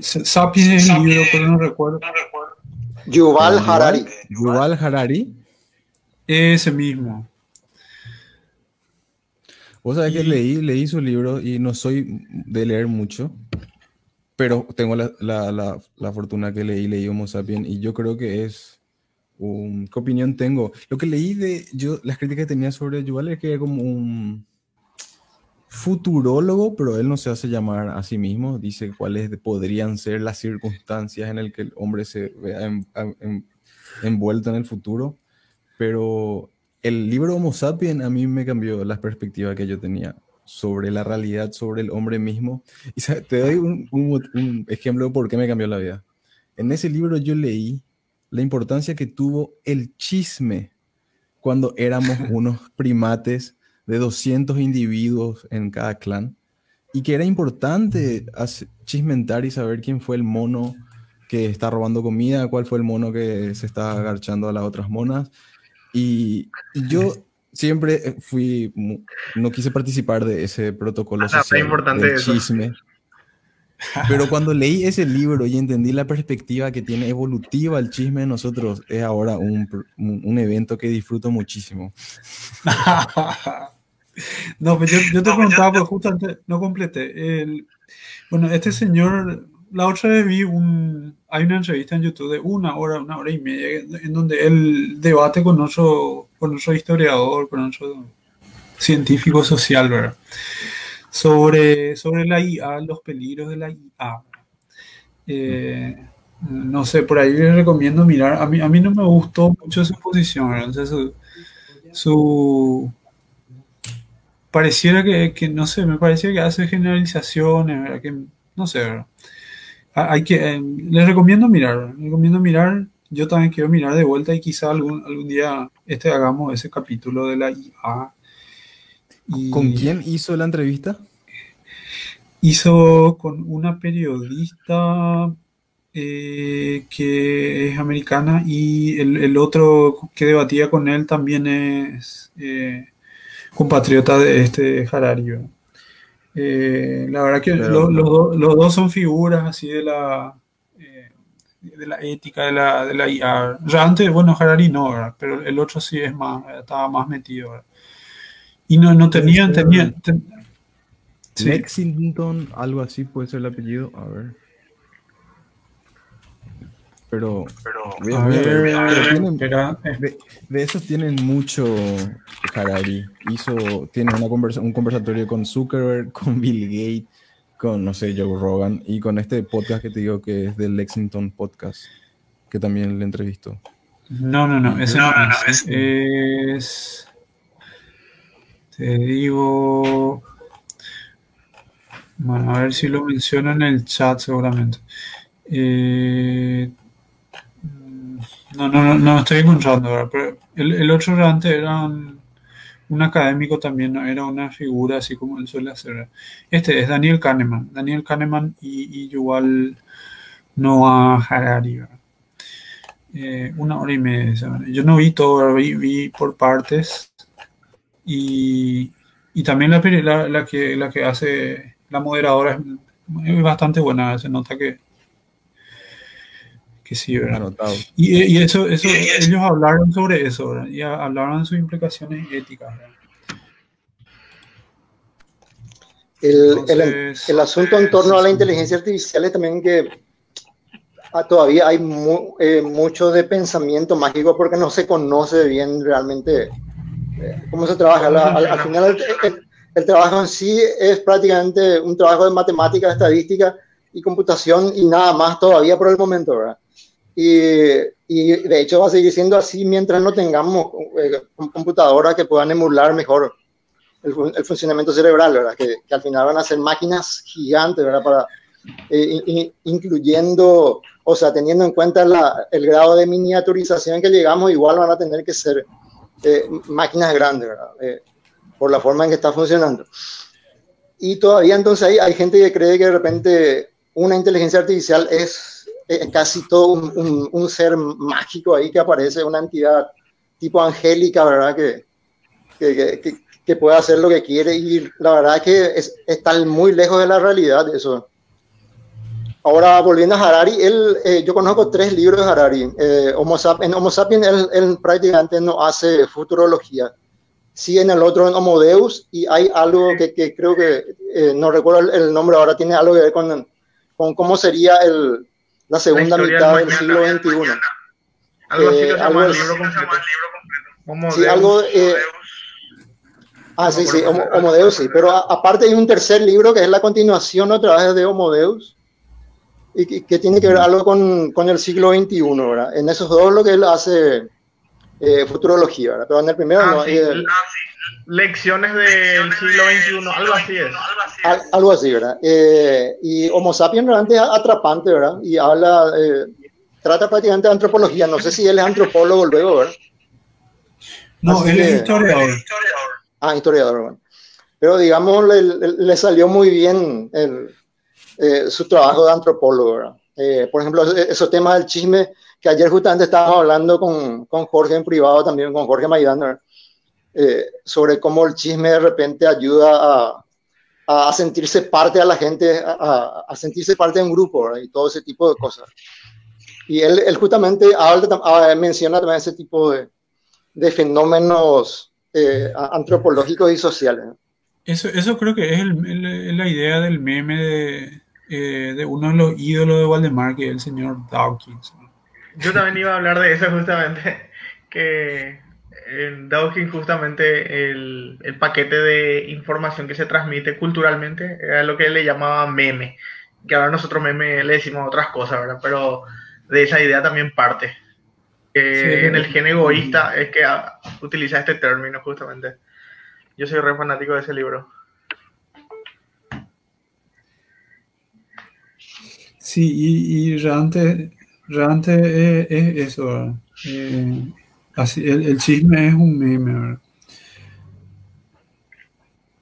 Sapiens es el libro, pero no recuerdo. Yuval Eh, Harari. Yuval Harari. Ese mismo. Vos sabés que Y- leí, leí su libro y no soy de leer mucho, pero tengo la, la- la- la fortuna que leí, leí Homo Sapiens y yo creo que es un... ¿Qué opinión tengo? Lo que leí de yo, las críticas que tenía sobre Yuval es que era como un futurólogo, pero él no se hace llamar a sí mismo, dice cuáles podrían ser las circunstancias en las que el hombre se vea en- en- envuelto en el futuro, pero el libro Homo Sapiens a mí me cambió la perspectiva que yo tenía sobre la realidad, sobre el hombre mismo. Y te doy un, un, ejemplo de por qué me cambió la vida. En ese libro yo leí la importancia que tuvo el chisme cuando éramos [LAUGHS] unos primates de 200 individuos en cada clan y que era importante chismentar y saber quién fue el mono que está robando comida, cuál fue el mono que se está agarchando a las otras monas. Y, yo siempre fui, no quise participar de ese protocolo ah, social importante del chisme. [LAUGHS] Pero cuando leí ese libro y entendí la perspectiva que tiene evolutiva el chisme de nosotros, es ahora un, un evento que disfruto muchísimo. [LAUGHS] no, pues yo, yo te preguntaba, pues justo antes, no completé. El, bueno, este señor, la otra vez vi un, hay una entrevista en YouTube de una hora, una hora y media, en donde él debate con otro, con otro historiador, con otro científico social, ¿verdad? Sobre, sobre la IA, los peligros de la IA. Eh, no sé, por ahí les recomiendo mirar. A mí, a mí no me gustó mucho su posición, ¿verdad? su, su pareciera que, que, no sé, me parecía que hace generalizaciones, ¿verdad? Que, no sé, ¿verdad? Hay que, eh, les recomiendo mirar, les recomiendo mirar, yo también quiero mirar de vuelta y quizá algún, algún día este hagamos ese capítulo de la IA. ¿Con quién hizo la entrevista? Hizo con una periodista eh, que es americana y el, el, otro que debatía con él también es... Eh, compatriota de este Harari. Eh, la verdad que los, dos son figuras así de la eh, de la ética de la, de la IA. Ya antes, bueno, Harari no, pero el otro sí es más, estaba más metido. Y no, no tenían, tenían. Lexington, algo así puede ser el apellido. A ver. Pero, de, esos tienen mucho Harari. Hizo, tiene una conversa, un conversatorio con Zuckerberg, [LAUGHS] con Bill Gates, con, no sé, Joe Rogan, y con este podcast que te digo que es del Lexington Podcast, que también le entrevistó. No, no, no, ese no, es, es, Te digo... Bueno, a ver si lo menciona en el chat seguramente. Eh, no, no, no, no estoy encontrando, pero el, otro antes era un, académico también, ¿no? era una figura así como él suele hacer. Este es Daniel Kahneman, Daniel Kahneman y, y Noah Harari. Eh, una hora y media. Yo no vi todo, vi, vi por partes y, también la, la, la, que, la que hace la moderadora es bastante buena, se nota que que sí, ¿verdad? Y, y, eso, eso, ellos hablaron sobre eso, ¿verdad? Y hablaron de sus implicaciones éticas, El, el, el, asunto en torno a la inteligencia artificial es también que ah, todavía hay eh, mucho de pensamiento mágico porque no se conoce bien realmente eh, cómo se trabaja. al, final, el, el, trabajo en sí es prácticamente un trabajo de matemática, estadística y computación y nada más todavía por el momento, ¿verdad? Y, y, de hecho va a seguir siendo así mientras no tengamos eh, computadoras que puedan emular mejor el, el funcionamiento cerebral, ¿verdad? Que, que, al final van a ser máquinas gigantes, ¿verdad? Para, eh, incluyendo, o sea, teniendo en cuenta la, el grado de miniaturización que llegamos, igual van a tener que ser eh, máquinas grandes, ¿verdad? Eh, por la forma en que está funcionando. Y todavía entonces hay, hay gente que cree que de repente una inteligencia artificial es es casi todo un, un, ser mágico ahí que aparece, una entidad tipo angélica, ¿verdad? Que, que, que, que, puede hacer lo que quiere y la verdad es que es, está muy lejos de la realidad eso. Ahora, volviendo a Harari, él, eh, yo conozco tres libros de Harari. Eh, Homo en Homo sapiens él, él, prácticamente no hace futurología. Sí en el otro, en Homo Deus, y hay algo que, que creo que, eh, no recuerdo el, nombre ahora, tiene algo que ver con, con cómo sería el, la segunda mitad del siglo XXI. Algo así eh, se llama el libro completo. sí, algo... Eh, ah, sí, sí, Homo, Deus, sí. Pero aparte hay un tercer libro que es la continuación otra vez de Homo Deus y que, que tiene que ver algo con, con, el siglo XXI, ¿verdad? En esos dos lo que él hace eh, futurología, ¿verdad? Pero en el primero Ah, no. sí, eh, ah, sí. Lecciones del siglo XXI, algo así es. Al- algo así, ¿verdad? Eh, y Homo sapiens realmente es atrapante, ¿verdad? Y habla, eh, trata prácticamente de antropología. No sé si él es antropólogo luego, ¿verdad? No, Así él es historiador. Ah, historiador, bueno. Pero digamos, le, le- le salió muy bien el, eh, su trabajo de antropólogo, ¿verdad? Eh, por ejemplo, ese- esos temas del chisme, que ayer justamente estábamos hablando con, con Jorge en privado también, con Jorge Maidana, ¿verdad? Eh, sobre cómo el chisme de repente ayuda a, a sentirse parte a la gente, a, sentirse parte de un grupo, ¿verdad? Y todo ese tipo de cosas. Y él, él justamente habla, ah, menciona también ese tipo de, de fenómenos eh, antropológicos y sociales. Eso, eso creo que es el- el- la idea del meme de, eh, de uno de los ídolos de Waldemar, que es el señor Dawkins. Yo también iba a hablar de eso justamente, que en Dawkins justamente el, el paquete de información que se transmite culturalmente era lo que él le llamaba meme, que ahora nosotros meme le decimos otras cosas, ¿verdad? Pero de esa idea también parte. Sí. en el gen egoísta es que ah, utiliza este término justamente. Yo soy re fanático de ese libro. Sí, y, y realmente, realmente es, es eso. Eh, así, el, el chisme es un meme. ¿verdad?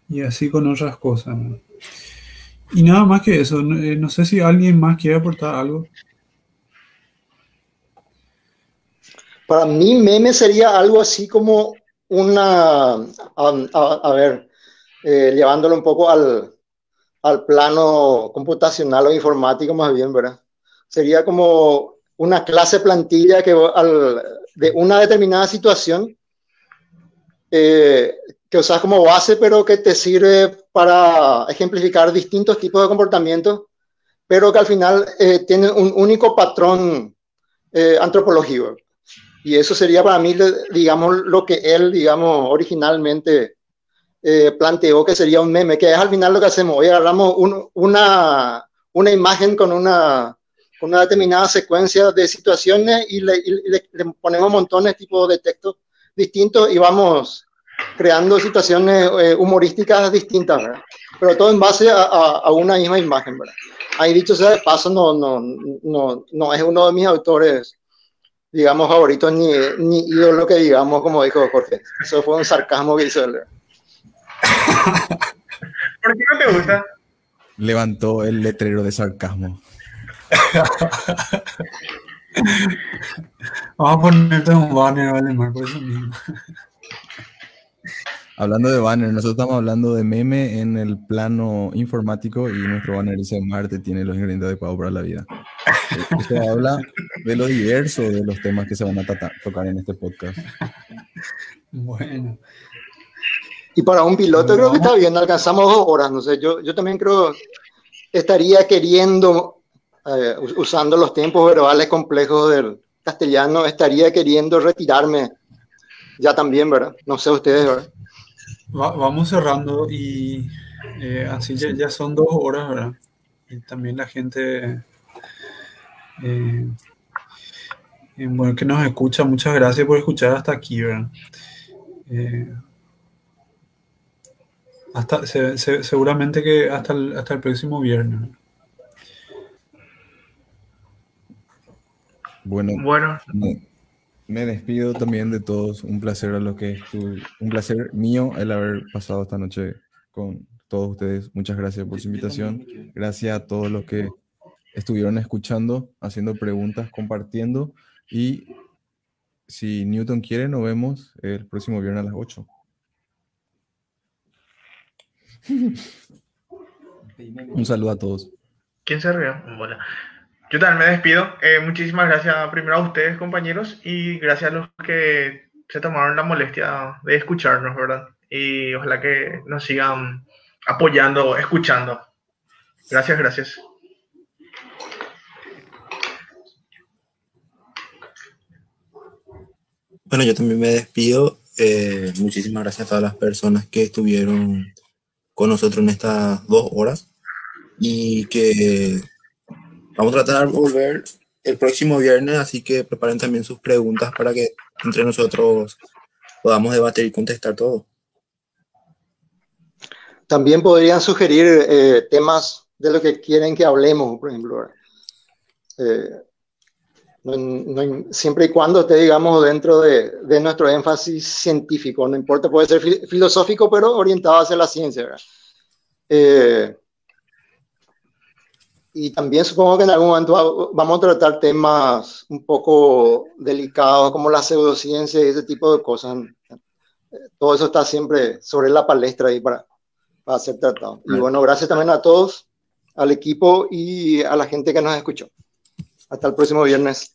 Y así con otras cosas. Y nada más que eso. No, eh, no sé si alguien más quiere aportar algo. Para mí, meme sería algo así como una, a ver, eh, llevándolo un poco al, al plano computacional o informático más bien, ¿verdad? Sería como una clase plantilla que al- de una determinada situación eh, que usas como base, pero que te sirve para ejemplificar distintos tipos de comportamientos, pero que al final eh, tienen un único patrón eh, antropológico. Y eso sería para mí, digamos, lo que él, digamos, originalmente eh, planteó que sería un meme, que es al final lo que hacemos. Hoy agarramos un- una, una imagen con una, una determinada secuencia de situaciones y le, y le- le ponemos montones tipo de textos distintos y vamos creando situaciones eh, humorísticas distintas, ¿verdad? Pero todo en base a, a- a una misma imagen, ¿verdad? Ahí dicho sea de paso, no, no, no, no es uno de mis autores digamos, favoritos ni, ni ídolo que digamos, como dijo Jorge. Eso fue un sarcasmo que hizo él. ¿Por qué no te gusta? Levantó el letrero de sarcasmo. Vamos a ponerte un banner, Waldemar, por eso mismo. Hablando de banner, nosotros estamos hablando de meme en el plano informático y nuestro banner dice Marte tiene los ingredientes adecuados para la vida. Eh, Esto habla de lo diverso de los temas que se van a tata- tocar en este podcast. Bueno. Y para un piloto creo que está bien, alcanzamos dos horas, no sé, yo, yo también creo estaría queriendo, eh, us- usando los tiempos verbales complejos del castellano, estaría queriendo retirarme ya también, ¿verdad? No sé ustedes, ¿verdad? Va- vamos cerrando y eh, así ya, son dos horas, ¿verdad? Y también la gente eh, bueno, que nos escucha, muchas gracias por escuchar hasta aquí, ¿verdad? Hasta, se- se- seguramente que hasta el, hasta el próximo viernes. Bueno, Bueno, me, me despido también de todos. Un placer a lo que estu- un placer mío el haber pasado esta noche con todos ustedes. Muchas gracias por su invitación. Gracias a todos los que estuvieron escuchando, haciendo preguntas, compartiendo. Y si Newton quiere, nos vemos el próximo viernes a las 8. [LAUGHS] Un saludo a todos. ¿quién se rió? Bueno, yo también me despido. Eh, muchísimas gracias primero a ustedes, compañeros, y gracias a los que se tomaron la molestia de escucharnos, ¿verdad? Y ojalá que nos sigan apoyando, escuchando. Gracias, gracias. Bueno, yo también me despido. Eh, muchísimas gracias a todas las personas que estuvieron con nosotros en estas dos horas y que vamos a tratar de volver el próximo viernes, así que preparen también sus preguntas para que entre nosotros podamos debatir y contestar todo. También podrían sugerir eh, temas de lo que quieren que hablemos, por ejemplo. Eh, no, no, siempre y cuando esté, digamos, dentro de, de, nuestro énfasis científico, no importa, puede ser fi filosófico, pero orientado hacia la ciencia. Eh, y también supongo que en algún momento vamos a tratar temas un poco delicados como la pseudociencia y ese tipo de cosas. Todo eso está siempre sobre la palestra ahí para, para ser tratado. Y bueno, gracias también a todos, al equipo y a la gente que nos escuchó. Hasta el próximo viernes.